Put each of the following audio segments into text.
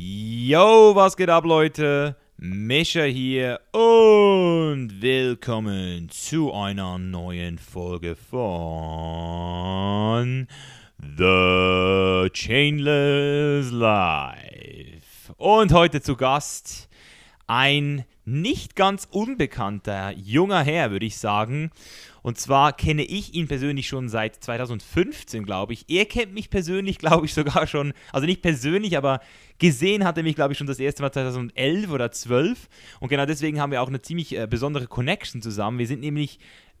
Yo, was geht ab, Leute? Mischa hier und willkommen zu einer neuen Folge von The Chainless Life. Und heute zu Gast ein nicht ganz unbekannter junger Herr, würde ich sagen. Und zwar kenne ich ihn persönlich schon seit 2015, glaube ich. Er kennt mich persönlich, glaube ich, sogar schon, also nicht persönlich, aber gesehen hat er mich, glaube ich, schon das erste Mal 2011 oder 12. Und genau deswegen haben wir auch eine ziemlich äh, besondere Connection zusammen. Wir sind nämlich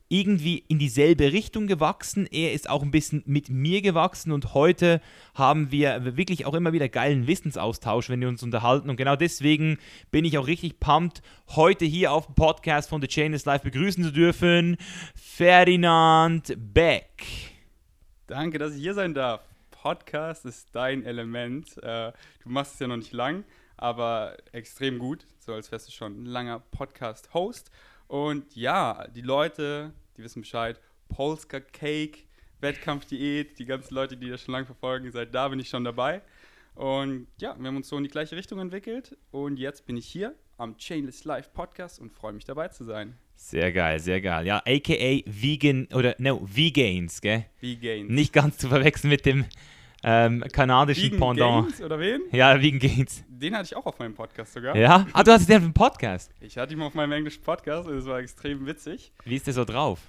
irgendwie in dieselbe Richtung gewachsen. Er ist auch ein bisschen mit mir gewachsen und heute haben wir wirklich auch immer wieder geilen Wissensaustausch, wenn wir uns unterhalten. Und genau deswegen bin ich auch richtig pumped, heute hier auf dem Podcast von The Chain is Live begrüßen zu dürfen. Ferdinand Beck. Danke, dass ich hier sein darf. Podcast ist dein Element. Äh, du machst es ja noch nicht lang, aber extrem gut, so als wärst du schon ein langer Podcast-Host. Und ja, die Leute, die wissen Bescheid. Polska Cake, Wettkampfdiät, die ganzen Leute, die das schon lange verfolgen, seit da bin ich schon dabei. Und ja, wir haben uns so in die gleiche Richtung entwickelt. Und jetzt bin ich hier am Chainless Live Podcast und freue mich dabei zu sein. Sehr geil, sehr geil. Ja, aka Vegan oder no, Vegans, gell? Vegans. Nicht ganz zu verwechseln mit dem ähm, kanadischen Vegan Pendant. Gains, oder wen? Ja, Vegan Gains. Den hatte ich auch auf meinem Podcast sogar. Ja? Ah, du hast den auf dem Podcast. Ich hatte ihn auf meinem englischen Podcast und es war extrem witzig. Wie ist der so drauf?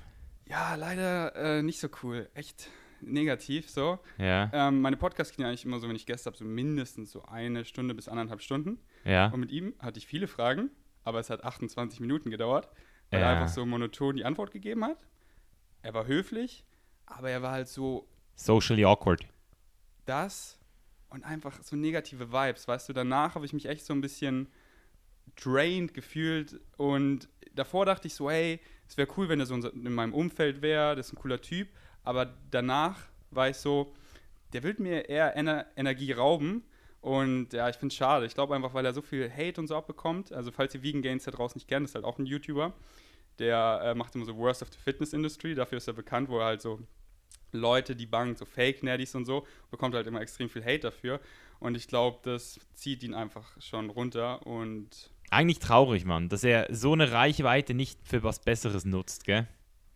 Ja, leider äh, nicht so cool. Echt negativ so. Ja, Ähm, meine Podcasts ja eigentlich immer so, wenn ich Gäste habe, so mindestens so eine Stunde bis anderthalb Stunden. ja. Und mit ihm hatte ich viele Fragen, aber es hat 28 Minuten gedauert, weil Ja. er einfach so monoton die Antwort gegeben hat. Er war höflich, aber er war halt so Socially awkward. Das und einfach so negative Vibes. Weißt du, danach habe ich mich echt so ein bisschen drained gefühlt und davor dachte ich so, hey, es wäre cool, wenn er so in meinem Umfeld wäre, das ist ein cooler Typ, aber danach war ich so, der will mir eher Ener Energie rauben und ja, ich finde es schade. Ich glaube einfach, weil er so viel Hate und so abbekommt. Also falls ihr Vegan Gains da draußen nicht kennt, ist halt auch ein YouTuber, der äh, macht immer so Worst of the Fitness Industry, dafür ist er bekannt, wo er halt so Leute, die bangen, so Fake-Nerdies und so, bekommt halt immer extrem viel Hate dafür. Und ich glaube, das zieht ihn einfach schon runter. Und Eigentlich traurig, Mann, dass er so eine Reichweite nicht für was Besseres nutzt, gell?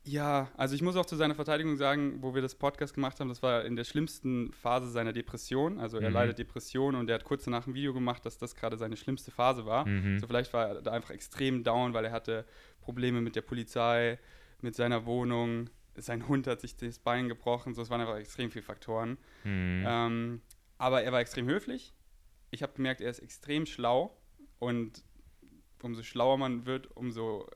ja, also ich muss auch zu seiner Verteidigung sagen, wo wir das Podcast gemacht haben, das war in der schlimmsten Phase seiner Depression. Also er Mhm. leidet Depression und er hat kurz danach ein Video gemacht, dass das gerade seine schlimmste Phase war. Mhm. So vielleicht war er da einfach extrem down, weil er hatte Probleme mit der Polizei, mit seiner Wohnung. Sein Hund hat sich das Bein gebrochen. So, es waren einfach extrem viele Faktoren. Mhm. Ähm, aber er war extrem höflich. Ich habe gemerkt, er ist extrem schlau. Und umso schlauer man wird, umso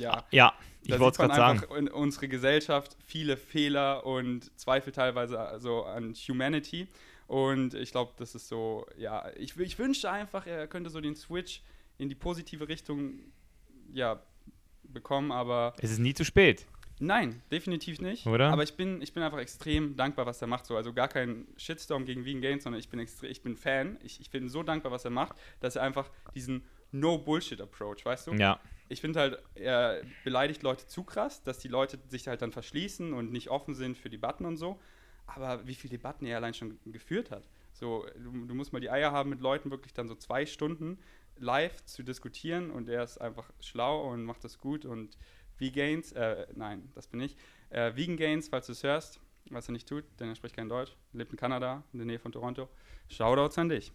ja. Ja, ich wollte es gerade sagen. einfach in unsere Gesellschaft viele Fehler und Zweifel teilweise also an Humanity. Und ich glaube, das ist so, ja, ich, ich wünschte einfach, er könnte so den Switch in die positive Richtung, ja, bekommen, aber Es ist nie zu spät. Nein, definitiv nicht. Oder? Aber ich bin, ich bin einfach extrem dankbar, was er macht. So. Also gar kein Shitstorm gegen Vegan Gains, sondern ich bin, ich bin Fan. Ich, ich bin so dankbar, was er macht, dass er einfach diesen No-Bullshit-Approach, weißt du? Ja. Ich finde halt, er beleidigt Leute zu krass, dass die Leute sich halt dann verschließen und nicht offen sind für Debatten und so. Aber wie viele Debatten er allein schon geführt hat. So, du, du musst mal die Eier haben, mit Leuten wirklich dann so zwei Stunden live zu diskutieren und er ist einfach schlau und macht das gut und Vegains, äh, nein, das bin ich. Äh, Vegan Gains, falls du es hörst, was er nicht tut, denn er spricht kein Deutsch, lebt in Kanada, in der Nähe von Toronto. Shoutouts an dich.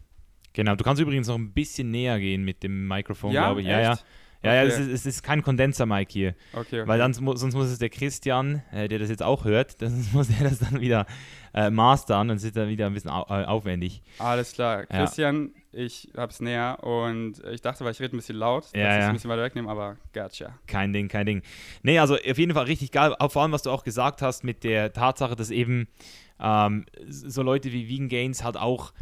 Genau, du kannst übrigens noch ein bisschen näher gehen mit dem Mikrofon, Ja, glaube ich. Ja, ja. echt? Ja, ja, Okay. es ist, es ist kein Kondenser-Mic hier. Okay, okay. Weil dann, sonst muss es der Christian, äh, der das jetzt auch hört, sonst muss er das dann wieder äh, mastern und es ist dann wieder ein bisschen au äh, aufwendig. Alles klar. Ja. Christian, ich hab's näher und ich dachte, weil ich rede ein bisschen laut, dass Ja, ich es ja. ein bisschen weiter wegnehmen, aber gotcha. Kein Ding, kein Ding. Nee, also auf jeden Fall richtig geil. Vor allem, was du auch gesagt hast mit der Tatsache, dass eben ähm, so Leute wie Vegan Gains halt auch,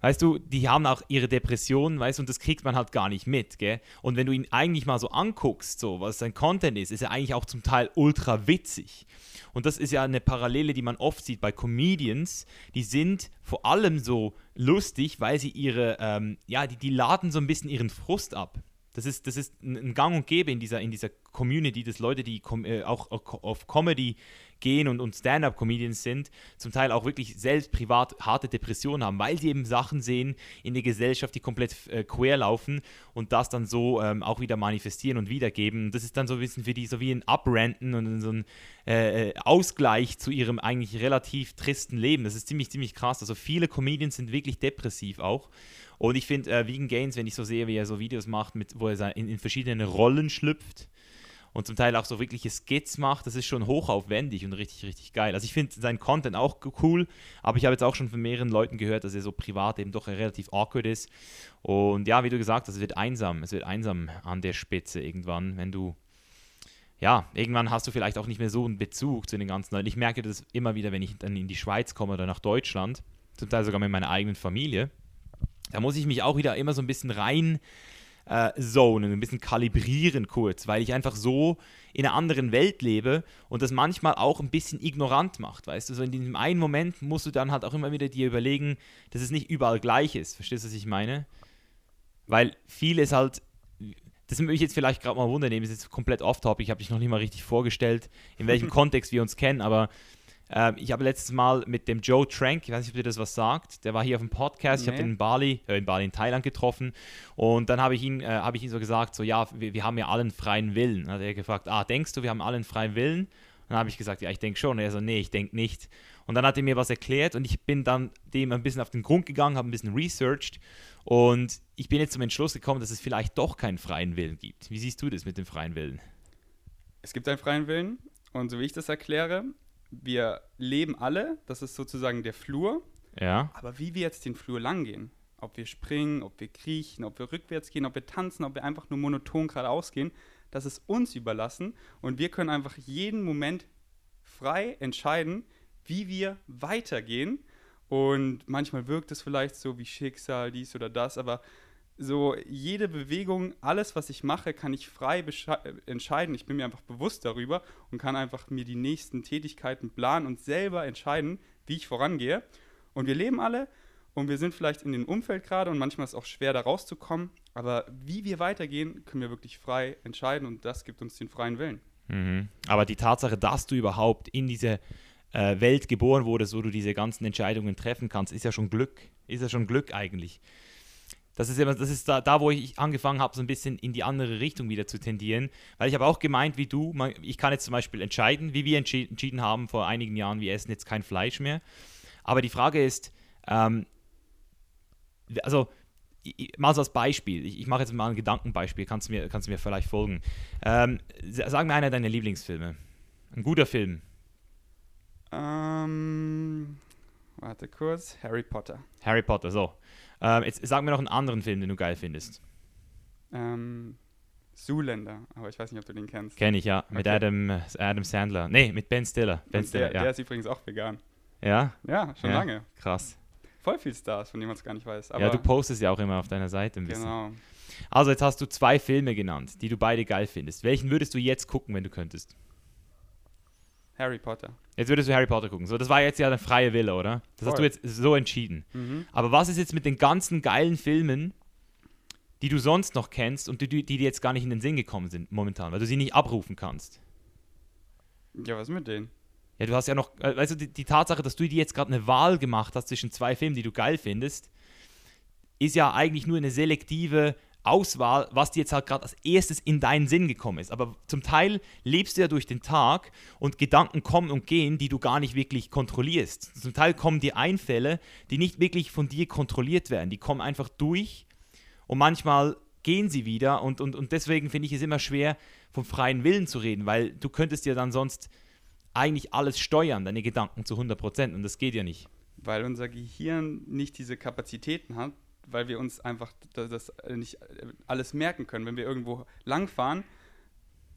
weißt du, die haben auch ihre Depressionen, weißt du, und das kriegt man halt gar nicht mit, gell? Und wenn du ihn eigentlich mal so anguckst, so, was sein Content ist, ist er eigentlich auch zum Teil ultra witzig. Und das ist ja eine Parallele, die man oft sieht bei Comedians. Die sind vor allem so lustig, weil sie ihre, ähm, ja, die, die laden so ein bisschen ihren Frust ab. Das ist, das ist ein Gang und Gäbe in dieser, in dieser Community, dass Leute, die äh, auch auf Comedy gehen und, und Stand-up-Comedians sind, zum Teil auch wirklich selbst privat harte Depressionen haben, weil sie eben Sachen sehen in der Gesellschaft, die komplett äh, quer laufen und das dann so ähm, auch wieder manifestieren und wiedergeben. Das ist dann so ein bisschen für die so wie ein Uprenten und so ein äh, äh, Ausgleich zu ihrem eigentlich relativ tristen Leben. Das ist ziemlich, ziemlich krass. Also viele Comedians sind wirklich depressiv auch. Und ich finde, äh, Vegan Gains, wenn ich so sehe, wie er so Videos macht, mit, wo er in, in verschiedene Rollen schlüpft, und zum Teil auch so wirkliche Skits macht. Das ist schon hochaufwendig und richtig, richtig geil. Also ich finde seinen Content auch cool, aber ich habe jetzt auch schon von mehreren Leuten gehört, dass er so privat eben doch relativ awkward ist. Und ja, wie du gesagt hast, es wird einsam. Es wird einsam an der Spitze irgendwann, wenn du ja, irgendwann hast du vielleicht auch nicht mehr so einen Bezug zu den ganzen Leuten. Ich merke das immer wieder, wenn ich dann in die Schweiz komme oder nach Deutschland, zum Teil sogar mit meiner eigenen Familie. Da muss ich mich auch wieder immer so ein bisschen rein äh, zonen, ein bisschen kalibrieren kurz, weil ich einfach so in einer anderen Welt lebe und das manchmal auch ein bisschen ignorant macht, weißt du, so in diesem einen Moment musst du dann halt auch immer wieder dir überlegen, dass es nicht überall gleich ist, verstehst du, was ich meine? Weil vieles halt, das würde ich jetzt vielleicht gerade mal wundern, das ist jetzt komplett off-topic, ich habe dich noch nicht mal richtig vorgestellt, in welchem Kontext wir uns kennen, aber ähm, ich habe letztes Mal mit dem Joe Trank, ich weiß nicht, ob dir das was sagt, der war hier auf dem Podcast, nee. ich habe den in Bali, äh, in Bali in Thailand getroffen und dann habe ich, ihn, äh, hab ich ihn so gesagt, so ja, wir, wir haben ja allen freien Willen. Dann hat er gefragt, ah, denkst du, wir haben allen freien Willen? Und dann habe ich gesagt, ja, ich denke schon. Und er so, nee, ich denke nicht. Und dann hat er mir was erklärt und ich bin dann dem ein bisschen auf den Grund gegangen, habe ein bisschen researched und ich bin jetzt zum Entschluss gekommen, dass es vielleicht doch keinen freien Willen gibt. Wie siehst du das mit dem freien Willen? Es gibt einen freien Willen und so wie ich das erkläre, wir leben alle, das ist sozusagen der Flur. Ja. Aber wie wir jetzt den Flur lang gehen, ob wir springen, ob wir kriechen, ob wir rückwärts gehen, ob wir tanzen, ob wir einfach nur monoton geradeaus gehen, das ist uns überlassen und wir können einfach jeden Moment frei entscheiden, wie wir weitergehen. Und manchmal wirkt es vielleicht so wie Schicksal, dies oder das, aber so jede Bewegung, alles, was ich mache, kann ich frei entscheiden. Ich bin mir einfach bewusst darüber und kann einfach mir die nächsten Tätigkeiten planen und selber entscheiden, wie ich vorangehe. Und wir leben alle und wir sind vielleicht in dem Umfeld gerade und manchmal ist es auch schwer, da rauszukommen. Aber wie wir weitergehen, können wir wirklich frei entscheiden und das gibt uns den freien Willen. Mhm. Aber die Tatsache, dass du überhaupt in diese äh, Welt geboren wurdest, wo du diese ganzen Entscheidungen treffen kannst, ist ja schon Glück. Ist ja schon Glück eigentlich. Das ist, immer, das ist da, da, wo ich angefangen habe, so ein bisschen in die andere Richtung wieder zu tendieren. Weil ich habe auch gemeint, wie du, man, ich kann jetzt zum Beispiel entscheiden, wie wir entschieden haben vor einigen Jahren, wir essen jetzt kein Fleisch mehr. Aber die Frage ist, ähm, also mal so als Beispiel, ich, ich mache jetzt mal ein Gedankenbeispiel, kannst du mir, kannst du mir vielleicht folgen. Ähm, sag mir einer deiner Lieblingsfilme. Ein guter Film. Ähm, warte kurz, Harry Potter. Harry Potter, so. Ähm, jetzt sag mir noch einen anderen Film, den du geil findest. Ähm, Zoolander, aber ich weiß nicht, ob du den kennst. Kenn ich, ja. Mit okay. Adam, Adam Sandler. Nee, mit Ben Stiller. Ben Stiller der, ja. der ist übrigens auch vegan. Ja? Ja, schon ja, lange. Krass. Voll viel Stars, von denen man es gar nicht weiß. ja, du postest ja auch immer auf deiner Seite ein bisschen. Genau. Also, jetzt hast du zwei Filme genannt, die du beide geil findest. Welchen würdest du jetzt gucken, wenn du könntest? Harry Potter. Jetzt würdest du Harry Potter gucken. So, das war jetzt ja der freie Wille, oder? Das Voll. hast du jetzt so entschieden. Mhm. Aber was ist jetzt mit den ganzen geilen Filmen, die du sonst noch kennst und die, die dir jetzt gar nicht in den Sinn gekommen sind momentan, weil du sie nicht abrufen kannst? Ja, was mit denen? Ja, du hast ja noch, äh, weißt du, die, die Tatsache, dass du dir jetzt gerade eine Wahl gemacht hast zwischen zwei Filmen, die du geil findest, ist ja eigentlich nur eine selektive Auswahl, was dir jetzt halt gerade als erstes in deinen Sinn gekommen ist. Aber zum Teil lebst du ja durch den Tag und Gedanken kommen und gehen, die du gar nicht wirklich kontrollierst. Zum Teil kommen dir Einfälle, die nicht wirklich von dir kontrolliert werden. Die kommen einfach durch und manchmal gehen sie wieder. Und, und, und deswegen finde ich es immer schwer, vom freien Willen zu reden, weil du könntest ja dann sonst eigentlich alles steuern, deine Gedanken zu 100 Prozent. Und das geht ja nicht. Weil unser Gehirn nicht diese Kapazitäten hat, weil wir uns einfach das nicht alles merken können. Wenn wir irgendwo langfahren,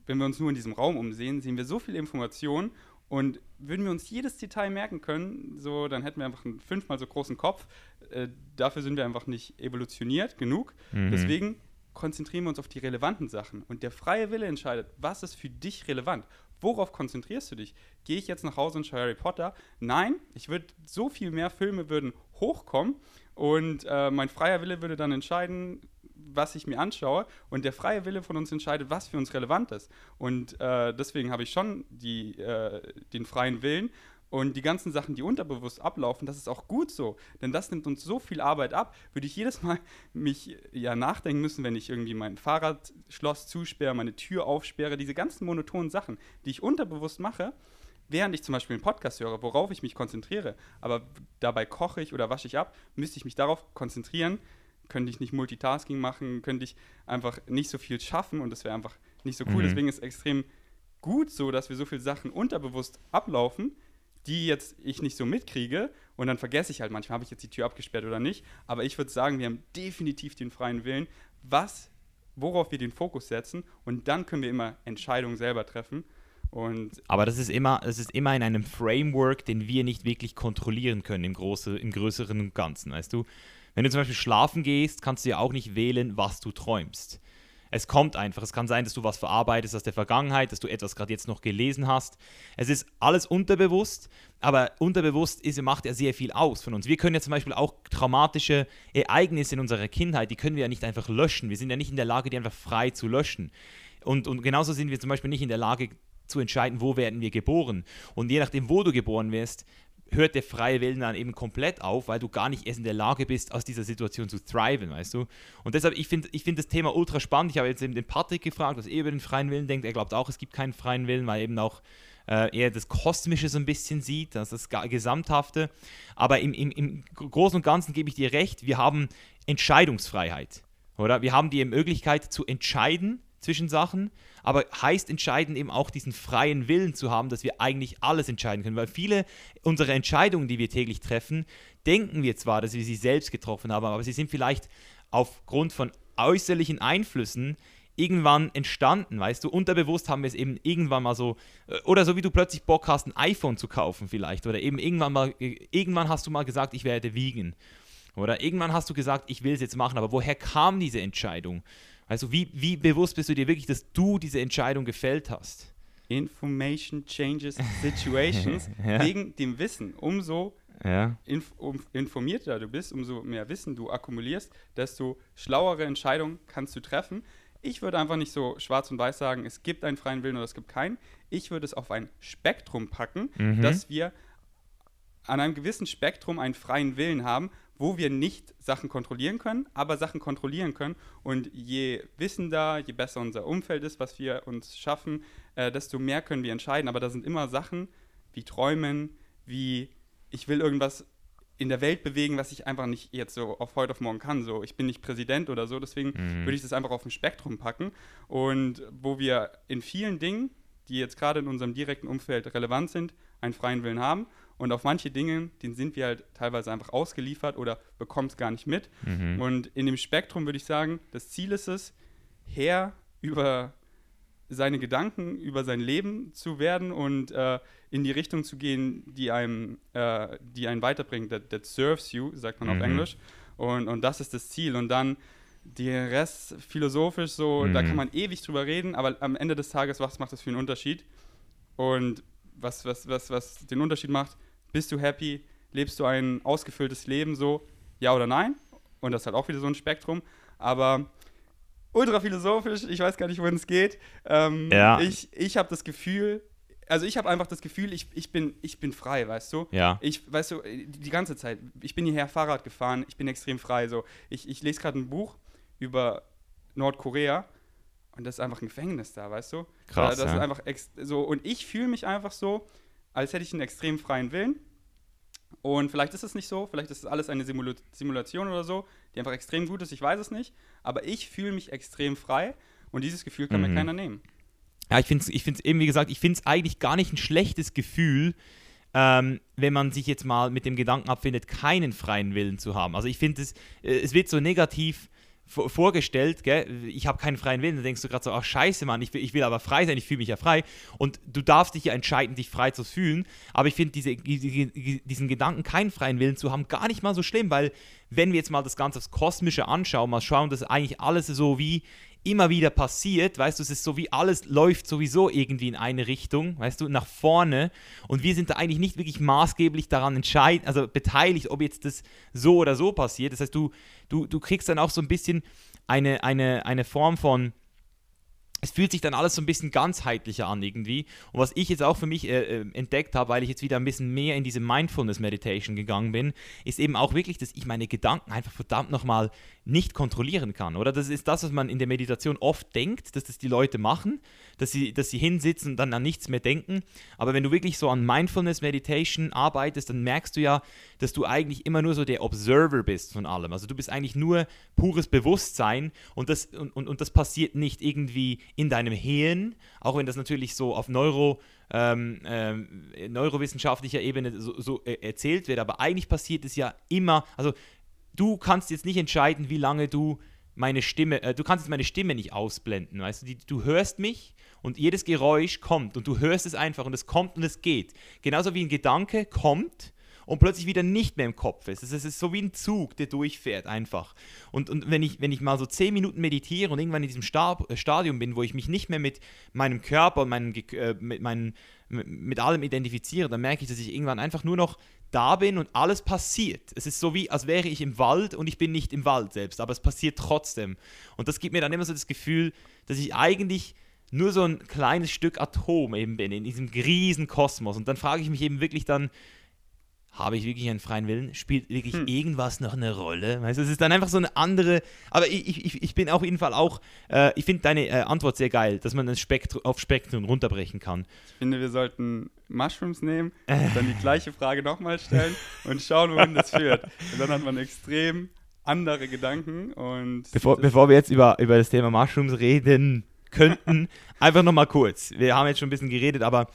wenn wir uns nur in diesem Raum umsehen, sehen wir so viel Information und würden wir uns jedes Detail merken können, so, dann hätten wir einfach einen fünfmal so großen Kopf. Äh, dafür sind wir einfach nicht evolutioniert genug. Mhm. Deswegen konzentrieren wir uns auf die relevanten Sachen. Und der freie Wille entscheidet, was ist für dich relevant. Worauf konzentrierst du dich? Gehe ich jetzt nach Hause und schaue Harry Potter? Nein, ich würde so viel mehr Filme würden hochkommen und äh, mein freier Wille würde dann entscheiden, was ich mir anschaue und der freie Wille von uns entscheidet, was für uns relevant ist. Und äh, deswegen habe ich schon die, äh, den freien Willen und die ganzen Sachen, die unterbewusst ablaufen, das ist auch gut so, denn das nimmt uns so viel Arbeit ab. Würde ich jedes Mal mich ja nachdenken müssen, wenn ich irgendwie mein Fahrradschloss zusperre, meine Tür aufsperre, diese ganzen monotonen Sachen, die ich unterbewusst mache, während ich zum Beispiel einen Podcast höre, worauf ich mich konzentriere, aber dabei koche ich oder wasche ich ab, müsste ich mich darauf konzentrieren, könnte ich nicht Multitasking machen, könnte ich einfach nicht so viel schaffen und das wäre einfach nicht so cool. Mhm. Deswegen ist es extrem gut so, dass wir so viele Sachen unterbewusst ablaufen, die jetzt ich nicht so mitkriege und dann vergesse ich halt manchmal, habe ich jetzt die Tür abgesperrt oder nicht. Aber ich würde sagen, wir haben definitiv den freien Willen, was, worauf wir den Fokus setzen und dann können wir immer Entscheidungen selber treffen. Und Aber das ist immer, das ist immer in einem Framework, den wir nicht wirklich kontrollieren können im, große, im größeren und Ganzen, weißt du? Wenn du zum Beispiel schlafen gehst, kannst du ja auch nicht wählen, was du träumst. Es kommt einfach. Es kann sein, dass du was verarbeitest aus der Vergangenheit, dass du etwas gerade jetzt noch gelesen hast. Es ist alles unterbewusst, aber unterbewusst ist, macht ja sehr viel aus von uns. Wir können ja zum Beispiel auch traumatische Ereignisse in unserer Kindheit, die können wir ja nicht einfach löschen. Wir sind ja nicht in der Lage, die einfach frei zu löschen. Und, und genauso sind wir zum Beispiel nicht in der Lage zu entscheiden, wo werden wir geboren. Und je nachdem, wo du geboren wirst, hört der freie Willen dann eben komplett auf, weil du gar nicht erst in der Lage bist, aus dieser Situation zu thriven, weißt du? Und deshalb, ich finde ich find das Thema ultra spannend. Ich habe jetzt eben den Patrick gefragt, was er über den freien Willen denkt. Er glaubt auch, es gibt keinen freien Willen, weil eben auch äh, er das Kosmische so ein bisschen sieht, das, das Gesamthafte. Aber im, im, im Großen und Ganzen gebe ich dir recht, wir haben Entscheidungsfreiheit, oder? Wir haben die Möglichkeit zu entscheiden zwischen Sachen aber heißt entscheidend eben auch diesen freien Willen zu haben, dass wir eigentlich alles entscheiden können, weil viele unserer Entscheidungen, die wir täglich treffen, denken wir zwar, dass wir sie selbst getroffen haben, aber sie sind vielleicht aufgrund von äußerlichen Einflüssen irgendwann entstanden, weißt du, unterbewusst haben wir es eben irgendwann mal so, äh, oder so wie du plötzlich Bock hast, ein iPhone zu kaufen vielleicht, oder eben irgendwann mal, äh, irgendwann hast du mal gesagt, ich werde wiegen, oder irgendwann hast du gesagt, ich will es jetzt machen, aber woher kam diese Entscheidung? Also wie, wie bewusst bist du dir wirklich, dass du diese Entscheidung gefällt hast? Information changes situations. ja. Wegen dem Wissen. Umso ja. inf um, informierter du bist, umso mehr Wissen du akkumulierst, desto schlauere Entscheidungen kannst du treffen. Ich würde einfach nicht so schwarz und weiß sagen, es gibt einen freien Willen oder es gibt keinen. Ich würde es auf ein Spektrum packen, mhm. dass wir an einem gewissen Spektrum einen freien Willen haben, wo wir nicht Sachen kontrollieren können, aber Sachen kontrollieren können. Und je wissender, je besser unser Umfeld ist, was wir uns schaffen, äh, desto mehr können wir entscheiden. Aber da sind immer Sachen wie Träumen, wie ich will irgendwas in der Welt bewegen, was ich einfach nicht jetzt so auf heute auf morgen kann. So, ich bin nicht Präsident oder so, deswegen mhm. würde ich das einfach auf ein Spektrum packen. Und wo wir in vielen Dingen, die jetzt gerade in unserem direkten Umfeld relevant sind, einen freien Willen haben und auf manche Dinge, denen sind wir halt teilweise einfach ausgeliefert oder bekommen es gar nicht mit. Mhm. Und in dem Spektrum würde ich sagen, das Ziel ist es, Herr über seine Gedanken, über sein Leben zu werden und äh, in die Richtung zu gehen, die einem, äh, die einen weiterbringt. That, that serves you, sagt man mhm. auf Englisch. Und, und das ist das Ziel. Und dann der Rest philosophisch so, mhm. da kann man ewig drüber reden, aber am Ende des Tages, was macht das für einen Unterschied? Und was, was, was, was den Unterschied macht, bist du happy? Lebst du ein ausgefülltes Leben so? Ja oder nein? Und das ist halt auch wieder so ein Spektrum. Aber ultra philosophisch, ich weiß gar nicht, wohin es geht. Ähm, ja. Ich, ich habe das Gefühl, also ich habe einfach das Gefühl, ich, ich, bin, ich bin frei, weißt du? Ja. Ich, weißt du, die ganze Zeit, ich bin hierher Fahrrad gefahren, ich bin extrem frei. So. Ich, ich lese gerade ein Buch über Nordkorea und das ist einfach ein Gefängnis da, weißt du? Krass. Das ja. ist einfach so, und ich fühle mich einfach so, als hätte ich einen extrem freien Willen. Und vielleicht ist es nicht so, vielleicht ist es alles eine Simula Simulation oder so, die einfach extrem gut ist, ich weiß es nicht. Aber ich fühle mich extrem frei und dieses Gefühl kann mhm. mir keiner nehmen. Ja, ich finde es ich eben, wie gesagt, ich finde es eigentlich gar nicht ein schlechtes Gefühl, ähm, wenn man sich jetzt mal mit dem Gedanken abfindet, keinen freien Willen zu haben. Also ich finde es, äh, es wird so negativ vorgestellt, gell? ich habe keinen freien Willen, dann denkst du gerade so, ach scheiße, Mann, ich will, ich will aber frei sein, ich fühle mich ja frei. Und du darfst dich ja entscheiden, dich frei zu fühlen. Aber ich finde diese, diesen Gedanken, keinen freien Willen zu haben, gar nicht mal so schlimm, weil wenn wir jetzt mal das Ganze aufs Kosmische anschauen, mal schauen, dass eigentlich alles so wie immer wieder passiert, weißt du, es ist so wie alles läuft sowieso irgendwie in eine Richtung, weißt du, nach vorne und wir sind da eigentlich nicht wirklich maßgeblich daran entscheiden, also beteiligt, ob jetzt das so oder so passiert. Das heißt, du, du, du kriegst dann auch so ein bisschen eine, eine, eine Form von es fühlt sich dann alles so ein bisschen ganzheitlicher an irgendwie. Und was ich jetzt auch für mich äh, äh, entdeckt habe, weil ich jetzt wieder ein bisschen mehr in diese Mindfulness Meditation gegangen bin, ist eben auch wirklich, dass ich meine Gedanken einfach verdammt nochmal nicht kontrollieren kann. Oder das ist das, was man in der Meditation oft denkt, dass das die Leute machen, dass sie, dass sie hinsitzen und dann an nichts mehr denken. Aber wenn du wirklich so an Mindfulness Meditation arbeitest, dann merkst du ja, dass du eigentlich immer nur so der Observer bist von allem. Also du bist eigentlich nur pures Bewusstsein und das, und, und, und das passiert nicht irgendwie in deinem Hirn, auch wenn das natürlich so auf Neuro, ähm, ähm, neurowissenschaftlicher Ebene so, so äh, erzählt wird, aber eigentlich passiert es ja immer, also du kannst jetzt nicht entscheiden, wie lange du meine Stimme, äh, du kannst jetzt meine Stimme nicht ausblenden, weißt du, die, du hörst mich und jedes Geräusch kommt und du hörst es einfach und es kommt und es geht. Genauso wie ein Gedanke kommt und plötzlich wieder nicht mehr im Kopf ist. Es ist so wie ein Zug, der durchfährt einfach. Und, und wenn, ich, wenn ich mal so zehn Minuten meditiere und irgendwann in diesem Stab, äh, Stadium bin, wo ich mich nicht mehr mit meinem Körper und meinem, äh, mit, meinen, mit allem identifiziere, dann merke ich, dass ich irgendwann einfach nur noch da bin und alles passiert. Es ist so wie, als wäre ich im Wald und ich bin nicht im Wald selbst, aber es passiert trotzdem. Und das gibt mir dann immer so das Gefühl, dass ich eigentlich nur so ein kleines Stück Atom eben bin in diesem riesen Kosmos. Und dann frage ich mich eben wirklich dann, habe ich wirklich einen freien Willen? Spielt wirklich hm. irgendwas noch eine Rolle? Weißt du, es ist dann einfach so eine andere. Aber ich, ich, ich bin auf jeden Fall auch. Äh, ich finde deine äh, Antwort sehr geil, dass man das Spektrum, auf Spektrum runterbrechen kann. Ich finde, wir sollten Mushrooms nehmen und dann die gleiche Frage nochmal stellen und schauen, wohin das führt. Und dann hat man extrem andere Gedanken. Und bevor, bevor wir jetzt über, über das Thema Mushrooms reden könnten, einfach nochmal kurz. Wir haben jetzt schon ein bisschen geredet, aber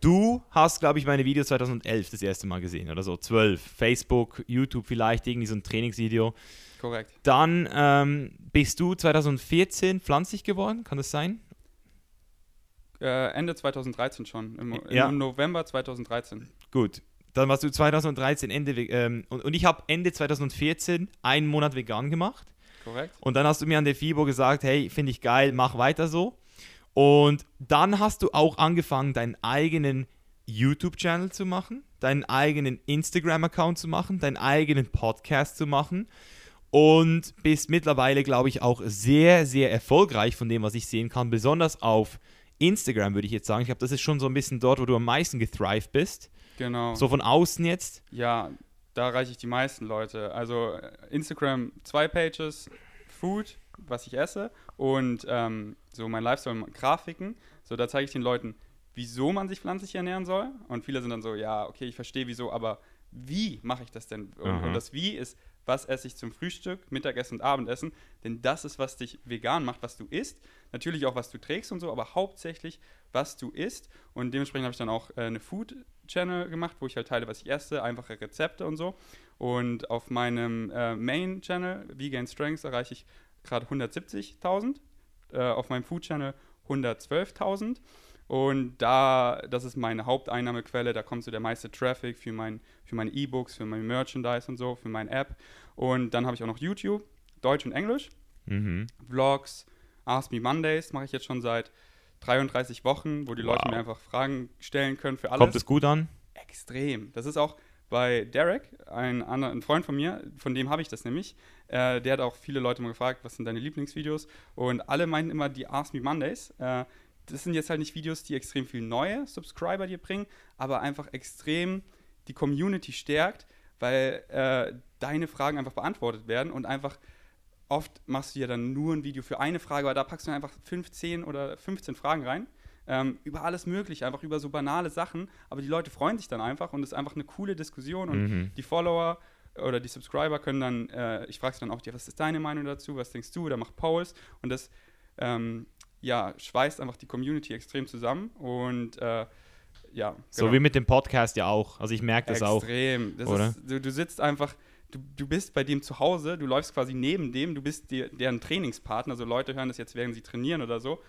Du hast, glaube ich, meine Videos 2011 das erste Mal gesehen oder so. 12. Facebook, YouTube vielleicht, irgendwie so ein Trainingsvideo. Korrekt. Dann ähm, bist du 2014 pflanzlich geworden, kann das sein? Äh, Ende 2013 schon, im, ja. im, November 2013. Gut. Dann warst du 2013 Ende ähm, und, und ich habe Ende 2014 einen Monat vegan gemacht. Korrekt. Und dann hast du mir an der FIBO gesagt, hey, finde ich geil, mach weiter so. Und dann hast du auch angefangen, deinen eigenen YouTube-Channel zu machen, deinen eigenen Instagram-Account zu machen, deinen eigenen Podcast zu machen und bist mittlerweile, glaube ich, auch sehr, sehr erfolgreich von dem, was ich sehen kann, besonders auf Instagram, würde ich jetzt sagen. Ich glaube, das ist schon so ein bisschen dort, wo du am meisten gethrived bist. Genau. So von außen jetzt. Ja, da erreiche ich die meisten Leute. Also Instagram zwei Pages, Food, was ich esse und ähm, so mein Lifestyle, Grafiken. So, da zeige ich den Leuten, wieso man sich pflanzlich ernähren soll. Und viele sind dann so, ja, okay, ich verstehe wieso, aber wie mache ich das denn? Und, und, das Wie ist, was esse ich zum Frühstück, Mittagessen und Abendessen? Denn das ist, was dich vegan macht, was du isst. Natürlich auch, was du trägst und so, aber hauptsächlich, was du isst. Und dementsprechend habe ich dann auch äh, eine Food-Channel gemacht, wo ich halt teile, was ich esse, einfache Rezepte und so. Und auf meinem äh, Main-Channel, Vegan Strengths, erreiche ich gerade 170.000, äh, auf meinem Food-Channel 112.000. Und da, das ist meine Haupteinnahmequelle, da kommt so der meiste Traffic für, mein, für meine E-Books, für mein Merchandise und so, für meine App. Und dann habe ich auch noch YouTube, Deutsch und Englisch, mhm. Vlogs, Ask Me Mondays mache ich jetzt schon seit 33 Wochen, wo die wow. Leute mir einfach Fragen stellen können für alles. Kommt es gut an? Extrem. Das ist auch bei Derek, ein, ein Freund von mir, von dem habe ich das nämlich. Äh, der hat auch viele Leute mal gefragt, was sind deine Lieblingsvideos? Und alle meinen immer die Ask Me Mondays. Äh, das sind jetzt halt nicht Videos, die extrem viel neue Subscriber dir bringen, aber einfach extrem die Community stärkt, weil äh, deine Fragen einfach beantwortet werden und einfach oft machst du ja dann nur ein Video für eine Frage, aber da packst du einfach 15 oder 15 Fragen rein ähm, über alles Mögliche, einfach über so banale Sachen. Aber die Leute freuen sich dann einfach und es ist einfach eine coole Diskussion und mhm. die Follower oder die Subscriber können dann, äh, ich frage sie dann auch, was ist deine Meinung dazu, was denkst du, oder mach Polls und das ähm, ja, schweißt einfach die Community extrem zusammen und äh, ja. Genau. So wie mit dem Podcast ja auch. Also ich merke das extrem. auch. Extrem. oder? du, du sitzt einfach, du, du bist bei dem zu Hause, du läufst quasi neben dem, du bist die, deren Trainingspartner. Also Leute hören das jetzt, während sie trainieren oder so,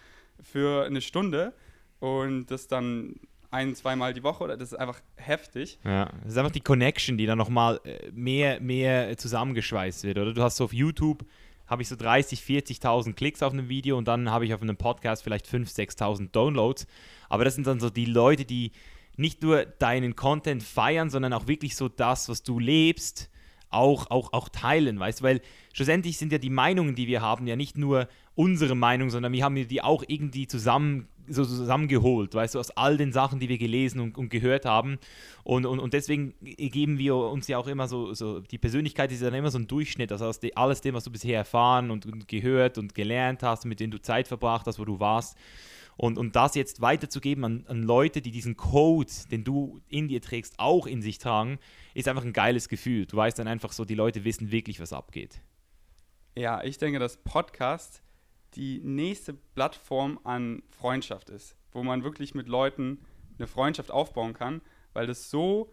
für eine Stunde und das dann ein, zweimal die Woche, das ist einfach heftig. Ja, das ist einfach die Connection, die dann nochmal äh, mehr, mehr zusammengeschweißt wird, oder? Du hast so auf YouTube habe ich so 30, 40.000 Klicks auf einem Video und dann habe ich auf einem Podcast vielleicht 5.000, 6.000 Downloads. Aber das sind dann so die Leute, die nicht nur deinen Content feiern, sondern auch wirklich so das, was du lebst, auch, auch, auch teilen, weißt du? Weil schlussendlich sind ja die Meinungen, die wir haben, ja nicht nur unsere Meinung, sondern wir haben die auch irgendwie zusammen so zusammengeholt, weißt du, aus all den Sachen, die wir gelesen und, und gehört haben. Und, und, und deswegen geben wir uns ja auch immer so, so die Persönlichkeit ist ja dann immer so ein Durchschnitt, also aus de, alles dem, was du bisher erfahren und, und gehört und gelernt hast, mit denen du Zeit verbracht hast, wo du warst. Und, und das jetzt weiterzugeben an, an Leute, die diesen Code, den du in dir trägst, auch in sich tragen, ist einfach ein geiles Gefühl. Du weißt dann einfach so, die Leute wissen wirklich, was abgeht. Ja, ich denke, dass Podcast die nächste Plattform an Freundschaft ist, wo man wirklich mit Leuten eine Freundschaft aufbauen kann, weil das so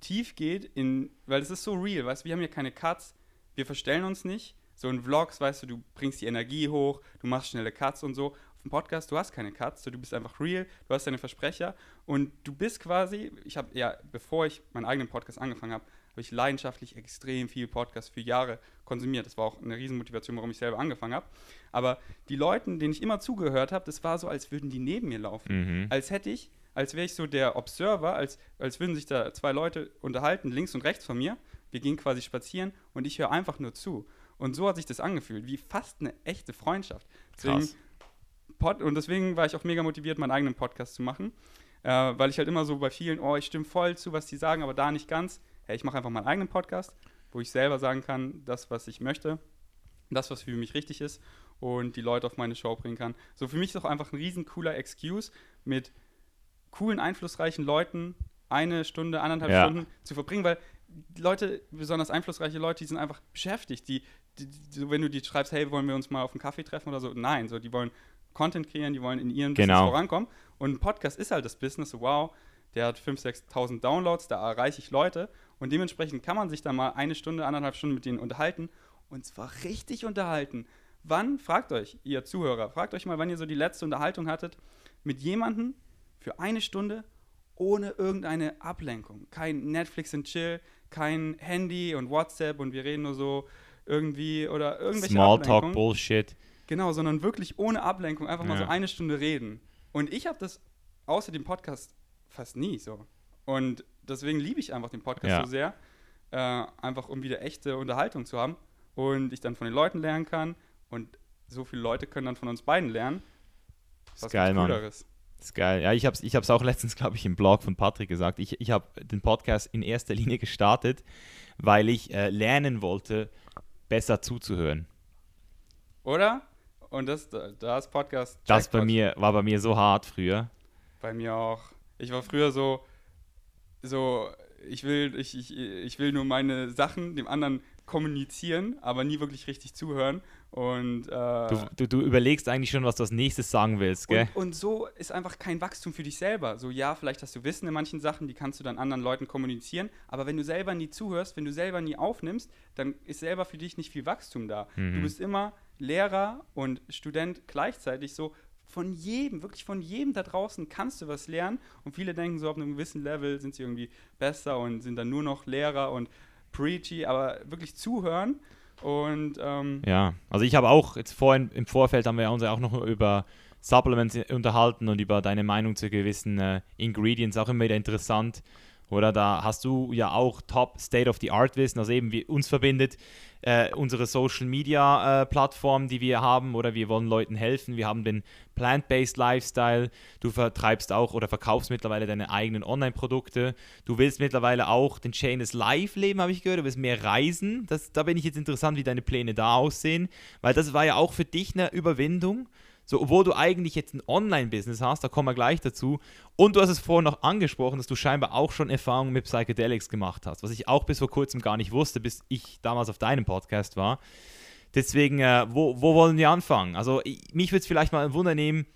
tief geht in, weil es ist so real, weißt wir haben hier keine Cuts, wir verstellen uns nicht. So in Vlogs, weißt du, du bringst die Energie hoch, du machst schnelle Cuts und so im Podcast, du hast keine Cuts, so, du bist einfach real, du hast deine Versprecher und du bist quasi, ich habe ja, bevor ich meinen eigenen Podcast angefangen habe, habe ich leidenschaftlich extrem viel Podcast für Jahre konsumiert. Das war auch eine Riesenmotivation, warum ich selber angefangen habe. Aber die Leuten, denen ich immer zugehört habe, das war so, als würden die neben mir laufen. Mhm. Als hätte ich, als wäre ich so der Observer, als, als würden sich da zwei Leute unterhalten, links und rechts von mir. Wir gehen quasi spazieren und ich höre einfach nur zu. Und so hat sich das angefühlt, wie fast eine echte Freundschaft. Deswegen. Pod und deswegen war ich auch mega motiviert, meinen eigenen Podcast zu machen. Äh, weil ich halt immer so bei vielen, oh, ich stimme voll zu, was die sagen, aber da nicht ganz. Hey, ich mache einfach meinen eigenen Podcast, wo ich selber sagen kann, das, was ich möchte, das, was für mich richtig ist und die Leute auf meine Show bringen kann. So für mich ist auch einfach ein riesen cooler Excuse, mit coolen, einflussreichen Leuten eine Stunde, anderthalb ja. Stunden zu verbringen, weil Leute, besonders einflussreiche Leute, die sind einfach beschäftigt. Die, die, die, wenn du die schreibst, hey, wollen wir uns mal auf einen Kaffee treffen oder so, nein, so, die wollen Content kreieren, die wollen in ihrem genau. Business vorankommen. Und ein Podcast ist halt das Business, wow, der hat 5.000, 6.000 Downloads, da erreiche ich Leute. Und dementsprechend kann man sich da mal eine Stunde, anderthalb Stunden mit denen unterhalten. Und zwar richtig unterhalten. Wann, fragt euch, ihr Zuhörer, fragt euch mal, wann ihr so die letzte Unterhaltung hattet mit jemandem für eine Stunde ohne irgendeine Ablenkung. Kein Netflix and Chill, kein Handy und WhatsApp und wir reden nur so irgendwie oder irgendwelche Smalltalk Bullshit. Genau, sondern wirklich ohne Ablenkung einfach ja. mal so eine Stunde reden. Und ich habe das außer dem Podcast fast nie so. Und deswegen liebe ich einfach den Podcast ja. so sehr, äh, einfach um wieder echte Unterhaltung zu haben und ich dann von den Leuten lernen kann und so viele Leute können dann von uns beiden lernen. Was ist geil, Mann. Das ist geil. Ja, ich habe es ich auch letztens, glaube ich, im Blog von Patrick gesagt. Ich, ich habe den Podcast in erster Linie gestartet, weil ich äh, lernen wollte, besser zuzuhören. Oder? Und das, da ist Podcast. Das bei mir, war bei mir so hart früher. Bei mir auch. Ich war früher so, so, ich will, ich, ich, ich will nur meine Sachen dem anderen kommunizieren, aber nie wirklich richtig zuhören. Und, äh, du, du, du, überlegst eigentlich schon, was du als nächstes sagen willst, gell? Und, und, so ist einfach kein Wachstum für dich selber. So, ja, vielleicht hast du Wissen in manchen Sachen, die kannst du dann anderen Leuten kommunizieren, aber wenn du selber nie zuhörst, wenn du selber nie aufnimmst, dann ist selber für dich nicht viel Wachstum da. Mhm. Du bist immer Lehrer und Student gleichzeitig so. Von jedem, wirklich von jedem da draußen kannst du was lernen. Und viele denken so, auf einem gewissen Level sind sie irgendwie besser und sind dann nur noch Lehrer und preachy, aber wirklich zuhören. Und ähm, ja, also ich habe auch jetzt vorhin im Vorfeld haben wir uns auch noch über Supplements unterhalten und über deine Meinung zu gewissen äh, Ingredients auch immer wieder interessant. Oder da hast du ja auch Top State of the Art Wissen, also eben wie uns verbindet äh, unsere Social Media äh, die wir haben, oder wir wollen Leuten helfen. Wir haben den Plant-Based Lifestyle. Du vertreibst auch oder verkaufst mittlerweile deine eigenen Online-Produkte. Du willst mittlerweile auch den Chainless Life leben, habe ich gehört. Du willst mehr reisen. Das, da bin ich jetzt interessant, wie deine Pläne da aussehen, weil das war ja auch für dich eine Überwindung. So, obwohl du eigentlich jetzt ein Online-Business hast, da kommen wir gleich dazu. Und du hast es vorhin noch angesprochen, dass du scheinbar auch schon Erfahrungen mit Psychedelics gemacht hast, was ich auch bis vor kurzem gar nicht wusste, bis ich damals auf deinem Podcast war. Deswegen, äh, wo, wo wollen wir anfangen? Also, ich, mich würde es vielleicht mal ein Wunder nehmen,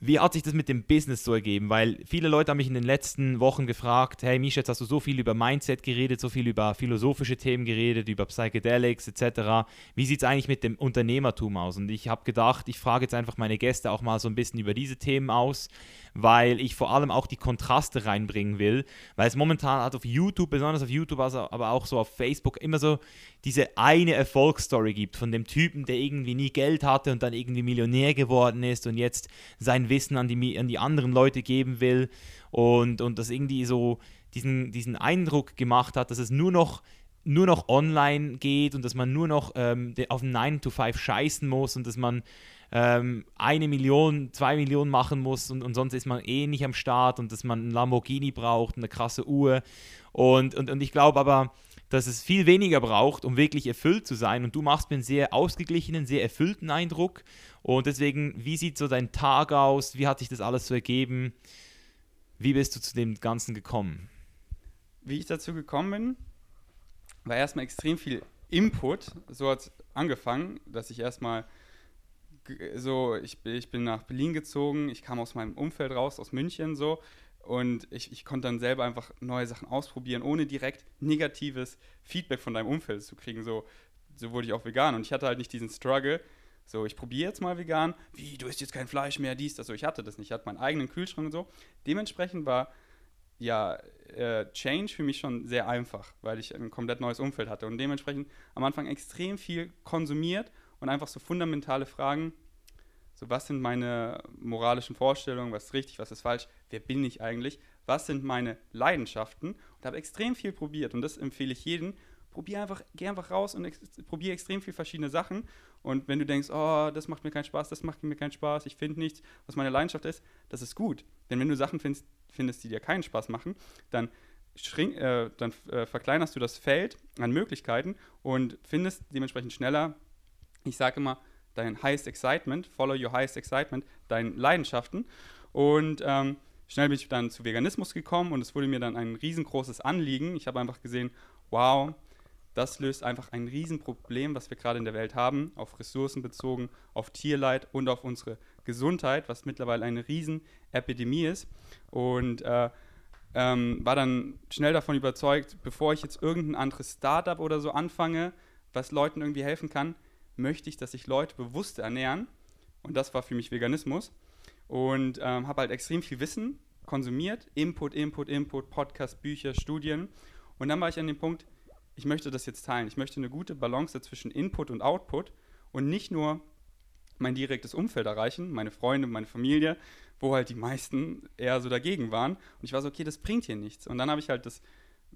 wie hat sich das mit dem Business so ergeben? Weil viele Leute haben mich in den letzten Wochen gefragt, hey Misha, jetzt hast du so viel über Mindset geredet, so viel über philosophische Themen geredet, über Psychedelics etc. Wie sieht es eigentlich mit dem Unternehmertum aus? Und ich habe gedacht, ich frage jetzt einfach meine Gäste auch mal so ein bisschen über diese Themen aus, weil ich vor allem auch die Kontraste reinbringen will, weil es momentan halt auf YouTube, besonders auf YouTube, also aber auch so auf Facebook immer so diese eine Erfolgsstory gibt von dem Typen, der irgendwie nie Geld hatte und dann irgendwie Millionär geworden ist und jetzt sein Wissen an die, an die anderen Leute geben will und, und das irgendwie so diesen, diesen Eindruck gemacht hat, dass es nur noch nur noch online geht und dass man nur noch ähm, auf 9 to 5 scheißen muss und dass man ähm, eine Million, zwei Millionen machen muss und, und sonst ist man eh nicht am Start und dass man einen Lamborghini braucht, eine krasse Uhr. Und, und, und ich glaube aber, dass es viel weniger braucht, um wirklich erfüllt zu sein. Und du machst mir einen sehr ausgeglichenen, sehr erfüllten Eindruck. Und deswegen, wie sieht so dein Tag aus? Wie hat sich das alles so ergeben? Wie bist du zu dem Ganzen gekommen? Wie ich dazu gekommen bin, war erstmal extrem viel Input. So hat es angefangen, dass ich erstmal so, ich, ich bin nach Berlin gezogen, ich kam aus meinem Umfeld raus, aus München so. Und ich, ich konnte dann selber einfach neue Sachen ausprobieren, ohne direkt negatives Feedback von deinem Umfeld zu kriegen. So, so wurde ich auch vegan. Und ich hatte halt nicht diesen Struggle, so, ich probiere jetzt mal vegan. Wie, du isst jetzt kein Fleisch mehr, dies, das. So, ich hatte das nicht. Ich hatte meinen eigenen Kühlschrank und so. Dementsprechend war ja äh, Change für mich schon sehr einfach, weil ich ein komplett neues Umfeld hatte. Und dementsprechend am Anfang extrem viel konsumiert und einfach so fundamentale Fragen, so was sind meine moralischen Vorstellungen, was ist richtig, was ist falsch, wer bin ich eigentlich, was sind meine Leidenschaften und habe extrem viel probiert und das empfehle ich jedem. Probier einfach, geh einfach raus und ex probier extrem viel verschiedene Sachen. Und wenn du denkst, oh, das macht mir keinen Spaß, das macht mir keinen Spaß, ich finde nichts, was meine Leidenschaft ist, das ist gut. Denn wenn du Sachen findest, findest die dir keinen Spaß machen, dann Schrink, äh, dann äh, verkleinerst du das Feld an Möglichkeiten und findest dementsprechend schneller ich sage immer, dein highest excitement, follow your highest excitement, deine Leidenschaften. Und ähm, schnell bin ich dann zu Veganismus gekommen und es wurde mir dann ein riesengroßes Anliegen. Ich habe einfach gesehen, wow, das löst einfach ein Riesenproblem, was wir gerade in der Welt haben, auf Ressourcen bezogen, auf Tierleid und auf unsere Gesundheit, was mittlerweile eine Riesenepidemie ist. Und äh, ähm, war dann schnell davon überzeugt, bevor ich jetzt irgendein anderes Startup oder so anfange, was Leuten irgendwie helfen kann, möchte ich, dass sich Leute bewusst ernähren. Und das war für mich Veganismus. Und ähm, habe halt extrem viel Wissen konsumiert. Input, Input, Input, Podcast, Bücher, Studien. Und dann war ich an dem Punkt, ich möchte das jetzt teilen. Ich möchte eine gute Balance zwischen Input und Output und nicht nur mein direktes Umfeld erreichen, meine Freunde, meine Familie, wo halt die meisten eher so dagegen waren. Und ich war so, okay, das bringt hier nichts. Und dann habe ich halt das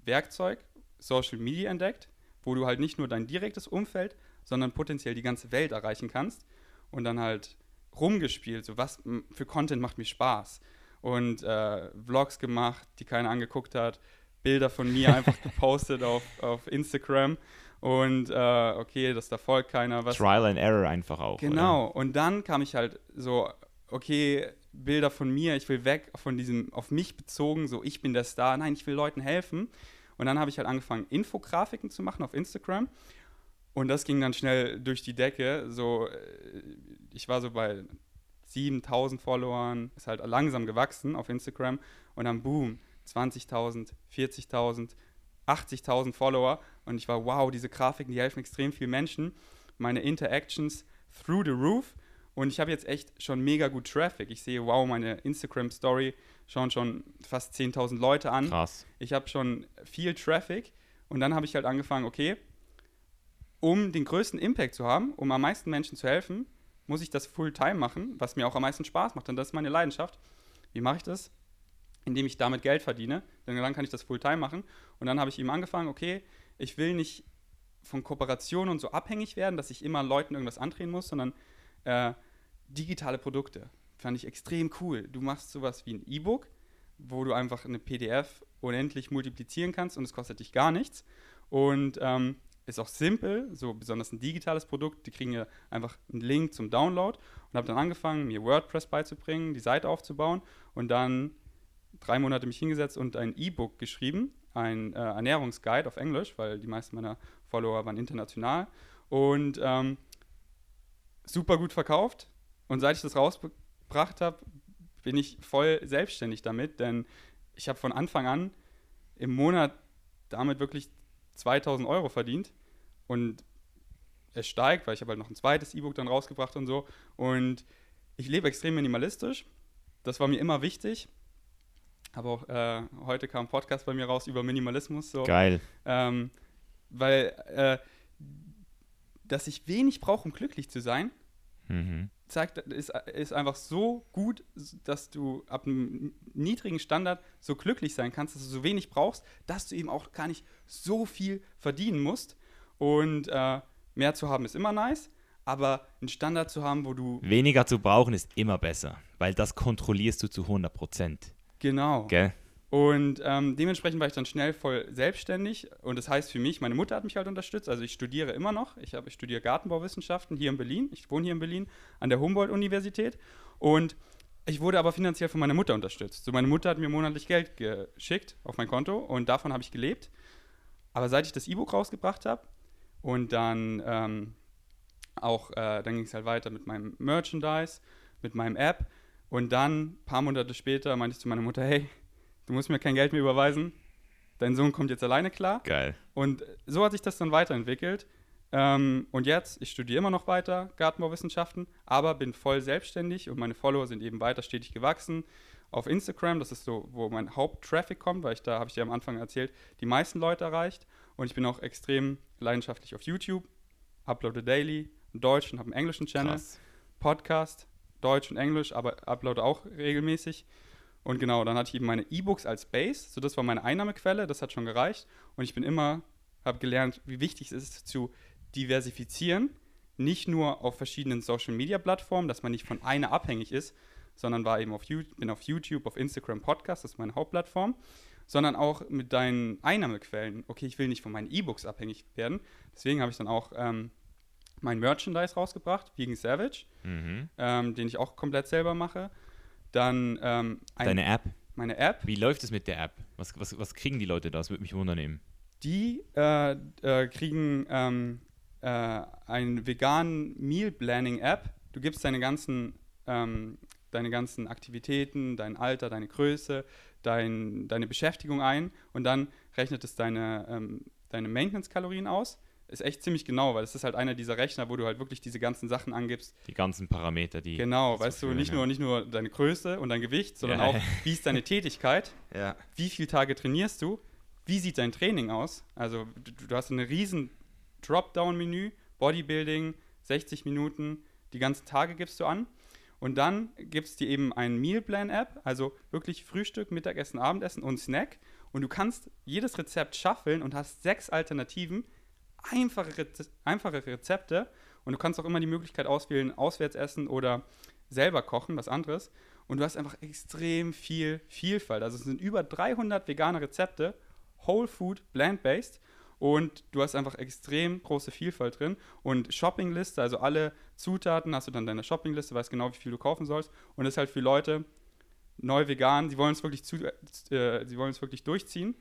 Werkzeug Social Media entdeckt, wo du halt nicht nur dein direktes Umfeld, sondern potenziell die ganze Welt erreichen kannst. Und dann halt rumgespielt, so was für Content macht mir Spaß. Und äh, Vlogs gemacht, die keiner angeguckt hat, Bilder von mir einfach gepostet auf, auf Instagram. Und äh, okay, das da folgt keiner. Was Trial and Error einfach auch. Genau. Oder? Und dann kam ich halt so, okay, Bilder von mir, ich will weg von diesem, auf mich bezogen, so ich bin der Star. Nein, ich will Leuten helfen. Und dann habe ich halt angefangen, Infografiken zu machen auf Instagram. Und das ging dann schnell durch die Decke. So, äh, ich war so bei 7000 Followern, ist halt langsam gewachsen auf Instagram und dann boom, 20.000, 40.000, 80.000 Follower und ich war, wow, diese Grafiken, die helfen extrem vielen Menschen. Meine Interactions through the roof und ich habe jetzt echt schon mega gut Traffic. Ich sehe, wow, meine Instagram-Story schauen schon fast 10.000 Leute an. Krass. Ich habe schon viel Traffic und dann habe ich halt angefangen, okay, um den größten Impact zu haben, um am meisten Menschen zu helfen, muss ich das Fulltime machen, was mir auch am meisten Spaß macht. Und das ist meine Leidenschaft. Wie mache ich das? Indem ich damit Geld verdiene. Denn dann kann ich das Fulltime machen. Und dann habe ich eben angefangen, okay, ich will nicht von Kooperationen und so abhängig werden, dass ich immer Leuten irgendwas andrehen muss, sondern äh, digitale Produkte. Fand ich extrem cool. Du machst sowas wie ein E-Book, wo du einfach eine PDF unendlich multiplizieren kannst und es kostet dich gar nichts. Und ähm, ist auch simpel, so besonders ein digitales Produkt. Die kriegen ja einfach einen Link zum Download und habe dann angefangen, mir WordPress beizubringen, die Seite aufzubauen und dann drei Monate mich hingesetzt und ein E-Book geschrieben, ein äh, Ernährungsguide auf Englisch, weil die meisten meiner Follower waren international und ähm, super gut verkauft. Und seit ich das rausgebracht habe, bin ich voll selbstständig damit, denn ich habe von Anfang an im Monat damit wirklich 2000 Euro verdient und es steigt, weil ich habe halt noch ein zweites E-Book dann rausgebracht und so und ich lebe extrem minimalistisch. Das war mir immer wichtig. Aber auch äh, heute kam ein Podcast bei mir raus über Minimalismus. So. Geil. Ähm, weil, äh, dass ich wenig brauche, um glücklich zu sein, Mhm. zeigt, ist, ist einfach so gut, dass du ab einem niedrigen Standard so glücklich sein kannst, dass du so wenig brauchst, dass du eben auch gar nicht so viel verdienen musst. Und äh, mehr zu haben ist immer nice, aber einen Standard zu haben, wo du. Weniger zu brauchen ist immer besser, weil das kontrollierst du zu 100 Prozent. Genau. Gell? Und ähm, dementsprechend war ich dann schnell voll selbstständig. Und das heißt für mich, meine Mutter hat mich halt unterstützt. Also ich studiere immer noch. Ich, hab, ich studiere Gartenbauwissenschaften hier in Berlin. Ich wohne hier in Berlin an der Humboldt-Universität. Und ich wurde aber finanziell von meiner Mutter unterstützt. So, meine Mutter hat mir monatlich Geld geschickt auf mein Konto und davon habe ich gelebt. Aber seit ich das E-Book rausgebracht habe und dann ähm, auch, äh, dann ging es halt weiter mit meinem Merchandise, mit meinem App. Und dann, ein paar Monate später, meinte ich zu meiner Mutter, hey, du musst mir kein Geld mehr überweisen. Dein Sohn kommt jetzt alleine klar. Geil. Und so hat sich das dann weiterentwickelt. Ähm, und jetzt, ich studiere immer noch weiter Gartenbauwissenschaften, aber bin voll selbstständig und meine Follower sind eben weiter stetig gewachsen. Auf Instagram, das ist so, wo mein Haupttraffic kommt, weil ich da, habe ich dir am Anfang erzählt, die meisten Leute erreicht. Und ich bin auch extrem leidenschaftlich auf YouTube, uploade daily in Deutsch und habe einen englischen Channel. Krass. Podcast, Deutsch und Englisch, aber uploade auch regelmäßig. Und genau, dann hatte ich eben meine E-Books als Base, so das war meine Einnahmequelle, das hat schon gereicht. Und ich bin immer, habe gelernt, wie wichtig es ist, zu diversifizieren, nicht nur auf verschiedenen Social-Media-Plattformen, dass man nicht von einer abhängig ist, sondern war eben auf YouTube, bin auf YouTube, auf Instagram, Podcast, das ist meine Hauptplattform, sondern auch mit deinen Einnahmequellen. Okay, ich will nicht von meinen E-Books abhängig werden, deswegen habe ich dann auch ähm, mein Merchandise rausgebracht, Vegan Savage Mhm. ähm, den ich auch komplett selber mache. Dann ähm, ein, Deine App. meine App, Wie läuft es mit der App? Was, was, was kriegen die Leute da? Das würde mich wundern. die äh, äh, kriegen ähm, äh, einen veganen Meal Planning App. Du gibst deine ganzen, ähm, deine ganzen Aktivitäten, dein Alter, deine Größe, dein, deine Beschäftigung ein und dann rechnet es deine, ähm, deine Maintenance-Kalorien aus. Ist echt ziemlich genau, weil es ist halt einer dieser Rechner, wo du halt wirklich diese ganzen Sachen angibst, Die ganzen Parameter, die. Genau, weißt du, nicht, ja. nur, nicht nur deine Größe und dein Gewicht, sondern Ja. auch, wie ist deine Tätigkeit, Ja. wie viele Tage trainierst du, wie sieht dein Training aus. Also du, du hast ein riesen Dropdown-Menü, Bodybuilding, 60 Minuten, die ganzen Tage gibst du an. Und dann gibt es dir eben ein Mealplan-App, also wirklich Frühstück, Mittagessen, Abendessen und Snack. Und du kannst jedes Rezept schaffeln und hast sechs Alternativen, einfache, Reze einfache Rezepte. Und du kannst auch immer die Möglichkeit auswählen, auswärts essen oder selber kochen, was anderes. Und du hast einfach extrem viel Vielfalt. Also es sind über 300 vegane Rezepte, Whole Food, Plant-Based. Und du hast einfach extrem große Vielfalt drin. Und Shoppingliste, also alle Zutaten, hast du dann deine Shoppingliste, weißt genau, wie viel du kaufen sollst. Und das ist halt für Leute neu vegan, sie wollen es wirklich, zu, äh, sie wollen es wirklich durchziehen,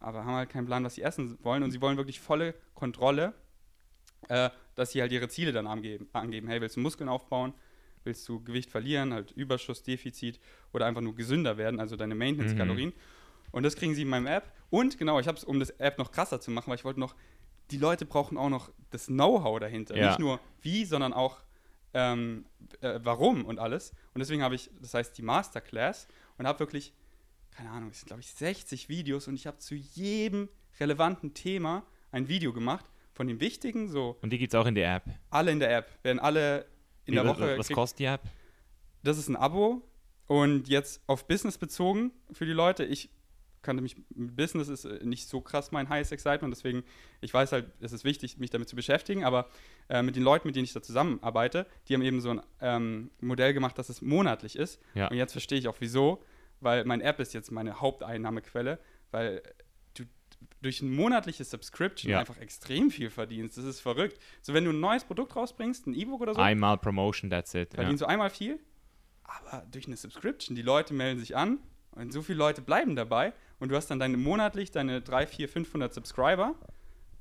aber haben halt keinen Plan, was sie essen wollen. Und sie wollen wirklich volle Kontrolle, äh, dass sie halt ihre Ziele dann angeben, angeben. Hey, willst du Muskeln aufbauen? Willst du Gewicht verlieren, halt Überschuss, Defizit oder einfach nur gesünder werden, also deine Maintenance-Kalorien. Und das kriegen sie in meinem App. Und genau, ich habe es, um das App noch krasser zu machen, weil ich wollte noch, die Leute brauchen auch noch das Know-how dahinter. Ja. Nicht nur wie, sondern auch ähm, äh, warum und alles. Und deswegen habe ich, das heißt die Masterclass und habe wirklich, keine Ahnung, es sind glaube ich 60 Videos und ich habe zu jedem relevanten Thema ein Video gemacht. Von den wichtigen, so Und die gibt es auch in der App. alle in der App, werden alle in Wie, der Woche. Was krieg- kostet die App? das ist ein Abo und jetzt auf Business bezogen für die Leute. Ich kannte mich, Business ist äh, nicht so krass mein highest excitement, deswegen, ich weiß halt, es ist wichtig, mich damit zu beschäftigen, aber äh, mit den Leuten, mit denen ich da zusammenarbeite, die haben eben so ein ähm, Modell gemacht, dass es monatlich ist. Ja. Und jetzt verstehe ich auch wieso, weil meine App ist jetzt meine Haupteinnahmequelle, weil du durch ein monatliches Subscription Ja. einfach extrem viel verdienst. Das ist verrückt. So, wenn du ein neues Produkt rausbringst, ein E-Book oder so, Einmal Promotion, that's it. Ja. verdienst du einmal viel, aber durch eine Subscription, die Leute melden sich an und so viele Leute bleiben dabei und du hast dann deine monatlich deine 3, 4, 500 Subscriber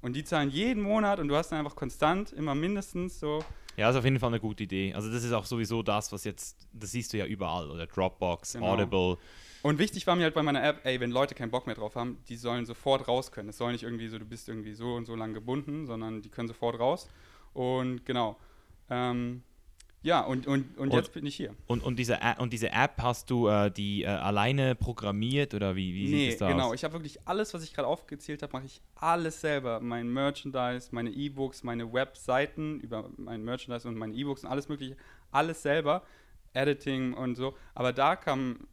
Und die zahlen jeden Monat und du hast dann einfach konstant immer mindestens so. Ja, ist auf jeden Fall eine gute Idee. Also das ist auch sowieso das, was jetzt, das siehst du ja überall, oder Dropbox, Genau. Audible. Und wichtig war mir halt bei meiner App, ey, wenn Leute keinen Bock mehr drauf haben, die sollen sofort raus können. Es soll nicht irgendwie so, du bist irgendwie so und so lang gebunden, sondern die können sofort raus. Und genau. Ähm, ja, und, und, und Und- jetzt bin ich hier. Und, und, diese, App, und diese App hast du äh, die äh, alleine programmiert oder wie, wie nee, sieht es da genau. aus? Ich habe wirklich alles, was ich gerade aufgezählt habe, mache ich alles selber. Mein Merchandise, meine E-Books, meine Webseiten über mein Merchandise und meine E-Books und alles mögliche, alles selber. Editing und so. Aber da kam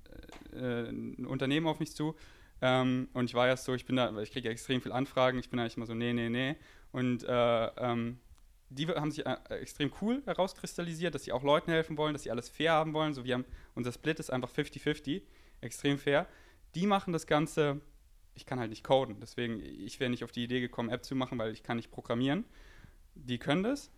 äh, ein Unternehmen auf mich zu ähm, und ich war erst so, ich bin da, ich kriege ja extrem viel Anfragen, ich bin eigentlich immer so, nee, nee, nee. Und äh, ähm, die haben sich äh, extrem cool herauskristallisiert, dass sie auch Leuten helfen wollen, dass sie alles fair haben wollen. So, wir haben, unser Split ist einfach 50-50, extrem fair. Die machen das Ganze, ich kann halt nicht coden, deswegen, ich wäre nicht auf die Idee gekommen, App zu machen, weil ich kann nicht programmieren. Die können das.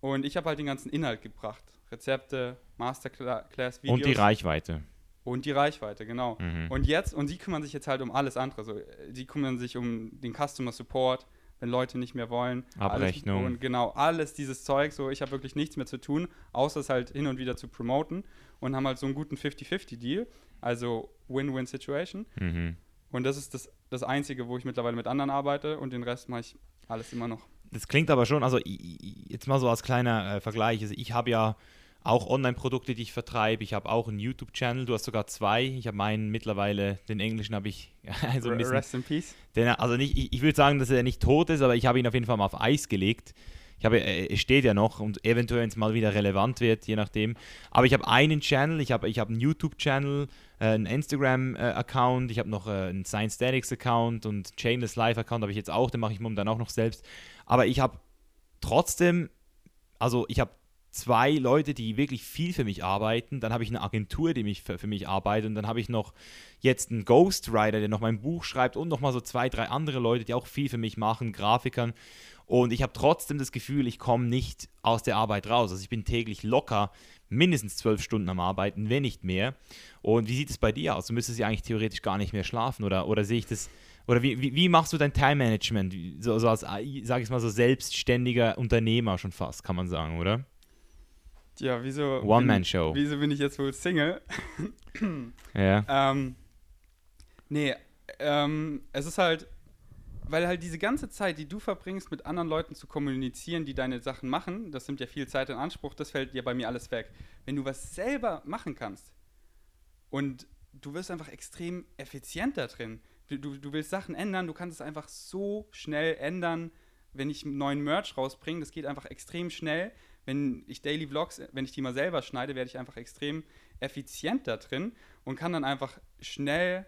Und ich habe halt den ganzen Inhalt gebracht. Rezepte, Masterclass-Videos. und die Reichweite. Und die Reichweite, genau. Mhm. Und jetzt, und sie kümmern sich jetzt halt um alles andere. So, äh, die kümmern sich um den Customer Support, wenn Leute nicht mehr wollen. Abrechnung. Alles, und genau, alles dieses Zeug. So, ich habe wirklich nichts mehr zu tun, außer es halt hin und wieder zu promoten. Und haben halt so einen guten 50-50-Deal. Also Win-Win-Situation. Mhm. Und das ist das, das Einzige, wo ich mittlerweile mit anderen arbeite. Und den Rest mache ich alles immer noch. Das klingt aber schon, also jetzt mal so als kleiner äh, Vergleich. Also ich habe ja auch Online-Produkte, die ich vertreibe. Ich habe auch einen YouTube-Channel. Du hast sogar zwei. Ich habe meinen mittlerweile, den englischen habe ich also ein bisschen Rest in Peace. Den, also nicht, ich, ich würde sagen, dass er nicht tot ist, aber ich habe ihn auf jeden Fall mal auf Eis gelegt. Ich habe, er er steht ja noch und eventuell, wenn es mal wieder relevant wird, je nachdem. Aber ich habe einen Channel, ich habe, ich habe einen YouTube-Channel, äh, einen Instagram-Account, ich habe noch äh, einen Science Statics-Account und Chainless Live-Account habe ich jetzt auch, den mache ich momentan auch noch selbst. Aber ich habe trotzdem, also ich habe zwei Leute, die wirklich viel für mich arbeiten. Dann habe ich eine Agentur, die mich für, für mich arbeitet. Und dann habe ich noch jetzt einen Ghostwriter, der noch mein Buch schreibt und noch mal so zwei, drei andere Leute, die auch viel für mich machen, Grafikern. Und ich habe trotzdem das Gefühl, ich komme nicht aus der Arbeit raus. Also ich bin täglich locker mindestens zwölf Stunden am Arbeiten, wenn nicht mehr. Und wie sieht es bei dir aus? Du müsstest ja eigentlich theoretisch gar nicht mehr schlafen oder, oder sehe ich das oder wie, wie, wie machst du dein Time-Management? So, so als, sag ich mal so, selbstständiger Unternehmer schon fast, kann man sagen, oder? Ja, wieso. One-Man-Show. Wieso bin ich jetzt wohl Single? Ja. Ähm, nee, ähm, es ist halt, weil halt diese ganze Zeit, die du verbringst, mit anderen Leuten zu kommunizieren, die deine Sachen machen, das nimmt ja viel Zeit in Anspruch, das fällt dir bei mir alles weg. Wenn du was selber machen kannst und du wirst einfach extrem effizient da drin, du, du, du willst Sachen ändern, du kannst es einfach so schnell ändern, wenn ich einen neuen Merch rausbringe, das geht einfach extrem schnell. Wenn ich Daily Vlogs, wenn ich die mal selber schneide, werde ich einfach extrem effizient da drin und kann dann einfach schnell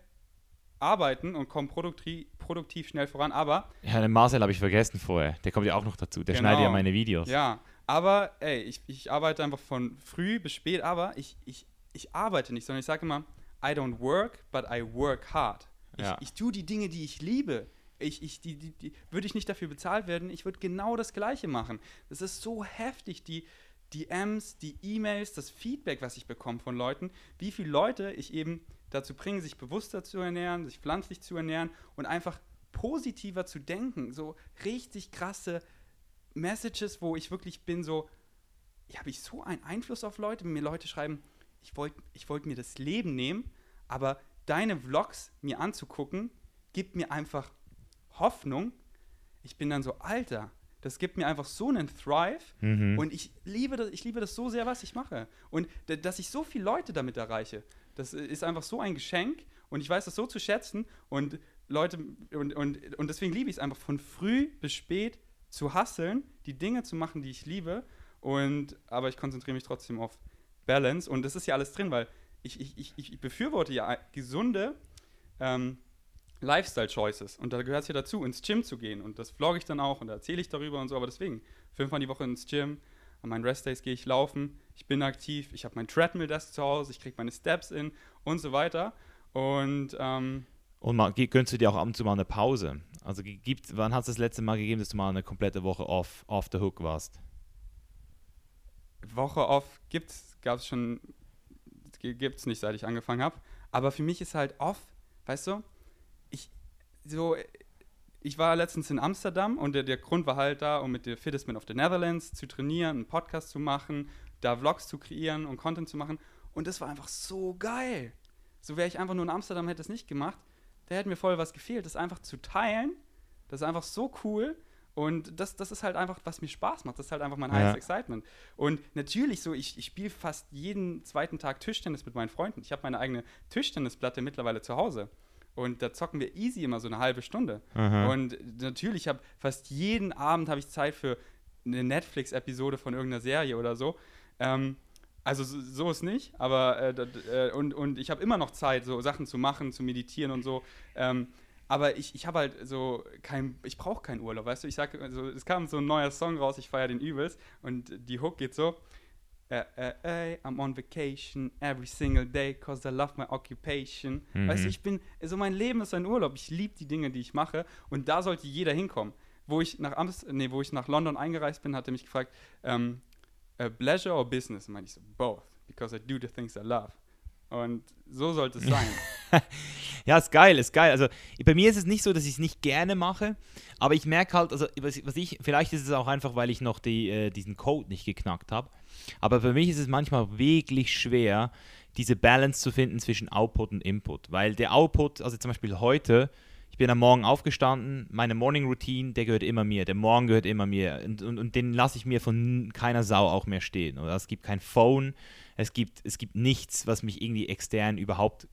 arbeiten und komme produktiv, produktiv schnell voran. Aber Ja, den Marcel habe ich vergessen vorher. Der kommt ja auch noch dazu. Der Genau. schneidet ja meine Videos. ja, aber ey, ich, ich arbeite einfach von früh bis spät, aber ich, ich, ich arbeite nicht, sondern ich sage immer, I don't work, but I work hard. Ich, Ja. ich tue die Dinge, die ich liebe. Ich, ich, die, die, die, würde ich nicht dafür bezahlt werden, ich würde genau das Gleiche machen. Das ist so heftig, die DMs, die E-Mails, das Feedback, was ich bekomme von Leuten, wie viele Leute ich eben dazu bringe, sich bewusster zu ernähren, sich pflanzlich zu ernähren und einfach positiver zu denken. So richtig krasse Messages, wo ich wirklich bin so, ja, habe ich so einen Einfluss auf Leute, wenn mir Leute schreiben, ich wollte ich wollt mir das Leben nehmen, aber deine Vlogs mir anzugucken, gibt mir einfach Hoffnung. Ich bin dann so, Alter, das gibt mir einfach so einen Thrive Mhm. und ich liebe, das, ich liebe das so sehr, was ich mache. Und dass ich so viele Leute damit erreiche, das ist einfach so ein Geschenk und ich weiß das so zu schätzen und Leute, und, und, und deswegen liebe ich es einfach von früh bis spät zu hasseln, die Dinge zu machen, die ich liebe. Und, aber ich konzentriere mich trotzdem auf Balance und das ist ja alles drin, weil ich, ich, ich, ich befürworte ja gesunde ähm, Lifestyle-Choices. Und da gehört es ja dazu, ins Gym zu gehen. Und das vlogge ich dann auch und da erzähle ich darüber und so. Aber deswegen, fünfmal die Woche ins Gym. An meinen Restdays gehe ich laufen. Ich bin aktiv. Ich habe mein Treadmill-Desk zu Hause. Ich kriege meine Steps in und so weiter. Und ähm, Und mal, gönnst du dir auch ab und zu mal eine Pause? Also gibt, wann hat es das letzte Mal gegeben, dass du mal eine komplette Woche off, off the hook warst? Woche off gibt's, gab es schon, gibt es nicht, seit ich angefangen habe. Aber für mich ist halt off, weißt du, so, ich war letztens in Amsterdam und der, der Grund war halt da, um mit der Fittest Man of the Netherlands zu trainieren, einen Podcast zu machen, da Vlogs zu kreieren und Content zu machen. Und das war einfach so geil. So wäre ich einfach nur in Amsterdam, hätte es nicht gemacht. Da hätte mir voll was gefehlt, das einfach zu teilen. Das ist einfach so cool. Und das, das ist halt einfach, was mir Spaß macht. Das ist halt einfach mein Ja. highest excitement. Und natürlich so, ich, ich spiele fast jeden zweiten Tag Tischtennis mit meinen Freunden. Ich habe meine eigene Tischtennisplatte mittlerweile zu Hause. Und da zocken wir easy immer so eine halbe Stunde. Aha. Und natürlich habe fast jeden Abend habe ich Zeit für eine Netflix-Episode von irgendeiner Serie oder so. Ähm, also so, so ist nicht, aber äh, äh, und, und ich habe immer noch Zeit, so Sachen zu machen, zu meditieren und so. Ähm, aber ich, ich habe halt so kein, ich brauche keinen Urlaub, weißt du? Ich sage, also, es kam so ein neuer Song raus, ich feiere den übelst und die Hook geht so. Äh, äh, I'm on vacation every single day cause I love my occupation. Mhm. Weißt du, ich bin, so mein Leben ist ein Urlaub. Ich liebe die Dinge, die ich mache und da sollte jeder hinkommen. Wo ich nach Amst nee, wo ich nach London eingereist bin, hat er mich gefragt, ähm, äh, Pleasure or Business? Und ich so, both, because I do the things I love. Und so sollte es sein. Ja, ist geil, ist geil. Also bei mir ist es nicht so, dass ich es nicht gerne mache, aber ich merke halt, also was ich, vielleicht ist es auch einfach, weil ich noch die, äh, diesen Code nicht geknackt habe, aber für mich ist es manchmal wirklich schwer, diese Balance zu finden zwischen Output und Input, weil der Output, also zum Beispiel heute, ich bin am Morgen aufgestanden, meine Morning Routine, der gehört immer mir, der Morgen gehört immer mir und, und, und den lasse ich mir von keiner Sau auch mehr stehen. Oder es gibt kein Phone, es gibt, es gibt nichts, was mich irgendwie extern überhaupt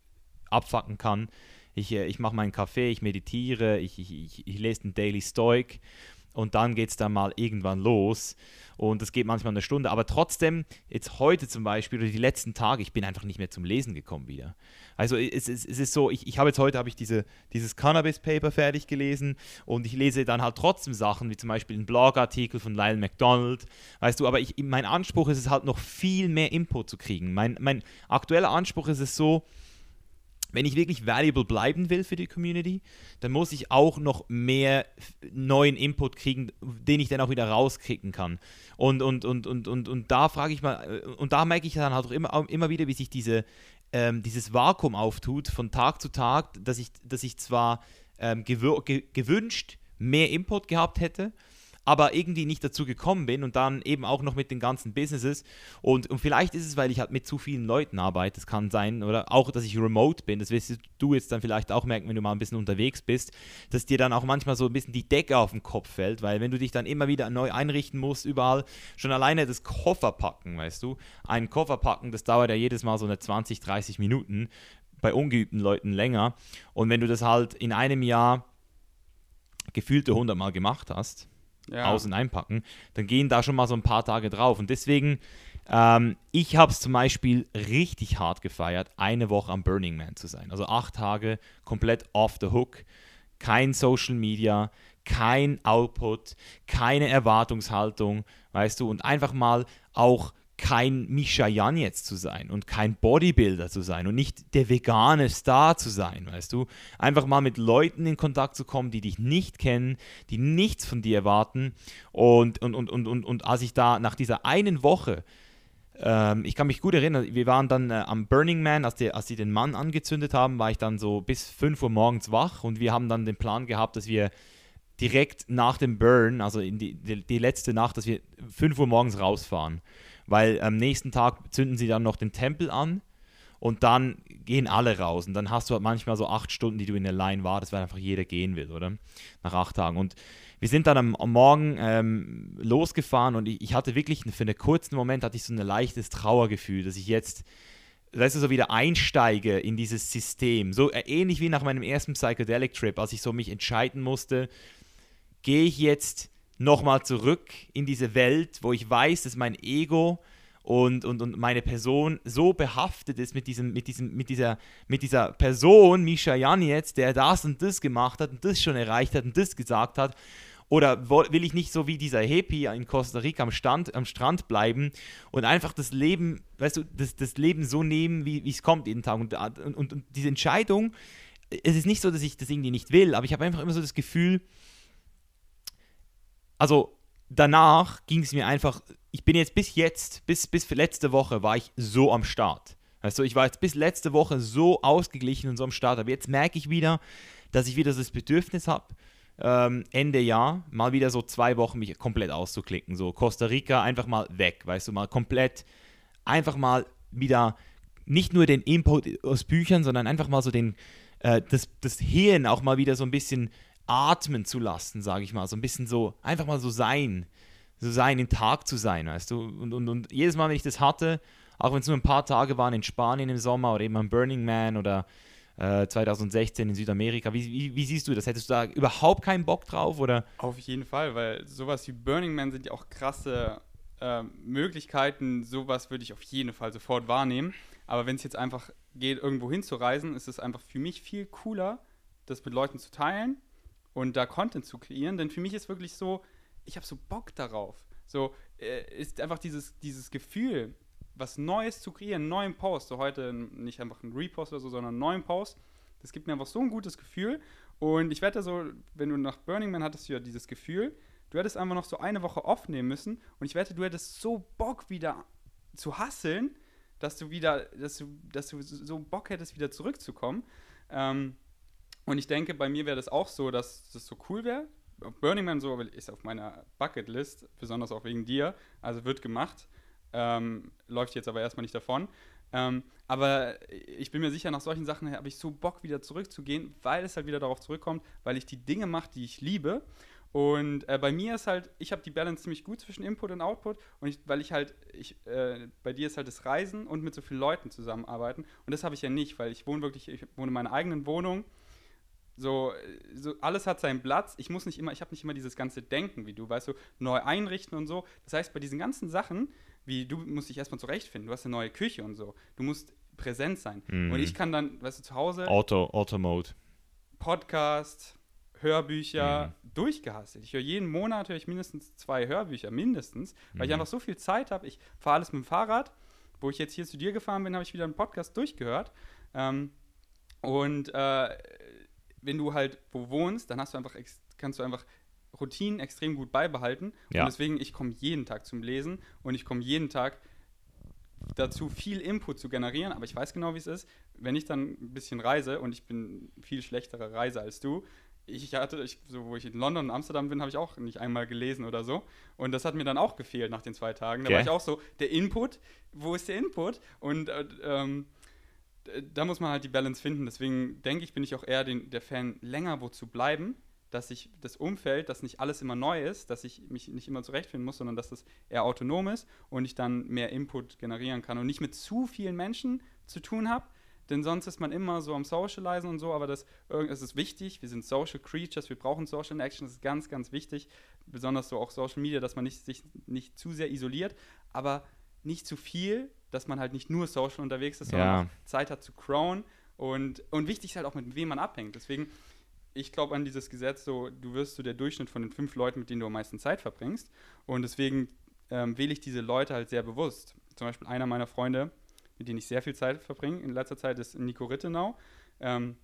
abfacken kann. Ich, äh, ich mache meinen Kaffee, ich meditiere, ich, ich, ich, ich lese den Daily Stoic und dann geht es dann mal irgendwann los. Und das geht manchmal eine Stunde. Aber trotzdem, jetzt heute zum Beispiel oder die letzten Tage, ich bin einfach nicht mehr zum Lesen gekommen wieder. Also es, es, es ist so, ich, ich habe jetzt heute habe ich diese, dieses Cannabis-Paper fertig gelesen und ich lese dann halt trotzdem Sachen, wie zum Beispiel einen Blogartikel von Lyle McDonald, weißt du, aber ich, mein Anspruch ist es halt noch viel mehr Input zu kriegen. Mein, mein aktueller Anspruch ist es so, wenn ich wirklich valuable bleiben will für die Community, dann muss ich auch noch mehr neuen Input kriegen, den ich dann auch wieder rauskriegen kann. Und, und, und, und, und, und da frage ich mal, äh, und da merke ich dann halt auch immer, immer wieder, wie sich diese, ähm, dieses Vakuum auftut von Tag zu Tag, dass ich, dass ich zwar ähm, gewünscht mehr Input gehabt hätte, aber irgendwie nicht dazu gekommen bin und dann eben auch noch mit den ganzen Businesses. Und, und vielleicht ist es, weil ich halt mit zu vielen Leuten arbeite, das kann sein, oder auch, dass ich remote bin, das wirst du jetzt dann vielleicht auch merken, wenn du mal ein bisschen unterwegs bist, dass dir dann auch manchmal so ein bisschen die Decke auf den Kopf fällt, weil wenn du dich dann immer wieder neu einrichten musst, überall, schon alleine das Koffer packen, weißt du, einen Koffer packen, das dauert ja jedes Mal so eine 20, 30 Minuten, bei ungeübten Leuten länger. Und wenn du das halt in einem Jahr gefühlte 100 Mal gemacht hast, Ja. aus- und einpacken, dann gehen da schon mal so ein paar Tage drauf. Und deswegen, ähm, ich habe es zum Beispiel richtig hart gefeiert, eine Woche am Burning Man zu sein. Also acht Tage komplett off the hook, kein Social Media, kein Output, keine Erwartungshaltung, weißt du, und einfach mal auch kein Misha Jan jetzt zu sein und kein Bodybuilder zu sein und nicht der vegane Star zu sein, weißt du. Einfach mal mit Leuten in Kontakt zu kommen, die dich nicht kennen, die nichts von dir erwarten. Und, und, und, und, und, und als ich da nach dieser einen Woche, ähm, ich kann mich gut erinnern, wir waren dann äh, am Burning Man, als, die, als sie den Mann angezündet haben, war ich dann so bis 5 Uhr morgens wach und wir haben dann den Plan gehabt, dass wir direkt nach dem Burn, also in die, die, die letzte Nacht, dass wir 5 Uhr morgens rausfahren. Weil am nächsten Tag zünden sie dann noch den Tempel an und dann gehen alle raus. Und dann hast du halt manchmal so acht Stunden, die du in der Line wartest, weil einfach jeder gehen will, oder? Nach acht Tagen. Und wir sind dann am, am Morgen ähm, losgefahren und ich, ich hatte wirklich für einen kurzen Moment hatte ich so ein leichtes Trauergefühl, dass ich jetzt weißt du, so wieder einsteige in dieses System. So äh, ähnlich wie nach meinem ersten Psychedelic Trip, als ich so mich entscheiden musste, gehe ich jetzt nochmal zurück in diese Welt, wo ich weiß, dass mein Ego und, und, und meine Person so behaftet ist mit, diesem, mit, diesem, mit, dieser, mit dieser Person, Misha Jan jetzt, der das und das gemacht hat und das schon erreicht hat und das gesagt hat. Oder will ich nicht so wie dieser Happy in Costa Rica am, Stand, am Strand bleiben und einfach das Leben, weißt du, das, das Leben so nehmen, wie es kommt jeden Tag. Und, und, und diese Entscheidung, es ist nicht so, dass ich das irgendwie nicht will, aber ich habe einfach immer so das Gefühl, also danach ging es mir einfach, ich bin jetzt bis jetzt, bis, bis letzte Woche war ich so am Start. Weißt du, ich war jetzt bis letzte Woche so ausgeglichen und so am Start, aber jetzt merke ich wieder, dass ich wieder das Bedürfnis habe, ähm, Ende Jahr mal wieder so zwei Wochen mich komplett auszuklicken. So Costa Rica einfach mal weg, weißt du, mal komplett einfach mal wieder nicht nur den Input aus Büchern, sondern einfach mal so den, äh, das, das Hirn auch mal wieder so ein bisschen atmen zu lassen, sage ich mal. So ein bisschen so, einfach mal so sein. So sein, im Tag zu sein, weißt du. Und, und, und jedes Mal, wenn ich das hatte, auch wenn es nur ein paar Tage waren in Spanien im Sommer oder eben am Burning Man oder äh, 2016 in Südamerika, wie, wie, wie, siehst du das? Hättest du da überhaupt keinen Bock drauf? Oder? Auf jeden Fall, weil sowas wie Burning Man sind ja auch krasse äh, Möglichkeiten. Sowas würde ich auf jeden Fall sofort wahrnehmen. Aber wenn es jetzt einfach geht, irgendwo hinzureisen, ist es einfach für mich viel cooler, das mit Leuten zu teilen und da Content zu kreieren. Denn für mich ist wirklich so, ich habe so Bock darauf. So äh, ist einfach dieses, dieses Gefühl, was Neues zu kreieren, einen neuen Post. So heute nicht einfach ein Repost oder so, sondern einen neuen Post. Das gibt mir einfach so ein gutes Gefühl. Und ich wette so, wenn du nach Burning Man hattest du ja dieses Gefühl, du hättest einfach noch so eine Woche aufnehmen müssen. Und ich wette, du hättest so Bock wieder zu hasseln, dass du wieder, dass du, dass du so Bock hättest, wieder zurückzukommen. Ähm, und ich denke, bei mir wäre das auch so, dass das so cool wäre. Burning Man so ist auf meiner Bucketlist, besonders auch wegen dir. Also wird gemacht. Ähm, läuft jetzt aber erstmal nicht davon. Ähm, aber ich bin mir sicher, nach solchen Sachen habe ich so Bock, wieder zurückzugehen, weil es halt wieder darauf zurückkommt, weil ich die Dinge mache, die ich liebe und äh, bei mir ist halt, ich habe die Balance ziemlich gut zwischen Input und Output. Und ich, weil ich halt, ich, äh, bei dir ist halt das Reisen und mit so vielen Leuten zusammenarbeiten. Und das habe ich ja nicht, weil ich wohne wirklich, ich wohne in meiner eigenen Wohnung. So, so alles hat seinen Platz. Ich muss nicht immer, ich habe nicht immer dieses ganze Denken wie du, weißt du, neu einrichten und so. Das heißt, bei diesen ganzen Sachen, wie du musst dich erstmal zurechtfinden. Du hast eine neue Küche und so. Du musst präsent sein. Mhm. Und ich kann dann, weißt du, zu Hause. Auto, Auto-Mode. Podcast, Hörbücher mhm. durchgehasselt. Ich höre jeden Monat höre ich mindestens zwei Hörbücher, mindestens, weil mhm. ich einfach so viel Zeit habe. Ich fahre alles mit dem Fahrrad. Wo ich jetzt hier zu dir gefahren bin, habe ich wieder einen Podcast durchgehört. Ähm, und äh, wenn du halt wo wohnst, dann hast du einfach kannst du einfach Routinen extrem gut beibehalten. Ja. Und deswegen, ich komme jeden Tag zum Lesen und ich komme jeden Tag dazu, viel Input zu generieren. Aber ich weiß genau, wie es ist. Wenn ich dann ein bisschen reise und ich bin viel schlechterer Reiser als du, ich hatte, ich, so, wo ich in London und Amsterdam bin, habe ich auch nicht einmal gelesen oder so. Und das hat mir dann auch gefehlt nach den zwei Tagen. Da okay. war ich auch so, der Input, wo ist der Input? Und äh, ähm, da muss man halt die Balance finden. Deswegen denke ich, bin ich auch eher den, der Fan, länger wo zu bleiben, dass ich das Umfeld, dass nicht alles immer neu ist, dass ich mich nicht immer zurechtfinden muss, sondern dass das eher autonom ist und ich dann mehr Input generieren kann und nicht mit zu vielen Menschen zu tun habe, denn sonst ist man immer so am Socializen und so, aber das, es ist wichtig, wir sind Social Creatures, wir brauchen Social Action, das ist ganz, ganz wichtig, besonders so auch Social Media, dass man nicht, sich nicht zu sehr isoliert, aber nicht zu viel, dass man halt nicht nur social unterwegs ist, sondern ja. auch Zeit hat zu crown und, und wichtig ist halt auch, mit wem man abhängt. Deswegen, ich glaube an dieses Gesetz, so, du wirst so der Durchschnitt von den fünf Leuten, mit denen du am meisten Zeit verbringst und deswegen ähm, wähle ich diese Leute halt sehr bewusst. Zum Beispiel einer meiner Freunde, mit denen ich sehr viel Zeit verbringe in letzter Zeit, ist Nico Rittenau. Ähm,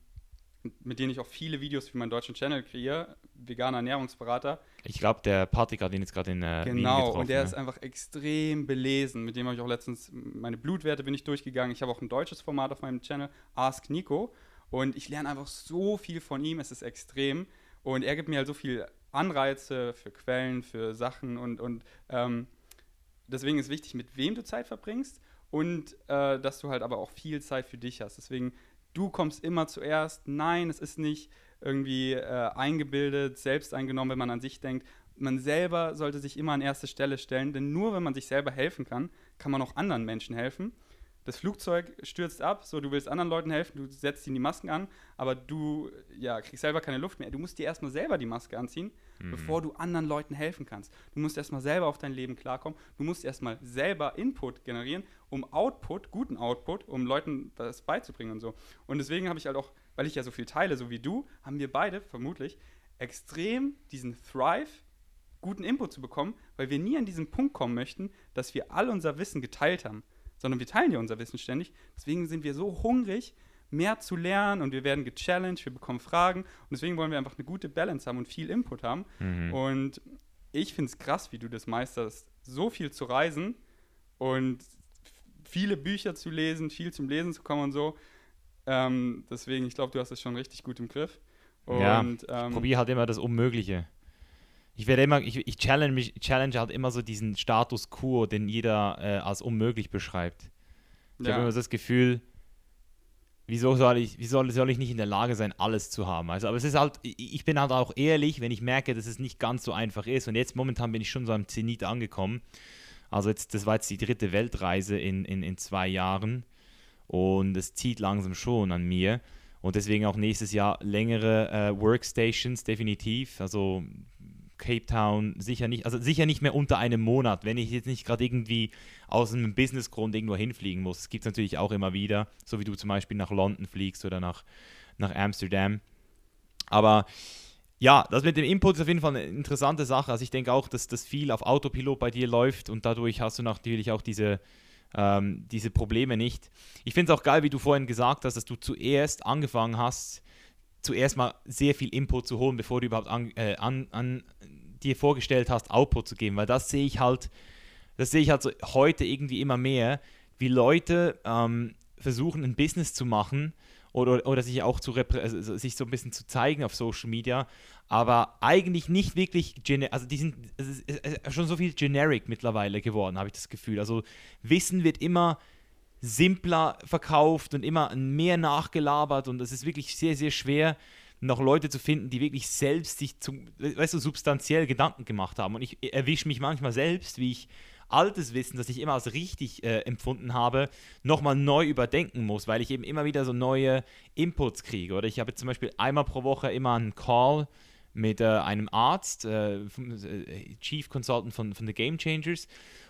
mit denen ich auch viele Videos für meinen deutschen Channel kreiere, veganer Ernährungsberater. Ich glaube, der Partygrad, den jetzt gerade in äh, Genau, und der ne? ist einfach extrem belesen. Mit dem habe ich auch letztens meine Blutwerte bin ich durchgegangen. Ich habe auch ein deutsches Format auf meinem Channel, Ask Nico. Und ich lerne einfach so viel von ihm, es ist extrem. Und er gibt mir halt so viel Anreize für Quellen, für Sachen und, und ähm, deswegen ist wichtig, mit wem du Zeit verbringst und äh, dass du halt aber auch viel Zeit für dich hast. Deswegen, du kommst immer zuerst. Nein, es ist nicht irgendwie äh, eingebildet, selbst eingenommen, wenn man an sich denkt. Man selber sollte sich immer an erste Stelle stellen, denn nur wenn man sich selber helfen kann, kann man auch anderen Menschen helfen das Flugzeug stürzt ab, so du willst anderen Leuten helfen, du setzt ihnen die Masken an, aber du ja, kriegst selber keine Luft mehr. Du musst dir erstmal selber die Maske anziehen, mhm. bevor du anderen Leuten helfen kannst. Du musst erstmal selber auf dein Leben klarkommen. Du musst erstmal selber Input generieren, um Output, guten Output, um Leuten das beizubringen und so. Und deswegen habe ich halt auch, weil ich ja so viel teile, so wie du, haben wir beide vermutlich extrem diesen Thrive guten Input zu bekommen, weil wir nie an diesen Punkt kommen möchten, dass wir all unser Wissen geteilt haben sondern wir teilen ja unser Wissen ständig. Deswegen sind wir so hungrig, mehr zu lernen und wir werden gechallenged, wir bekommen Fragen und deswegen wollen wir einfach eine gute Balance haben und viel Input haben. Mhm. Und ich finde es krass, wie du das meisterst, so viel zu reisen und viele Bücher zu lesen, viel zum Lesen zu kommen und so. Ähm, deswegen, ich glaube, du hast es schon richtig gut im Griff. Und, Ja, ähm, Probiere halt immer das Unmögliche. Ich werde immer, ich, ich challenge mich, challenge halt immer so diesen Status quo, den jeder äh, als unmöglich beschreibt. Ich ja. habe immer so das Gefühl, wieso soll ich, wie soll, soll ich nicht in der Lage sein, alles zu haben? Also, aber es ist halt, ich bin halt auch ehrlich, wenn ich merke, dass es nicht ganz so einfach ist. Und jetzt momentan bin ich schon so am Zenit angekommen. Also jetzt, das war jetzt die dritte Weltreise in, in, in zwei Jahren. Und es zieht langsam schon an mir. Und deswegen auch nächstes Jahr längere äh, Workstations, definitiv. Also Cape Town sicher nicht, also sicher nicht mehr unter einem Monat, wenn ich jetzt nicht gerade irgendwie aus einem Businessgrund irgendwo hinfliegen muss. Das gibt es natürlich auch immer wieder, so wie du zum Beispiel nach London fliegst oder nach, nach Amsterdam. Aber ja, das mit dem Input ist auf jeden Fall eine interessante Sache. Also ich denke auch, dass das viel auf Autopilot bei dir läuft und dadurch hast du natürlich auch diese, ähm, diese Probleme nicht. Ich finde es auch geil, wie du vorhin gesagt hast, dass du zuerst angefangen hast, zuerst mal sehr viel Input zu holen, bevor du überhaupt an, äh, an, an dir vorgestellt hast, Output zu geben. Weil das sehe ich halt, das sehe ich halt so heute irgendwie immer mehr, wie Leute ähm, versuchen, ein Business zu machen oder, oder sich auch zu also sich so ein bisschen zu zeigen auf Social Media, aber eigentlich nicht wirklich, also die sind es ist schon so viel generic mittlerweile geworden, habe ich das Gefühl. Also Wissen wird immer simpler verkauft und immer mehr nachgelabert und es ist wirklich sehr, sehr schwer, noch Leute zu finden, die wirklich selbst sich zum, weißt du, substanziell Gedanken gemacht haben. Und ich erwische mich manchmal selbst, wie ich altes Wissen, das ich immer als richtig äh, empfunden habe, nochmal neu überdenken muss, weil ich eben immer wieder so neue Inputs kriege. Oder ich habe zum Beispiel einmal pro Woche immer einen Call mit äh, einem Arzt, äh, äh, Chief Consultant von, von The Game Changers.